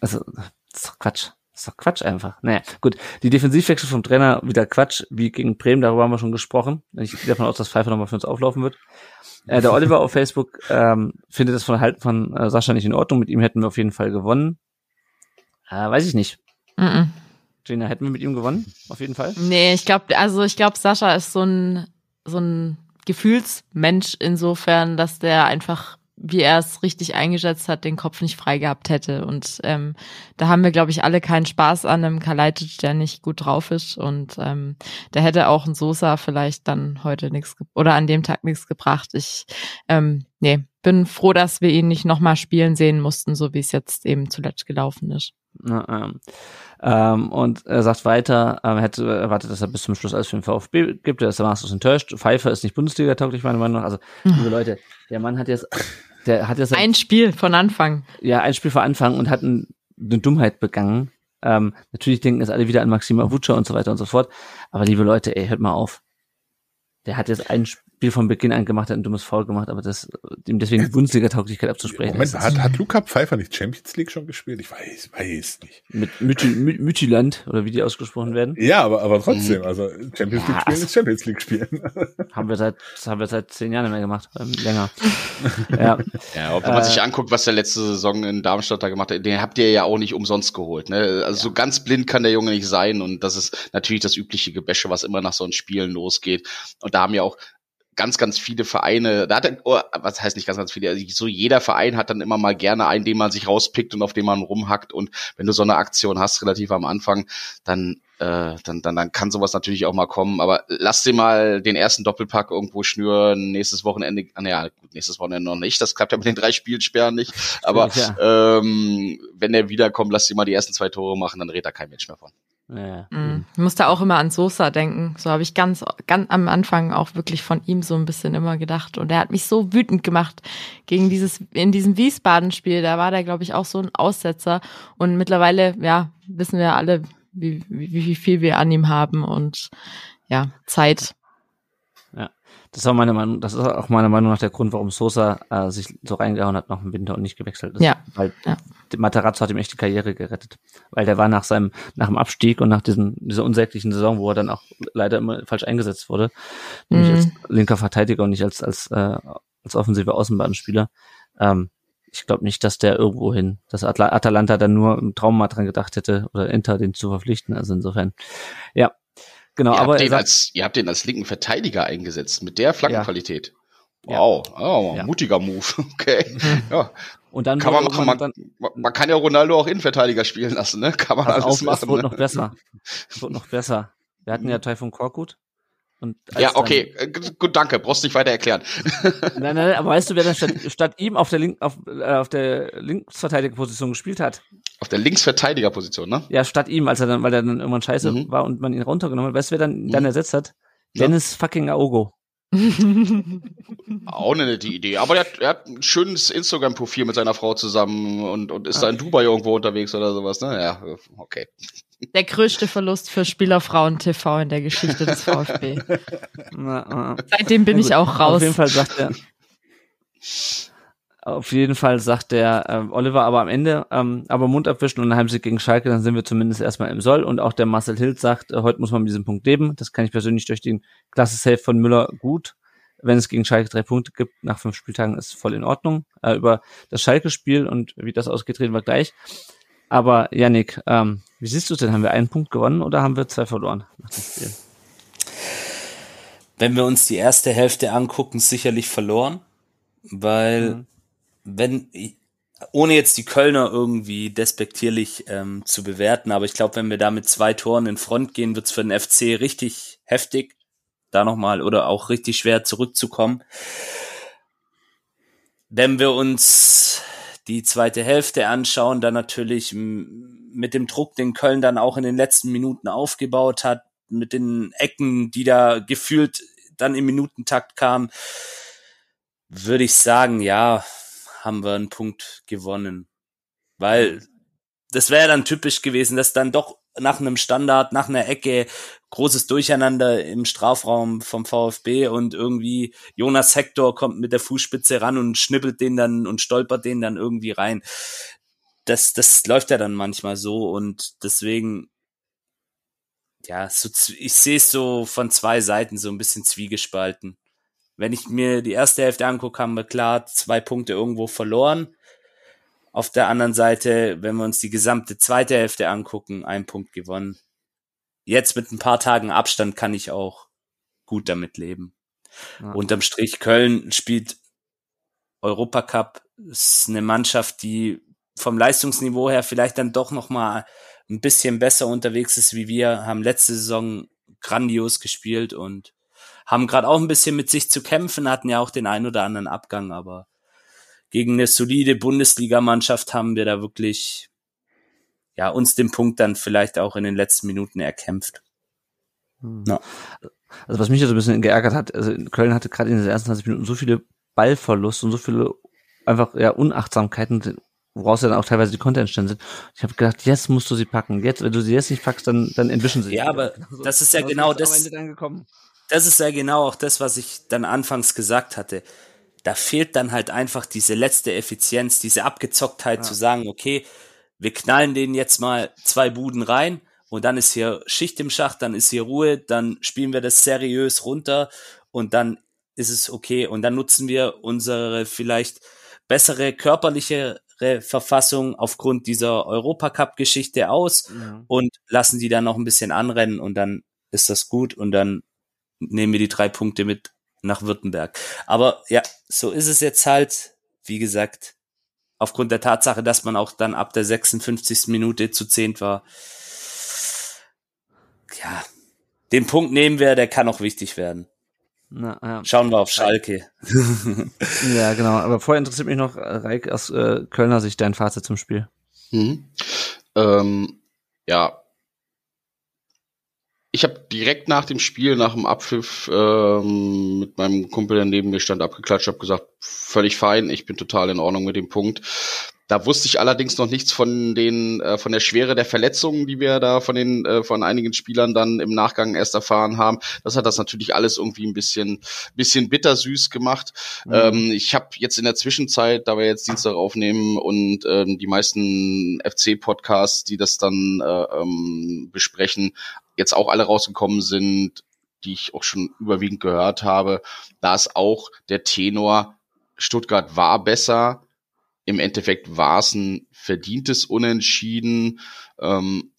S1: also, das ist doch Quatsch. Das ist doch Quatsch einfach. Naja, gut. Die Defensivwechsel vom Trainer wieder Quatsch, wie gegen Bremen, darüber haben wir schon gesprochen. Ich gehe davon aus, dass Pfeiffer nochmal für uns auflaufen wird. Äh, der Oliver auf Facebook ähm, findet das Verhalten von äh, Sascha nicht in Ordnung. Mit ihm hätten wir auf jeden Fall gewonnen. Äh, weiß ich nicht. Mm -mm. Gina, hätten wir mit ihm gewonnen? Auf jeden Fall?
S4: Nee, ich glaube, also ich glaube, Sascha ist so ein, so ein Gefühlsmensch insofern, dass der einfach wie er es richtig eingeschätzt hat, den Kopf nicht frei gehabt hätte. Und ähm, da haben wir, glaube ich, alle keinen Spaß an einem Kalajdzic, der nicht gut drauf ist. Und ähm, der hätte auch ein Sosa vielleicht dann heute nichts oder an dem Tag nichts gebracht. Ich ähm, nee, bin froh, dass wir ihn nicht nochmal spielen sehen mussten, so wie es jetzt eben zuletzt gelaufen ist.
S1: Na, ähm, ähm, und er sagt weiter, er hätte erwartet, dass er bis zum Schluss alles für den VfB gibt. Er ist maßlos enttäuscht. Pfeiffer ist nicht Bundesliga-tauglich, meiner Meinung nach. Also, liebe Leute, der Mann hat jetzt, der hat jetzt
S4: ein Spiel von Anfang.
S1: Ja, ein Spiel von Anfang und hat ein, eine Dummheit begangen. Ähm, natürlich denken jetzt alle wieder an Maxima Wutscher und so weiter und so fort. Aber liebe Leute, ey, hört mal auf. Der hat jetzt ein Spiel von Beginn an gemacht, hat ein dummes Foul gemacht, aber das, ihm deswegen die Bundesliga-Tauglichkeit abzusprechen.
S5: Moment, hat, hat Luca Pfeiffer nicht Champions League schon gespielt? Ich weiß, weiß nicht.
S1: Mit Müthiland, oder wie die ausgesprochen werden?
S5: Ja, aber, aber trotzdem, also Champions League ja, spielen ist Champions League spielen. [LAUGHS]
S1: haben wir seit, das haben wir seit zehn Jahren mehr gemacht, ähm, länger. [LAUGHS] ja.
S2: ja, wenn man äh, sich anguckt, was der letzte Saison in Darmstadt da gemacht hat, den habt ihr ja auch nicht umsonst geholt, ne? Also ja. so ganz blind kann der Junge nicht sein und das ist natürlich das übliche Gebäsche, was immer nach so einem Spielen losgeht. Und da haben ja auch ganz, ganz viele Vereine, da hat er, oh, was heißt nicht ganz, ganz viele, also so jeder Verein hat dann immer mal gerne einen, den man sich rauspickt und auf den man rumhackt und wenn du so eine Aktion hast, relativ am Anfang, dann äh, dann, dann, dann kann sowas natürlich auch mal kommen. Aber lass dir mal den ersten Doppelpack irgendwo schnüren, nächstes Wochenende, ah, naja, nächstes Wochenende noch nicht, das klappt ja mit den drei Spielsperren nicht. Aber ja. ähm, wenn er wiederkommt, lass dir mal die ersten zwei Tore machen, dann redet da kein Mensch mehr von.
S4: Ja. Mhm. Ich musste auch immer an Sosa denken. So habe ich ganz, ganz am Anfang auch wirklich von ihm so ein bisschen immer gedacht. Und er hat mich so wütend gemacht gegen dieses, in diesem Wiesbaden-Spiel. Da war der, glaube ich, auch so ein Aussetzer. Und mittlerweile, ja, wissen wir alle, wie, wie, wie viel wir an ihm haben und ja, Zeit
S1: das war meine Meinung, das ist auch meiner Meinung nach der Grund, warum Sosa äh, sich so reingehauen hat nach dem Winter und nicht gewechselt ist.
S4: Ja.
S1: Weil
S4: ja.
S1: Materazzo hat ihm echt die Karriere gerettet. Weil der war nach seinem, nach dem Abstieg und nach diesem, dieser unsäglichen Saison, wo er dann auch leider immer falsch eingesetzt wurde, mhm. nämlich als linker Verteidiger und nicht als, als, äh, als offensiver Außenbahnspieler. Ähm, ich glaube nicht, dass der irgendwo hin, dass Atalanta dann nur im Traum mal dran gedacht hätte oder Inter den zu verpflichten. Also insofern, ja, Genau,
S2: ihr
S1: aber
S2: habt, den als, ihr habt den als linken Verteidiger eingesetzt mit der Flankenqualität. Ja. Wow, oh, ja. mutiger Move. [LAUGHS] Okay. Mhm. [LAUGHS] Ja.
S1: Und dann
S2: kann man machen. Man, dann, man kann ja Ronaldo auch Innenverteidiger spielen lassen, ne? Kann man alles auf, machen.
S1: Es wurde ne? noch besser. Es wurde noch besser. Wir hatten ja Taifun Korkut.
S2: Ja, okay, äh, gut, danke, brauchst nicht weiter erklären. [LAUGHS]
S1: nein, nein, aber weißt du, wer dann statt, statt ihm auf der, Link, auf, äh, auf der Linksverteidigerposition gespielt hat?
S2: Auf der Linksverteidigerposition, ne?
S1: Ja, statt ihm, als er dann, weil er dann irgendwann scheiße mhm. war und man ihn runtergenommen hat. Weißt du, wer dann, mhm. dann ersetzt hat? Ja. Dennis fucking Aogo. [LAUGHS]
S2: Auch eine nette Idee. Aber er hat, er hat ein schönes Instagram-Profil mit seiner Frau zusammen und, und ist okay. da in Dubai irgendwo unterwegs oder sowas, ne? Ja, okay.
S4: Der größte Verlust für Spielerfrauen TV in der Geschichte des VfB. [LAUGHS] Seitdem bin ich auch raus.
S1: Auf jeden Fall sagt er. [LAUGHS] Auf jeden Fall sagt der äh, Oliver aber am Ende, ähm, aber Mund abwischen und ein Heimsieg gegen Schalke, dann sind wir zumindest erstmal im Soll. Und auch der Marcel Hild sagt, äh, heute muss man mit diesem Punkt leben. Das kann ich persönlich durch den klasse Save von Müller gut. Wenn es gegen Schalke drei Punkte gibt, nach fünf Spieltagen ist voll in Ordnung. Äh, über das Schalke-Spiel und wie das ausgetreten war gleich. Aber Yannick, ähm, wie siehst du es denn? Haben wir einen Punkt gewonnen oder haben wir zwei verloren nach dem Spiel?
S3: Wenn wir uns die erste Hälfte angucken, sicherlich verloren, weil mhm. Wenn ohne jetzt die Kölner irgendwie despektierlich ähm, zu bewerten, aber ich glaube, wenn wir da mit zwei Toren in Front gehen, wird's für den FC richtig heftig, da nochmal oder auch richtig schwer zurückzukommen. Wenn wir uns die zweite Hälfte anschauen, dann natürlich mit dem Druck, den Köln dann auch in den letzten Minuten aufgebaut hat, mit den Ecken, die da gefühlt dann im Minutentakt kamen, würde ich sagen, ja, haben wir einen Punkt gewonnen. Weil das wäre dann typisch gewesen, dass dann doch nach einem Standard, nach einer Ecke, großes Durcheinander im Strafraum vom VfB und irgendwie Jonas Hector kommt mit der Fußspitze ran und schnippelt den dann und stolpert den dann irgendwie rein. Das, das läuft ja dann manchmal so und deswegen, ja, so, ich sehe es so von zwei Seiten so ein bisschen zwiegespalten. Wenn ich mir die erste Hälfte angucke, haben wir klar zwei Punkte irgendwo verloren. Auf der anderen Seite, wenn wir uns die gesamte zweite Hälfte angucken, ein Punkt gewonnen. jetzt mit ein paar Tagen Abstand kann ich auch gut damit leben.
S1: Ja.
S3: Unterm Strich Köln spielt Europacup, ist eine Mannschaft, die vom Leistungsniveau her vielleicht dann doch noch mal ein bisschen besser unterwegs ist wie wir, haben letzte Saison grandios gespielt und haben gerade auch ein bisschen mit sich zu kämpfen, hatten ja auch den ein oder anderen Abgang, aber gegen eine solide Bundesligamannschaft haben wir da wirklich ja uns den Punkt dann vielleicht auch in den letzten Minuten erkämpft.
S1: Hm.
S3: Ja.
S1: Also was mich ja so ein bisschen geärgert hat, also Köln hatte gerade in den ersten 20 Minuten so viele Ballverluste und so viele einfach ja Unachtsamkeiten, woraus ja dann auch teilweise die Konter entstanden sind. Ich habe gedacht, jetzt musst du sie packen. Jetzt, wenn du sie jetzt nicht packst, dann dann entwischen sie.
S3: Ja, aber
S1: wieder.
S3: das ist ja
S1: Aber
S3: genau das-
S1: Ende dann gekommen.
S3: Das ist ja genau auch das, was ich dann anfangs gesagt hatte. Da fehlt dann halt einfach diese letzte Effizienz, diese Abgezocktheit zu sagen, okay, wir knallen denen jetzt mal zwei Buden rein und dann ist hier Schicht im Schacht, dann ist hier Ruhe, dann spielen wir das seriös runter und dann ist es okay und dann nutzen wir unsere vielleicht bessere körperliche Verfassung aufgrund dieser Europacup-Geschichte aus
S1: Ja.
S3: und lassen die dann noch ein bisschen anrennen und dann ist das gut und dann nehmen wir die drei Punkte mit nach Württemberg. Aber ja, so ist es jetzt halt, wie gesagt, aufgrund der Tatsache, dass man auch dann ab der 56. Minute zu zehnt war. Ja, den Punkt nehmen wir, der kann auch wichtig werden.
S1: Na, ja.
S3: Schauen wir auf Schalke. [LAUGHS]
S1: ja, genau. Aber vorher interessiert mich noch, äh, Reik, aus äh, Kölner Sicht dein Fazit zum Spiel.
S2: Mhm. Ähm, ja. Ich habe direkt nach dem Spiel, nach dem Abpfiff, ähm, mit meinem Kumpel, der neben mir stand, abgeklatscht, habe gesagt, völlig fein, ich bin total in Ordnung mit dem Punkt. Da wusste ich allerdings noch nichts von den äh, von der Schwere der Verletzungen, die wir da von den äh, von einigen Spielern dann im Nachgang erst erfahren haben. Das hat das natürlich alles irgendwie ein bisschen bisschen bittersüß gemacht. Ähm, ich habe jetzt in der Zwischenzeit, da wir jetzt Dienstag aufnehmen und ähm, die meisten FC-Podcasts, die das dann äh, ähm, besprechen, jetzt auch alle rausgekommen sind, die ich auch schon überwiegend gehört habe, da ist auch der Tenor, Stuttgart war besser, im Endeffekt war es ein verdientes Unentschieden. Ähm,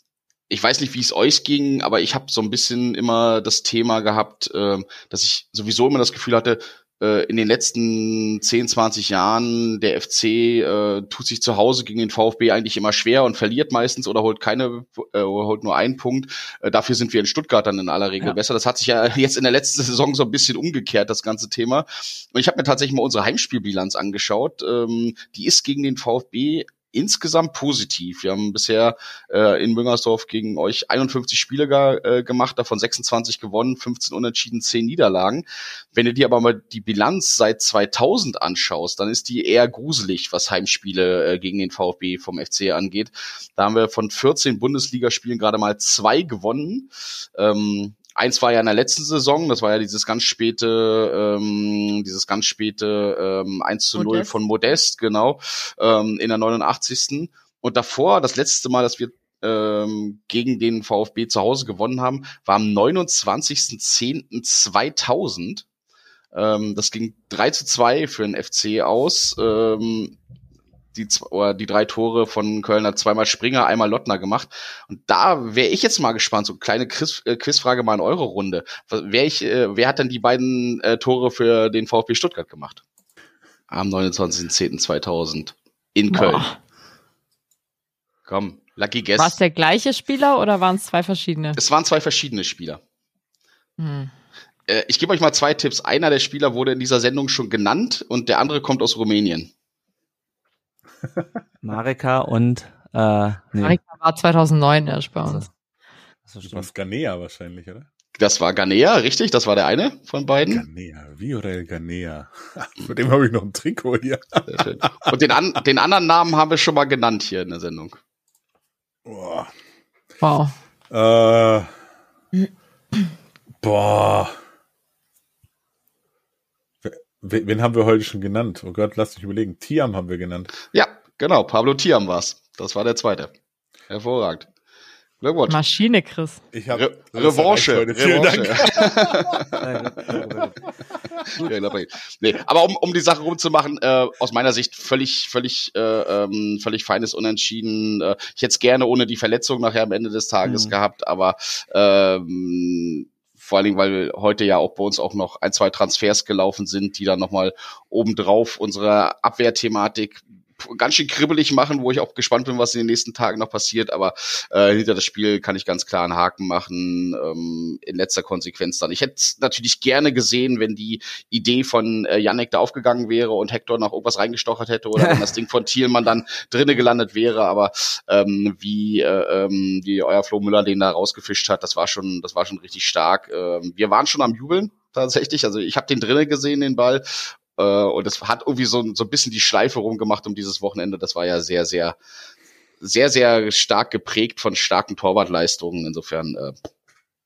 S2: ich weiß nicht, wie es euch ging, aber ich habe so ein bisschen immer das Thema gehabt, äh, dass ich sowieso immer das Gefühl hatte, in den letzten 10, 20 Jahren der FC äh, tut sich zu Hause gegen den VfB eigentlich immer schwer und verliert meistens oder holt keine, äh, oder holt nur einen Punkt. Äh, dafür sind wir in Stuttgart dann in aller Regel
S1: Ja.
S2: besser. Das hat sich ja [LAUGHS] jetzt in der letzten Saison so ein bisschen umgekehrt, das ganze Thema. Und ich habe mir tatsächlich mal unsere Heimspielbilanz angeschaut. Ähm, die ist gegen den VfB insgesamt positiv. Wir haben bisher äh, in Müngersdorf gegen euch 51 Spiele ge äh, gemacht, davon 26 gewonnen, 15 Unentschieden, 10 Niederlagen. Wenn du dir aber mal die Bilanz seit 2000 anschaust, dann ist die eher gruselig, was Heimspiele äh, gegen den VfB vom FC angeht. Da haben wir von 14 Bundesligaspielen gerade mal zwei gewonnen. Ähm, Eins war ja in der letzten Saison, das war ja dieses ganz späte, ähm, dieses ganz späte ähm, 1 zu 0
S4: Modest.
S2: von Modest, genau, ähm, in der 89. Und davor, das letzte Mal, dass wir ähm, gegen den VfB zu Hause gewonnen haben, war am 29.10.2000. Ähm, das ging 3 zu 2 für den FC aus. Ähm, die, oder die drei Tore von Köln hat zweimal Springer, einmal Lottner gemacht. Und da wäre ich jetzt mal gespannt, so eine kleine Quiz, äh, Quizfrage mal in eure Runde. Wer, ich, äh, wer hat denn die beiden äh, Tore für den VfB Stuttgart gemacht? Am 29.10.2000 in Köln.
S4: Boah.
S2: Komm, Lucky Guess.
S4: War es der gleiche Spieler oder waren es zwei verschiedene?
S2: Es waren zwei verschiedene Spieler.
S4: Hm.
S2: Äh, ich gebe euch mal zwei Tipps. Einer der Spieler wurde in dieser Sendung schon genannt und der andere kommt aus Rumänien.
S1: Mareka und äh, nee.
S4: Marika war 2009 erst bei uns.
S1: Das
S5: Das war. Scanea wahrscheinlich, oder?
S2: Das war Ganea, richtig? Das war der eine von beiden.
S5: Ganea, Viorel Ganea. [LAUGHS] Mit dem habe ich noch ein Trikot hier.
S2: Sehr schön. Und den, an, den anderen Namen haben wir schon mal genannt hier in der Sendung.
S5: Boah.
S4: Wow.
S5: Äh, boah. Wen, haben wir heute schon genannt? Oh Gott, lass mich überlegen. Tiam haben wir genannt.
S2: Ja, genau. Pablo Tiam war's. Das war der zweite. Hervorragend. Glückwunsch.
S4: Maschine, Chris.
S5: Ich habe
S2: Re Revanche. Revanche. [LAUGHS] Nee, aber um, um die Sache rumzumachen, äh, aus meiner Sicht völlig, völlig, äh, ähm, völlig feines Unentschieden. Äh, ich hätte es gerne ohne die Verletzung nachher am Ende des Tages
S1: Mhm.
S2: gehabt, aber ähm, vor allen Dingen, weil heute ja auch bei uns auch noch ein, zwei Transfers gelaufen sind, die dann nochmal obendrauf unsere Abwehrthematik ganz schön kribbelig machen, wo ich auch gespannt bin, was in den nächsten Tagen noch passiert. Aber äh, hinter das Spiel kann ich ganz klar einen Haken machen, ähm, in letzter Konsequenz dann. Ich hätte es natürlich gerne gesehen, wenn die Idee von äh, Yannick da aufgegangen wäre und Hector noch irgendwas reingestochert hätte oder [LAUGHS] wenn das Ding von Thielmann dann drinne gelandet wäre. Aber ähm, wie, äh, ähm, wie euer Flo Müller den da rausgefischt hat, das war schon, das war schon richtig stark. Ähm, wir waren schon am Jubeln tatsächlich. Also ich habe den drinne gesehen, den Ball. Äh, und das hat irgendwie so, so ein bisschen die Schleife rumgemacht um dieses Wochenende. Das war ja sehr, sehr, sehr, sehr stark geprägt von starken Torwartleistungen. Insofern äh,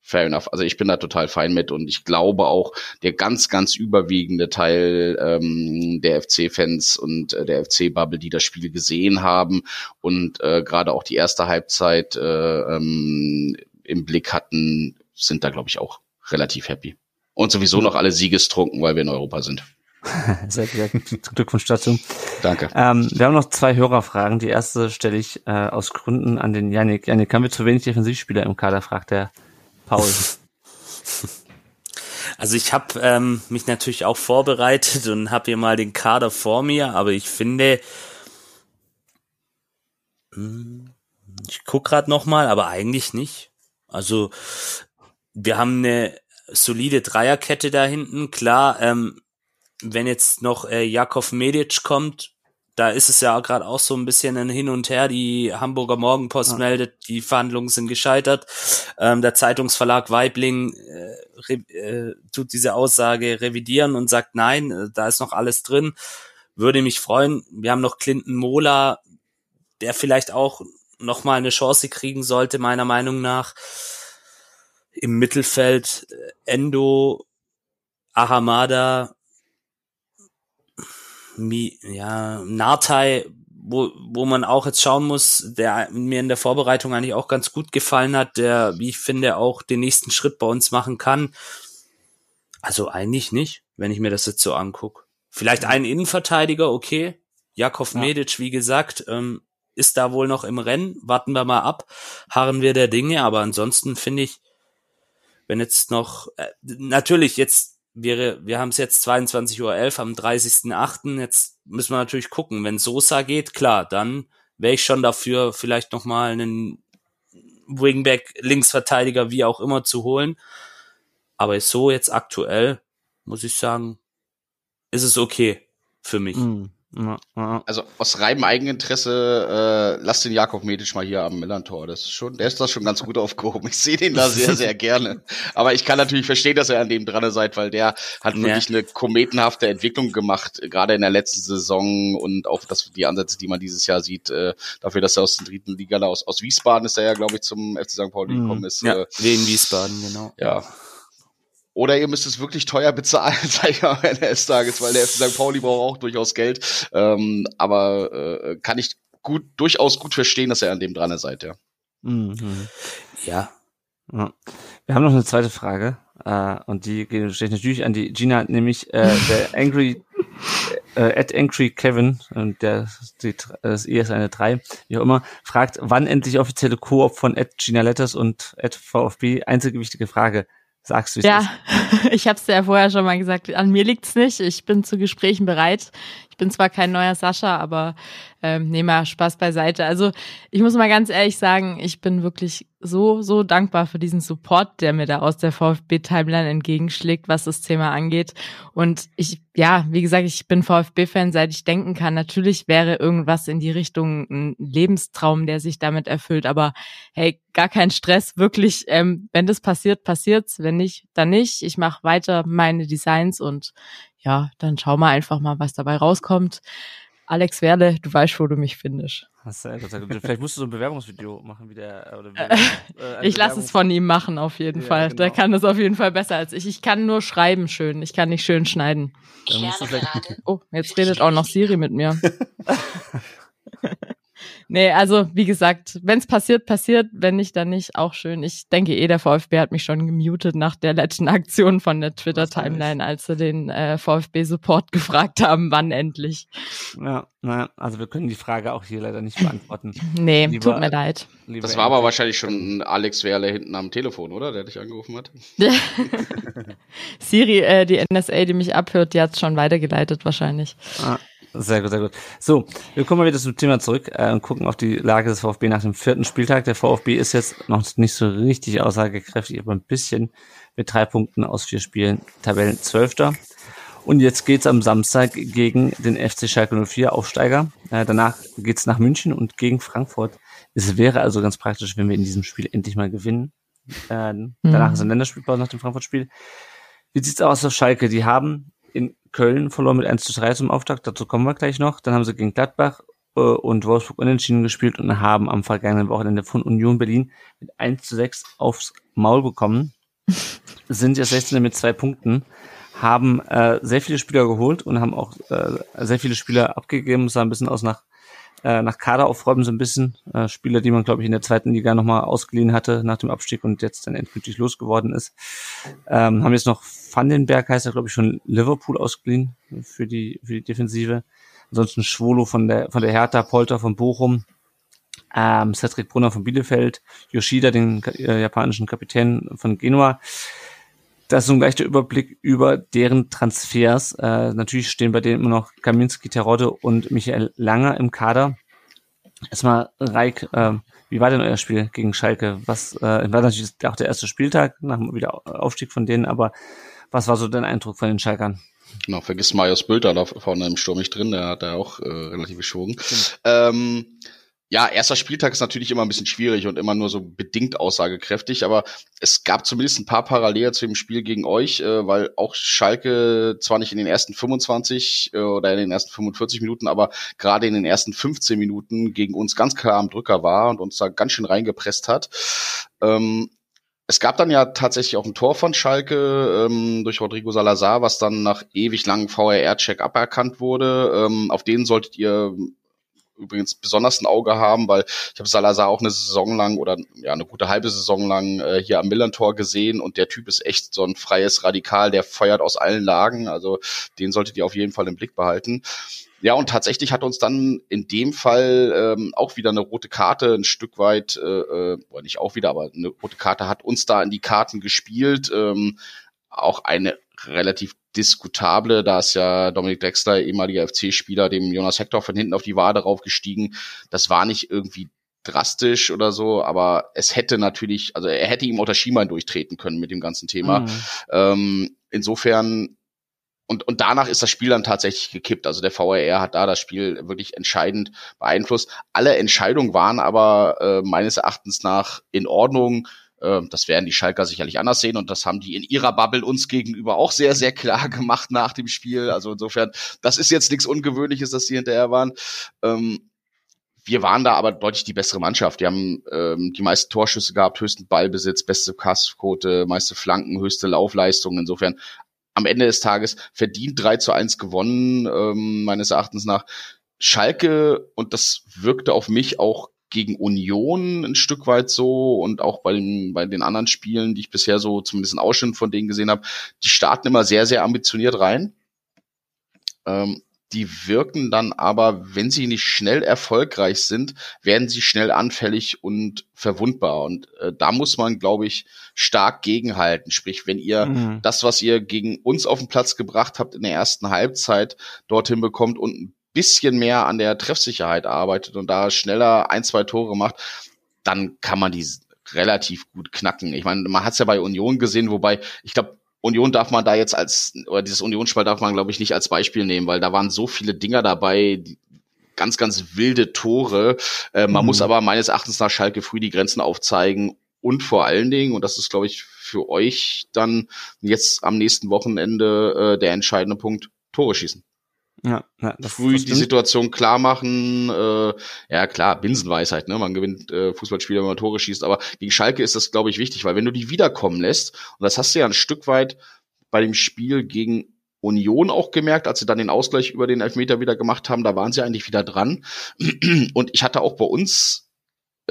S2: fair enough. Also ich bin da total fein mit und ich glaube auch, der ganz, ganz überwiegende Teil ähm, der FC-Fans und äh, der FC-Bubble, die das Spiel gesehen haben und äh, gerade auch die erste Halbzeit äh, ähm, im Blick hatten, sind da, glaube ich, auch relativ happy. Und sowieso noch alle siegestrunken, weil wir in Europa sind. [LAUGHS]
S1: Sehr gut. Glückwunsch dazu.
S2: Danke.
S1: Ähm, wir haben noch zwei Hörerfragen. Die erste stelle ich äh, aus Gründen an den Yannick. Yannick, haben wir zu wenig Defensivspieler im Kader, fragt der Paul. [LAUGHS]
S3: Also ich habe ähm, mich natürlich auch vorbereitet und habe hier mal den Kader vor mir, aber ich finde, hm, ich guck gerade noch mal, aber eigentlich nicht. Also wir haben eine solide Dreierkette da hinten. Klar, ähm, wenn jetzt noch äh, Jakov Medic kommt, da ist es ja gerade auch so ein bisschen ein Hin und Her. Die Hamburger Morgenpost
S1: Ja.
S3: meldet, die Verhandlungen sind gescheitert. Ähm, der Zeitungsverlag Weibling äh, äh, tut diese Aussage revidieren und sagt, nein, äh, da ist noch alles drin. Würde mich freuen. Wir haben noch Clinton Mola, der vielleicht auch noch mal eine Chance kriegen sollte, meiner Meinung nach. Im Mittelfeld äh, Endo, Ahamada, Mi, ja, Nartai, wo, wo man auch jetzt schauen muss, der mir in der Vorbereitung eigentlich auch ganz gut gefallen hat, der, wie ich finde, auch den nächsten Schritt bei uns machen kann. Also eigentlich nicht, wenn ich mir das jetzt so angucke. Vielleicht ein Innenverteidiger, okay. Jakov
S1: Ja.
S3: Medic, wie gesagt, ähm, ist da wohl noch im Rennen. Warten wir mal ab, harren wir der Dinge. Aber ansonsten finde ich, wenn jetzt noch, äh, natürlich jetzt wäre, wir haben es jetzt 22.11 Uhr am 30.08. Jetzt müssen wir natürlich gucken. Wenn Sosa geht, klar, dann wäre ich schon dafür, vielleicht noch mal einen Wingback, Linksverteidiger, wie auch immer zu holen. Aber so jetzt aktuell, muss ich sagen, ist es okay für mich.
S1: Ja.
S2: Also aus reinem Eigeninteresse, äh, lass den Jakob Medic mal hier am Millantor. Das ist schon, der ist da schon ganz gut [LAUGHS] aufgehoben. Ich sehe den da sehr, [LAUGHS] sehr gerne. Aber ich kann natürlich verstehen, dass ihr an dem dran seid, weil der hat
S3: Ja.
S2: wirklich eine kometenhafte Entwicklung gemacht, gerade in der letzten Saison und auch das, die Ansätze, die man dieses Jahr sieht, äh, dafür, dass er aus der dritten Liga da aus, aus Wiesbaden ist er ja, glaube ich, zum FC St. Pauli
S1: Mhm.
S2: gekommen ist.
S3: Ja,
S2: Äh,
S3: Wien Wiesbaden, genau.
S2: ja. Oder ihr müsst es wirklich teuer bezahlen, [LAUGHS] sag ich mal, am Ende des Tages, weil der FC St. Pauli braucht auch durchaus Geld. Ähm, aber äh, kann ich gut, durchaus gut verstehen, dass ihr an dem dran seid, ja.
S1: Mhm.
S3: Ja,
S1: Ja. Wir haben noch eine zweite Frage äh, und die geht steht natürlich an die Gina, nämlich äh, der [LAUGHS] Angry äh, at Angry Kevin, und der die, das I ist eine 3, wie auch immer, fragt, wann endlich offizielle Koop von at Gina Letters und at VfB? Einzige wichtige Frage. Sagst du es
S4: Ja, [LAUGHS] ich habe es ja vorher schon mal gesagt, an mir liegt's nicht. Ich bin zu Gesprächen bereit. Ich bin zwar kein neuer Sascha, aber ähm, nehme mal Spaß beiseite. Also ich muss mal ganz ehrlich sagen, ich bin wirklich so, so dankbar für diesen Support, der mir da aus der VfB-Timeline entgegenschlägt, was das Thema angeht. Und ich, ja, wie gesagt, ich bin VfB-Fan, seit ich denken kann. Natürlich wäre irgendwas in die Richtung ein Lebenstraum, der sich damit erfüllt. Aber hey, gar kein Stress, wirklich. Ähm, wenn das passiert, passiert's. Wenn nicht, dann nicht. Ich mache weiter meine Designs und ja, dann schau mal einfach mal, was dabei rauskommt. Alex Werle, du weißt, wo du mich findest.
S1: Vielleicht musst du so ein Bewerbungsvideo machen wie der. Oder wie, [LAUGHS]
S4: Äh,
S1: äh,
S4: Ich lasse es von ihm machen, auf jeden
S1: Ja,
S4: Fall. Der
S1: genau.
S4: kann das auf jeden Fall besser als ich. Ich kann nur schreiben schön. Ich kann nicht schön schneiden.
S1: Musst du vielleicht-
S4: Oh, jetzt redet auch noch Siri mit mir. [LAUGHS] Nee, also wie gesagt, wenn es passiert, passiert. Wenn nicht, dann nicht. Auch schön. Ich denke eh, der VfB hat mich schon gemutet nach der letzten [LAUGHS] Aktion von der Twitter-Timeline, als sie den äh, VfB-Support [LAUGHS] gefragt haben, wann endlich.
S1: Ja, naja, also wir können die Frage auch hier leider nicht beantworten. [LAUGHS]
S4: Nee, lieber, tut mir leid.
S2: Das war aber wahrscheinlich schon Alex Werle hinten am Telefon, oder? Der dich angerufen hat.
S4: Siri, äh, die NSA, die mich abhört, die hat schon weitergeleitet wahrscheinlich.
S1: Ah, sehr gut, sehr gut. So, wir kommen mal wieder zum Thema zurück äh, und gucken auf die Lage des VfB nach dem vierten Spieltag. Der VfB ist jetzt noch nicht so richtig aussagekräftig, aber ein bisschen mit drei Punkten aus vier Spielen Tabellenzwölfter. Und jetzt geht's am Samstag gegen den FC Schalke 04 Aufsteiger. Äh, danach geht's nach München und gegen Frankfurt. Es wäre also ganz praktisch, wenn wir in diesem Spiel endlich mal gewinnen. Äh, mhm. Danach ist ein Länderspielpause nach dem Frankfurt-Spiel. Wie sieht's aus auf Schalke? Die haben in Köln verloren mit 1 zu 3 zum Auftakt, dazu kommen wir gleich noch. Dann haben sie gegen Gladbach äh, und Wolfsburg unentschieden gespielt und haben am vergangenen Wochenende von Union Berlin mit 1 zu 6 aufs Maul bekommen. [LAUGHS] Sind jetzt 16 mit zwei Punkten, haben äh, sehr viele Spieler geholt und haben auch äh, sehr viele Spieler abgegeben. Es sah ein bisschen aus nach äh, nach Kader aufräumen so ein bisschen. Äh, Spieler, die man, glaube ich, in der zweiten Liga nochmal ausgeliehen hatte nach dem Abstieg und jetzt dann endgültig losgeworden ist. Ähm, haben jetzt noch Vandenberg, heißt er, glaube ich, von Liverpool ausgeliehen für die, für die Defensive. Ansonsten Schwolo von der, von der Hertha, Polter von Bochum, ähm, Cedric Brunner von Bielefeld, Yoshida, den äh, japanischen Kapitän von Genua. Das ist so ein leichter Überblick über deren Transfers. Äh, natürlich stehen bei denen immer noch Kaminski, Terodde und Michael Langer im Kader. Erstmal, Reik, äh, wie war denn euer Spiel gegen Schalke? Was äh, war natürlich auch der erste Spieltag nach dem Wiederaufstieg von denen, aber was war so dein Eindruck von den Schalkern?
S2: Genau, vergiss Marius Bülter da vorne im Sturm nicht drin, der hat da auch äh, relativ geschwungen. Ähm, ja, erster Spieltag ist natürlich immer ein bisschen schwierig und immer nur so bedingt aussagekräftig, aber es gab zumindest ein paar Parallelen zu dem Spiel gegen euch, äh, weil auch Schalke zwar nicht in den ersten 25 äh, oder in den ersten 45 Minuten, aber gerade in den ersten 15 Minuten gegen uns ganz klar am Drücker war und uns da ganz schön reingepresst hat. Ähm, es gab dann ja tatsächlich auch ein Tor von Schalke ähm, durch Rodrigo Salazar, was dann nach ewig langem VRR-Check aberkannt wurde. Ähm, auf den solltet ihr übrigens besonders ein Auge haben, weil ich habe Salazar auch eine Saison lang oder ja eine gute halbe Saison lang äh, hier am Millantor gesehen und der Typ ist echt so ein freies Radikal, der feuert aus allen Lagen, also den solltet ihr auf jeden Fall im Blick behalten. Ja, und tatsächlich hat uns dann in dem Fall ähm, auch wieder eine rote Karte ein Stück weit, äh, äh nicht auch wieder, aber eine rote Karte hat uns da in die Karten gespielt. Ähm, auch eine relativ diskutable. Da ist ja Dominik Dexter, ehemaliger FC-Spieler, dem Jonas Hector von hinten auf die Wade raufgestiegen. Das war nicht irgendwie drastisch oder so, aber es hätte natürlich, also er hätte ihm unter Schienbein durchtreten können mit dem ganzen Thema. Mhm. Ähm, insofern und, und danach ist das Spiel dann tatsächlich gekippt. Also der VRR hat da das Spiel wirklich entscheidend beeinflusst. Alle Entscheidungen waren aber äh, meines Erachtens nach in Ordnung. Ähm, das werden die Schalker sicherlich anders sehen und das haben die in ihrer Bubble uns gegenüber auch sehr, sehr klar [LAUGHS] gemacht nach dem Spiel. Also insofern, das ist jetzt nichts Ungewöhnliches, dass sie hinterher waren. Ähm, wir waren da aber deutlich die bessere Mannschaft. Die haben ähm, die meisten Torschüsse gehabt, höchsten Ballbesitz, beste Passquote, meiste Flanken, höchste Laufleistung. Insofern am Ende des Tages verdient 3 zu 1 gewonnen, meines Erachtens nach. Schalke, und das wirkte auf mich auch gegen Union ein Stück weit so und auch bei den, bei den anderen Spielen, die ich bisher so zumindest in Ausschnitt von denen gesehen habe, die starten immer sehr, sehr ambitioniert rein. Ähm, die wirken dann aber, wenn sie nicht schnell erfolgreich sind, werden sie schnell anfällig und verwundbar. Und äh, da muss man, glaube ich, stark gegenhalten. Sprich, wenn ihr mhm. das, was ihr gegen uns auf den Platz gebracht habt in der ersten Halbzeit, dorthin bekommt und ein bisschen mehr an der Treffsicherheit arbeitet und da schneller ein, zwei Tore macht, dann kann man die relativ gut knacken. Ich meine, man hat es ja bei Union gesehen, wobei ich glaube, Union darf man da jetzt als, oder dieses Unionsspiel darf man, glaube ich, nicht als Beispiel nehmen, weil da waren so viele Dinger dabei, die, ganz, ganz wilde Tore. Äh, man mhm. muss aber meines Erachtens nach Schalke früh die Grenzen aufzeigen und vor allen Dingen, und das ist, glaube ich, für euch dann jetzt am nächsten Wochenende äh, der entscheidende Punkt, Tore schießen. Ja, ja das, früh das die Situation klar machen. Äh, ja klar, Binsenweisheit, ne? Man gewinnt äh, Fußballspiele, wenn man Tore schießt. Aber gegen Schalke ist das, glaube ich, wichtig, weil wenn du die wiederkommen lässt, und das hast du ja ein Stück weit bei dem Spiel gegen Union auch gemerkt, als sie dann den Ausgleich über den Elfmeter wieder gemacht haben, da waren sie eigentlich wieder dran. Und ich hatte auch bei uns,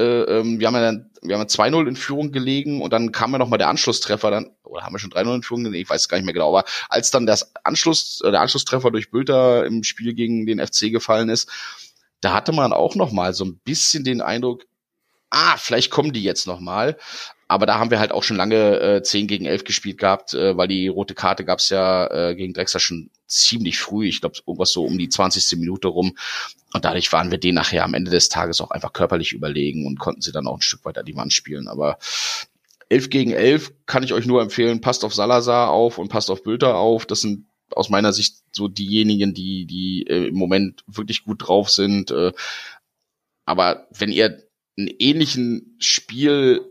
S2: äh, ähm, wir haben ja dann, wir haben ja 2-0 in Führung gelegen und dann kam ja noch mal der Anschlusstreffer dann, oder haben wir schon 3-0 in Führung gelegen, ich weiß gar nicht mehr genau, aber als dann das Anschluss, äh, der Anschlusstreffer durch Bülter im Spiel gegen den FC gefallen ist, da hatte man auch noch mal so ein bisschen den Eindruck, ah, vielleicht kommen die jetzt noch mal. Aber da haben wir halt auch schon lange äh, 10 gegen 11 gespielt gehabt, äh, weil die rote Karte gab's ja äh, gegen Drexler schon ziemlich früh. Ich glaube, irgendwas so um die 20. Minute rum. Und dadurch waren wir denen nachher am Ende des Tages auch einfach körperlich überlegen und konnten sie dann auch ein Stück weiter die Wand spielen. Aber 11 gegen 11 kann ich euch nur empfehlen, passt auf Salazar auf und passt auf Bülter auf. Das sind aus meiner Sicht so diejenigen, die, die äh, im Moment wirklich gut drauf sind. Äh, aber wenn ihr einen ähnlichen Spiel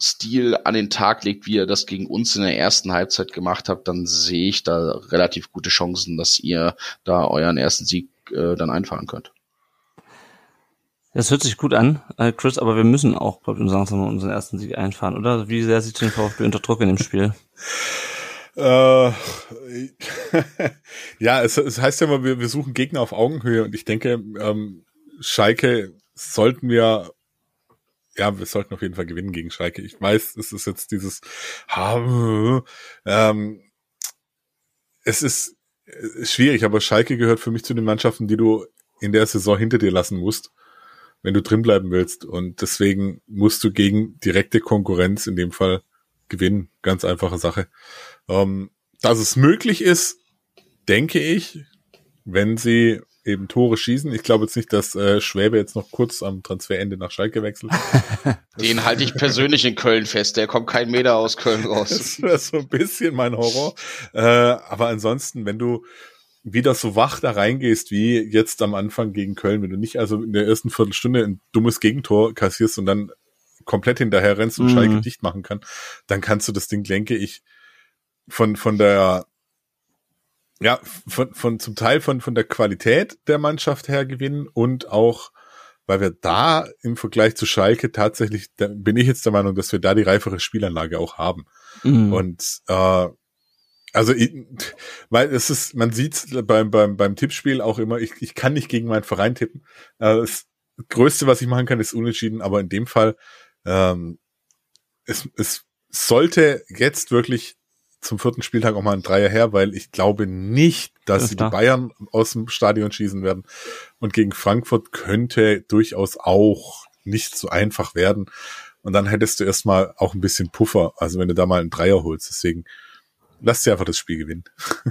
S2: Stil an den Tag legt, wie ihr das gegen uns in der ersten Halbzeit gemacht habt, dann sehe ich da relativ gute Chancen, dass ihr da euren ersten Sieg äh, dann einfahren könnt.
S1: Das hört sich gut an, äh, Chris, aber wir müssen auch, glaube ich, langsam unseren ersten Sieg einfahren, oder? Wie sehr sieht den VfB unter Druck in dem Spiel? [LAUGHS]
S5: Äh, [LAUGHS] ja, es, es heißt ja immer, wir, wir suchen Gegner auf Augenhöhe und ich denke, ähm, Schalke sollten wir ja, wir sollten auf jeden Fall gewinnen gegen Schalke. Ich weiß, es ist jetzt dieses, ähm, es ist schwierig, aber Schalke gehört für mich zu den Mannschaften, die du in der Saison hinter dir lassen musst, wenn du drin bleiben willst. Und deswegen musst du gegen direkte Konkurrenz in dem Fall gewinnen. Ganz einfache Sache. Ähm, dass es möglich ist, denke ich, wenn sie eben Tore schießen. Ich glaube jetzt nicht, dass äh, Schwäbe jetzt noch kurz am Transferende nach Schalke wechselt. [LAUGHS]
S2: Den halte ich persönlich in Köln fest. Der kommt kein Meter aus Köln [LAUGHS] raus.
S5: das wäre so ein bisschen mein Horror. Äh, aber ansonsten, wenn du wieder so wach da reingehst wie jetzt am Anfang gegen Köln, wenn du nicht also in der ersten Viertelstunde ein dummes Gegentor kassierst und dann komplett hinterher rennst und mhm. Schalke dicht machen kann, dann kannst du das Ding, denke ich, von, von der ja, von, von zum Teil von, von der Qualität der Mannschaft her gewinnen und auch, weil wir da im Vergleich zu Schalke tatsächlich, da bin ich jetzt der Meinung, dass wir da die reifere Spielanlage auch haben. Mhm. Und äh, also weil es ist, man sieht beim, beim, beim Tippspiel auch immer, ich, ich kann nicht gegen meinen Verein tippen. Äh, das Größte, was ich machen kann, ist unentschieden, aber in dem Fall ähm, es, es sollte jetzt wirklich zum vierten Spieltag auch mal ein Dreier her, weil ich glaube nicht, dass ja, sie die Bayern aus dem Stadion schießen werden. Und gegen Frankfurt könnte durchaus auch nicht so einfach werden. Und dann hättest du erstmal auch ein bisschen Puffer, also wenn du da mal einen Dreier holst. Deswegen lass dir einfach das Spiel gewinnen.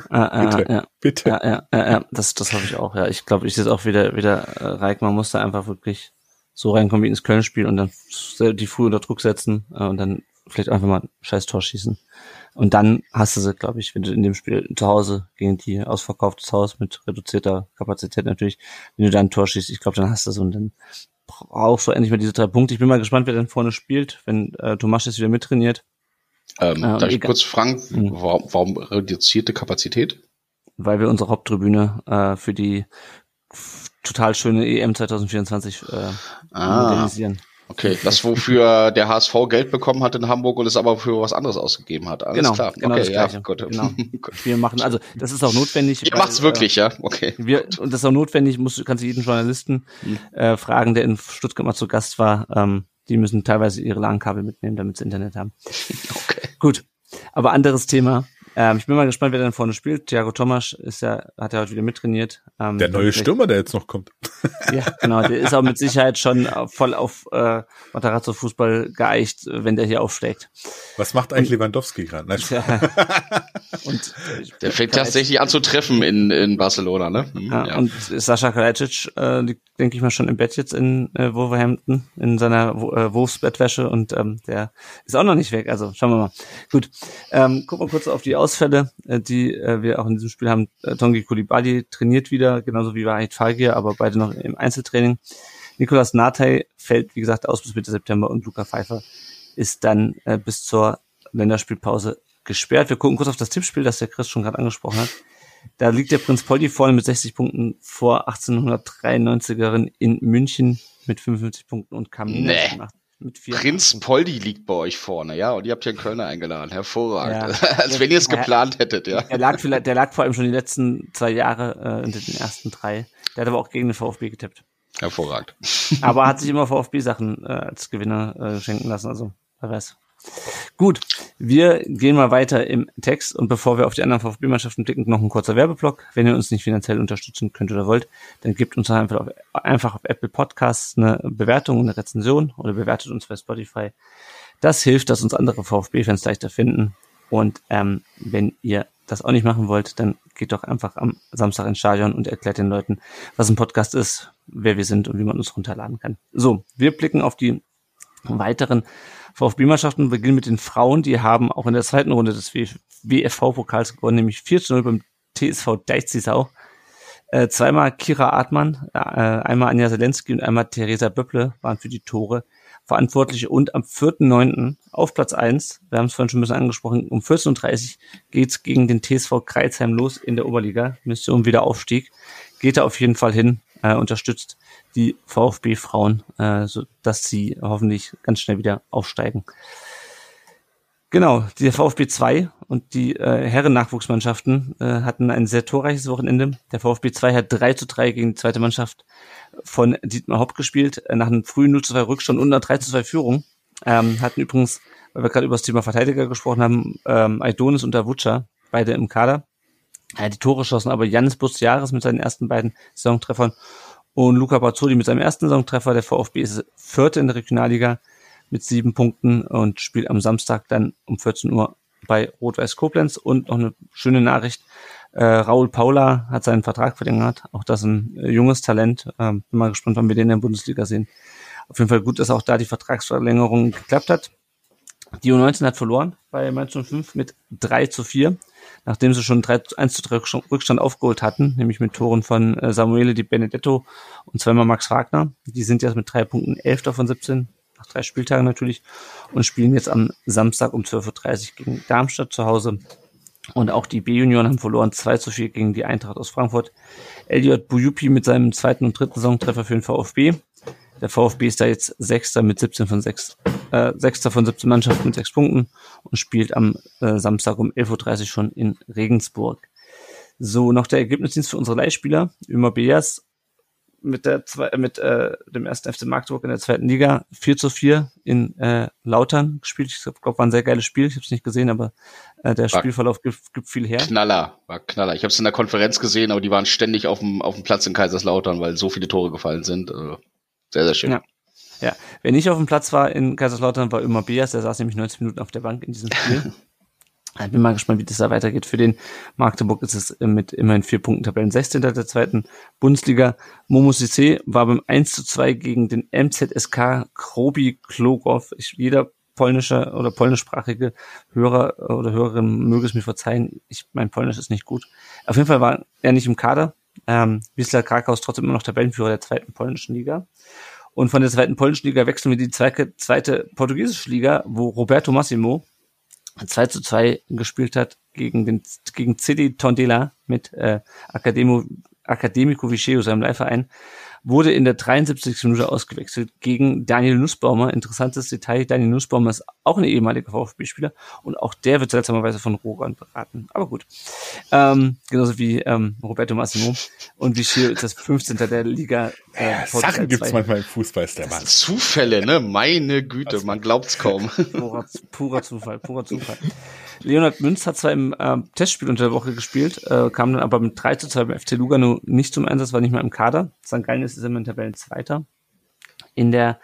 S1: Ah, [LAUGHS] bitte, ja, bitte. Ja, ja, ja, ja, das, das hoffe ich auch. Ja, ich glaube, ich sehe es auch wieder, wieder äh, Reik, man muss da einfach wirklich so reinkommen wie ins Köln-Spiel und dann die früh unter Druck setzen äh, und dann vielleicht einfach mal ein scheiß Tor schießen. Und dann hast du sie, glaube ich, wenn du in dem Spiel zu Hause gegen die ausverkauftes Haus mit reduzierter Kapazität natürlich, wenn du da ein Tor schießt, ich glaube, dann hast du es und dann brauchst du endlich mal diese drei Punkte. Ich bin mal gespannt, wer dann vorne spielt, wenn äh, Tomasch jetzt wieder mittrainiert.
S2: Ähm, äh, darf ich kurz fragen, mhm. warum, warum reduzierte Kapazität?
S1: Weil wir unsere Haupttribüne äh, für die total schöne EM 2024 äh, ah. modernisieren.
S2: Okay, das wofür der HSV Geld bekommen hat in Hamburg und es aber für was anderes ausgegeben hat. Alles
S1: genau,
S2: klar.
S1: Genau
S2: okay,
S1: ja, gut. Genau. [LAUGHS] Wir machen, also das ist auch notwendig.
S2: Ihr macht's wirklich, äh, ja? Okay.
S1: Wir, und das ist auch notwendig, muss, kannst du jeden Journalisten hm. äh, fragen, der in Stuttgart mal zu Gast war. Ähm, die müssen teilweise ihre LAN-Kabel mitnehmen, damit sie Internet haben. [LAUGHS] Okay. Gut. Aber anderes Thema. Ähm, ich bin mal gespannt, wer dann vorne spielt. Thiago Thomas ist ja, hat ja heute wieder mittrainiert.
S5: Ähm, der neue Stürmer, der jetzt noch kommt.
S1: Ja, genau. Der ist auch mit [LAUGHS] Sicherheit schon voll auf äh, Matarazzo Fußball geeicht, wenn der hier aufschlägt.
S5: Was macht eigentlich und, Lewandowski gerade? [LAUGHS]
S2: und der fängt tatsächlich an zu treffen in, in Barcelona, ne?
S1: Mhm, ja, ja. Und Sascha Kalajdzic, äh, denke ich mal, schon im Bett jetzt in äh, Wolverhampton in seiner äh, Wurfsbettwäsche und ähm, der ist auch noch nicht weg. Also schauen wir mal. Gut, ähm, gucken wir kurz auf die Ausfälle, äh, die äh, wir auch in diesem Spiel haben. Äh, Tongi Kulibali trainiert wieder, genauso wie Wahid Falgier, aber beide noch im Einzeltraining. Nikolas Natay fällt, wie gesagt, aus bis Mitte September und Luca Pfeiffer ist dann äh, bis zur Länderspielpause gesperrt. Wir gucken kurz auf das Tippspiel, das der Chris schon gerade angesprochen hat. Da liegt der Prinz Poldi vorne mit 60 Punkten vor 1893erin in München mit 55 Punkten und Kamina
S2: nee.
S1: mit vier.
S2: Prinz Poldi liegt bei euch vorne, ja, und ihr habt hier einen Kölner eingeladen. Hervorragend.
S1: Ja. [LAUGHS]
S2: Als wenn ihr es geplant hättet, ja.
S1: Der lag, vielleicht, der lag vor allem schon die letzten zwei Jahre äh, unter den ersten drei. Der hat aber auch gegen den VfB getippt.
S2: Hervorragend.
S1: Aber hat [LAUGHS] sich immer VfB-Sachen äh, als Gewinner äh, schenken lassen, also wer weiß. Gut, wir gehen mal weiter im Text und bevor wir auf die anderen VfB-Mannschaften blicken, noch ein kurzer Werbeblock. Wenn ihr uns nicht finanziell unterstützen könnt oder wollt, dann gebt uns einfach auf, einfach auf Apple Podcasts eine Bewertung eine Rezension oder bewertet uns bei Spotify. Das hilft, dass uns andere VfB-Fans leichter finden. Und ähm, wenn ihr das auch nicht machen wollt, dann geht doch einfach am Samstag ins Stadion und erklärt den Leuten, was ein Podcast ist, wer wir sind und wie man uns runterladen kann. So, wir blicken auf die weiteren VfB-Mannschaften beginnen mit den Frauen. Die haben auch in der zweiten Runde des WFV-Pokals gewonnen, nämlich 4 zu 0 beim TSV Deizisau. Äh, zweimal Kira Artmann, äh, einmal Anja Zelensky und einmal Theresa Böpple waren für die Tore verantwortlich. Und am 4.9. auf Platz 1, wir haben es vorhin schon ein bisschen angesprochen, um 14.30 Uhr geht's gegen den TSV Kreuzheim los in der Oberliga. Mission Wiederaufstieg. Geht da auf jeden Fall hin, äh, unterstützt die VfB-Frauen, äh, dass sie hoffentlich ganz schnell wieder aufsteigen. Genau, die VfB 2 und die äh, Herren-Nachwuchsmannschaften äh, hatten ein sehr torreiches Wochenende. Der VfB 2 hat 3 zu 3 gegen die zweite Mannschaft von Dietmar Hopp gespielt, äh, nach einem frühen 0 zu 2 Rückstand und einer 3 zu 2 Führung. Ähm, hatten übrigens, weil wir gerade über das Thema Verteidiger gesprochen haben, ähm, Aidonis und Davuca, beide im Kader. Äh, die Tore schossen aber Janis Jahres mit seinen ersten beiden Saisontreffern und Luca Bazzoli mit seinem ersten Saisontreffer. Der VfB ist Vierte in der Regionalliga mit sieben Punkten und spielt am Samstag dann um 14 Uhr bei Rot-Weiß Koblenz. Und noch eine schöne Nachricht. Äh, Raul Paula hat seinen Vertrag verlängert. Auch das ein äh, junges Talent. Ähm, bin mal gespannt, wann wir den in der Bundesliga sehen. Auf jeden Fall gut, dass auch da die Vertragsverlängerung geklappt hat. Die U19 hat verloren bei Mainz 05 mit 3 zu 4, nachdem sie schon 3, 1 zu 3 Rückstand aufgeholt hatten, nämlich mit Toren von äh, Samuele Di Benedetto und zweimal Max Wagner. Die sind jetzt mit drei Punkten 11 davon 17 nach drei Spieltagen natürlich, und spielen jetzt am Samstag um 12.30 Uhr gegen Darmstadt zu Hause. Und auch die B-Junioren haben verloren 2 zu 4 gegen die Eintracht aus Frankfurt. Elliot Bujupi mit seinem zweiten und dritten Saisontreffer für den VfB. Der VfB ist da jetzt Sechster mit 17 von 6, äh, Sechster von 17 Mannschaften mit 6 Punkten und spielt am äh, Samstag um 11.30 Uhr schon in Regensburg. So, noch der Ergebnisdienst für unsere Leihspieler. Ömer Beas mit der zwei, mit äh, dem ersten FC Magdeburg in der zweiten Liga 4 zu 4 in äh, Lautern gespielt. Ich glaube, war ein sehr geiles Spiel. Ich habe es nicht gesehen, aber äh, der war Spielverlauf gibt, gibt viel her.
S2: Knaller, war Knaller. Ich habe es in der Konferenz gesehen, aber die waren ständig auf dem, auf dem Platz in Kaiserslautern, weil so viele Tore gefallen sind. Also sehr, sehr schön.
S1: Ja. Ja, wer nicht auf dem Platz war in Kaiserslautern, war immer Beas, der saß nämlich 90 Minuten auf der Bank in diesem Spiel. [LAUGHS] Ich bin mal gespannt, wie das da weitergeht. Für den Magdeburg ist es mit immerhin vier Punkten Tabellen 16. der zweiten Bundesliga. Momo Sissé war beim 1 zu 2 gegen den MZSK Krobi Klogow. Ich, jeder polnische oder polnischsprachige Hörer oder Hörerin möge es mir verzeihen. Ich, mein Polnisch ist nicht gut. Auf jeden Fall war er nicht im Kader. Ähm, Wisla Krakau ist trotzdem immer noch Tabellenführer der zweiten polnischen Liga. Und von der zweiten polnischen Liga wechseln wir die zweite, zweite portugiesische Liga, wo Roberto Massimo 2 zu 2 gespielt hat gegen den gegen CD Tondela mit äh, Academo, Academico Viceo, seinem Leihverein wurde in der 73. Minute ausgewechselt gegen Daniel Nussbaumer. Interessantes Detail, Daniel Nussbaumer ist auch ein ehemaliger VfB-Spieler und auch der wird seltsamerweise von Rogan beraten. Aber gut. Ähm, genauso wie ähm, Roberto Massimo. Und Vichy ist das 15. der Liga.
S5: Äh, ja, Sachen gibt's manchmal im Fußball, ist der Mann.
S2: Zufälle, ne? Meine Güte, man glaubt's kaum. [LAUGHS]
S1: purer, purer Zufall, purer Zufall. Leonard Münz hat zwar im äh, Testspiel unter der Woche gespielt, äh, kam dann aber mit 3 zu 2 beim FC Lugano nicht zum Einsatz, war nicht mehr im Kader. St. Gallen ist im Tabellen Zweiter. In der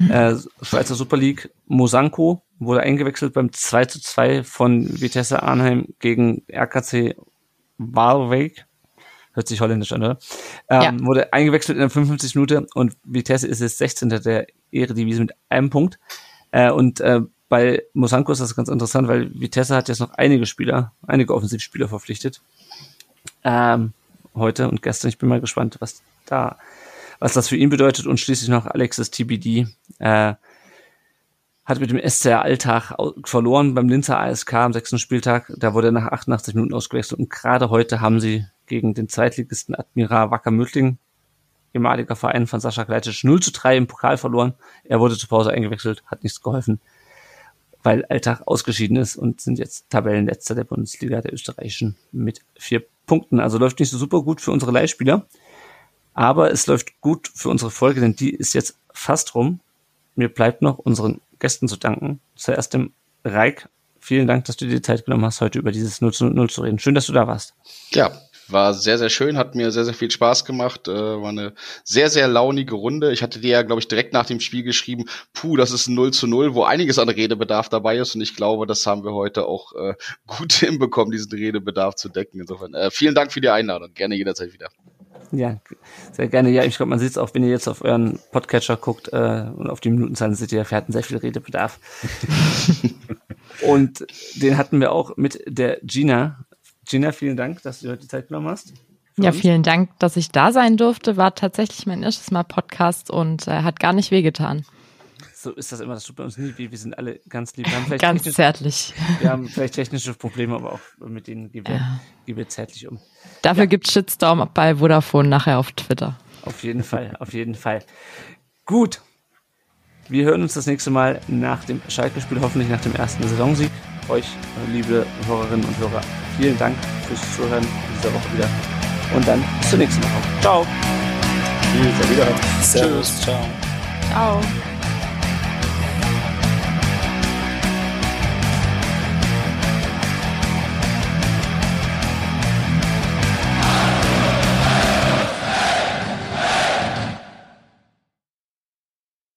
S1: äh, Schweizer Super League Mosanko wurde eingewechselt beim 2 zu 2 von Vitesse Arnheim gegen RKC Waalwijk. Hört sich holländisch an, oder? Ähm, ja. Wurde eingewechselt in der 55 Minute und Vitesse ist jetzt 16. der Eredivisie mit einem Punkt. Äh, und äh, bei Mosanko ist das ganz interessant, weil Vitesse hat jetzt noch einige Spieler, einige Offensivspieler verpflichtet. Ähm, heute und gestern. Ich bin mal gespannt, was da, was das für ihn bedeutet. Und schließlich noch Alexis TBD. Äh, hat mit dem SCR Alltag verloren beim Linzer ASK am sechsten Spieltag. Da wurde er nach 88 Minuten ausgewechselt. Und gerade heute haben sie gegen den Zweitligisten Admiral Wacker Mödling ehemaliger Verein von Sascha Kleitisch 0 zu 3 im Pokal verloren. Er wurde zur Pause eingewechselt, hat nichts geholfen, weil Alltag ausgeschieden ist und sind jetzt Tabellenletzter der Bundesliga der österreichischen mit vier Punkten. Also läuft nicht so super gut für unsere Leihspieler. Aber es läuft gut für unsere Folge, denn die ist jetzt fast rum. Mir bleibt noch unseren Gästen zu danken. Zuerst dem Reik. Vielen Dank, dass du dir die Zeit genommen hast, heute über dieses 0 zu 0 zu reden. Schön, dass du da warst.
S2: Ja, war sehr, sehr schön, hat mir sehr, sehr viel Spaß gemacht. Äh, war eine sehr, sehr launige Runde. Ich hatte dir ja, glaube ich, direkt nach dem Spiel geschrieben, puh, das ist ein 0 zu 0, wo einiges an Redebedarf dabei ist. Und ich glaube, das haben wir heute auch äh, [LAUGHS] gut hinbekommen, diesen Redebedarf zu decken. Insofern äh, vielen Dank für die Einladung. Gerne jederzeit wieder.
S1: Ja, sehr gerne. Ja, ich glaube, man sieht es auch, wenn ihr jetzt auf euren Podcatcher guckt äh, und auf die Minutenzahlen seht ihr, wir hatten sehr viel Redebedarf. [LAUGHS] und den hatten wir auch mit der Gina. Gina, vielen Dank, dass du heute die Zeit genommen hast.
S4: Ja, vielen Dank, dass ich da sein durfte. War tatsächlich mein erstes Mal Podcast und äh, hat gar nicht wehgetan.
S1: So ist das immer, das tut bei uns nie weh. Wir sind alle ganz lieb.
S4: ganz zärtlich.
S1: Wir haben vielleicht technische Probleme, aber auch mit denen gehen wir, ja. gehen wir zärtlich um.
S4: Dafür ja. gibt's Shitstorm bei Vodafone nachher auf Twitter.
S1: Auf jeden Fall, auf jeden Fall. Gut. Wir hören uns das nächste Mal nach dem Schalke-Spiel, hoffentlich nach dem ersten Saisonsieg. Euch, liebe Hörerinnen und Hörer, vielen Dank fürs Zuhören dieser Woche wieder. Und dann bis zur nächsten Woche. Ciao.
S3: Tschüss. Wiederhören. Servus. Ciao.
S4: Ciao.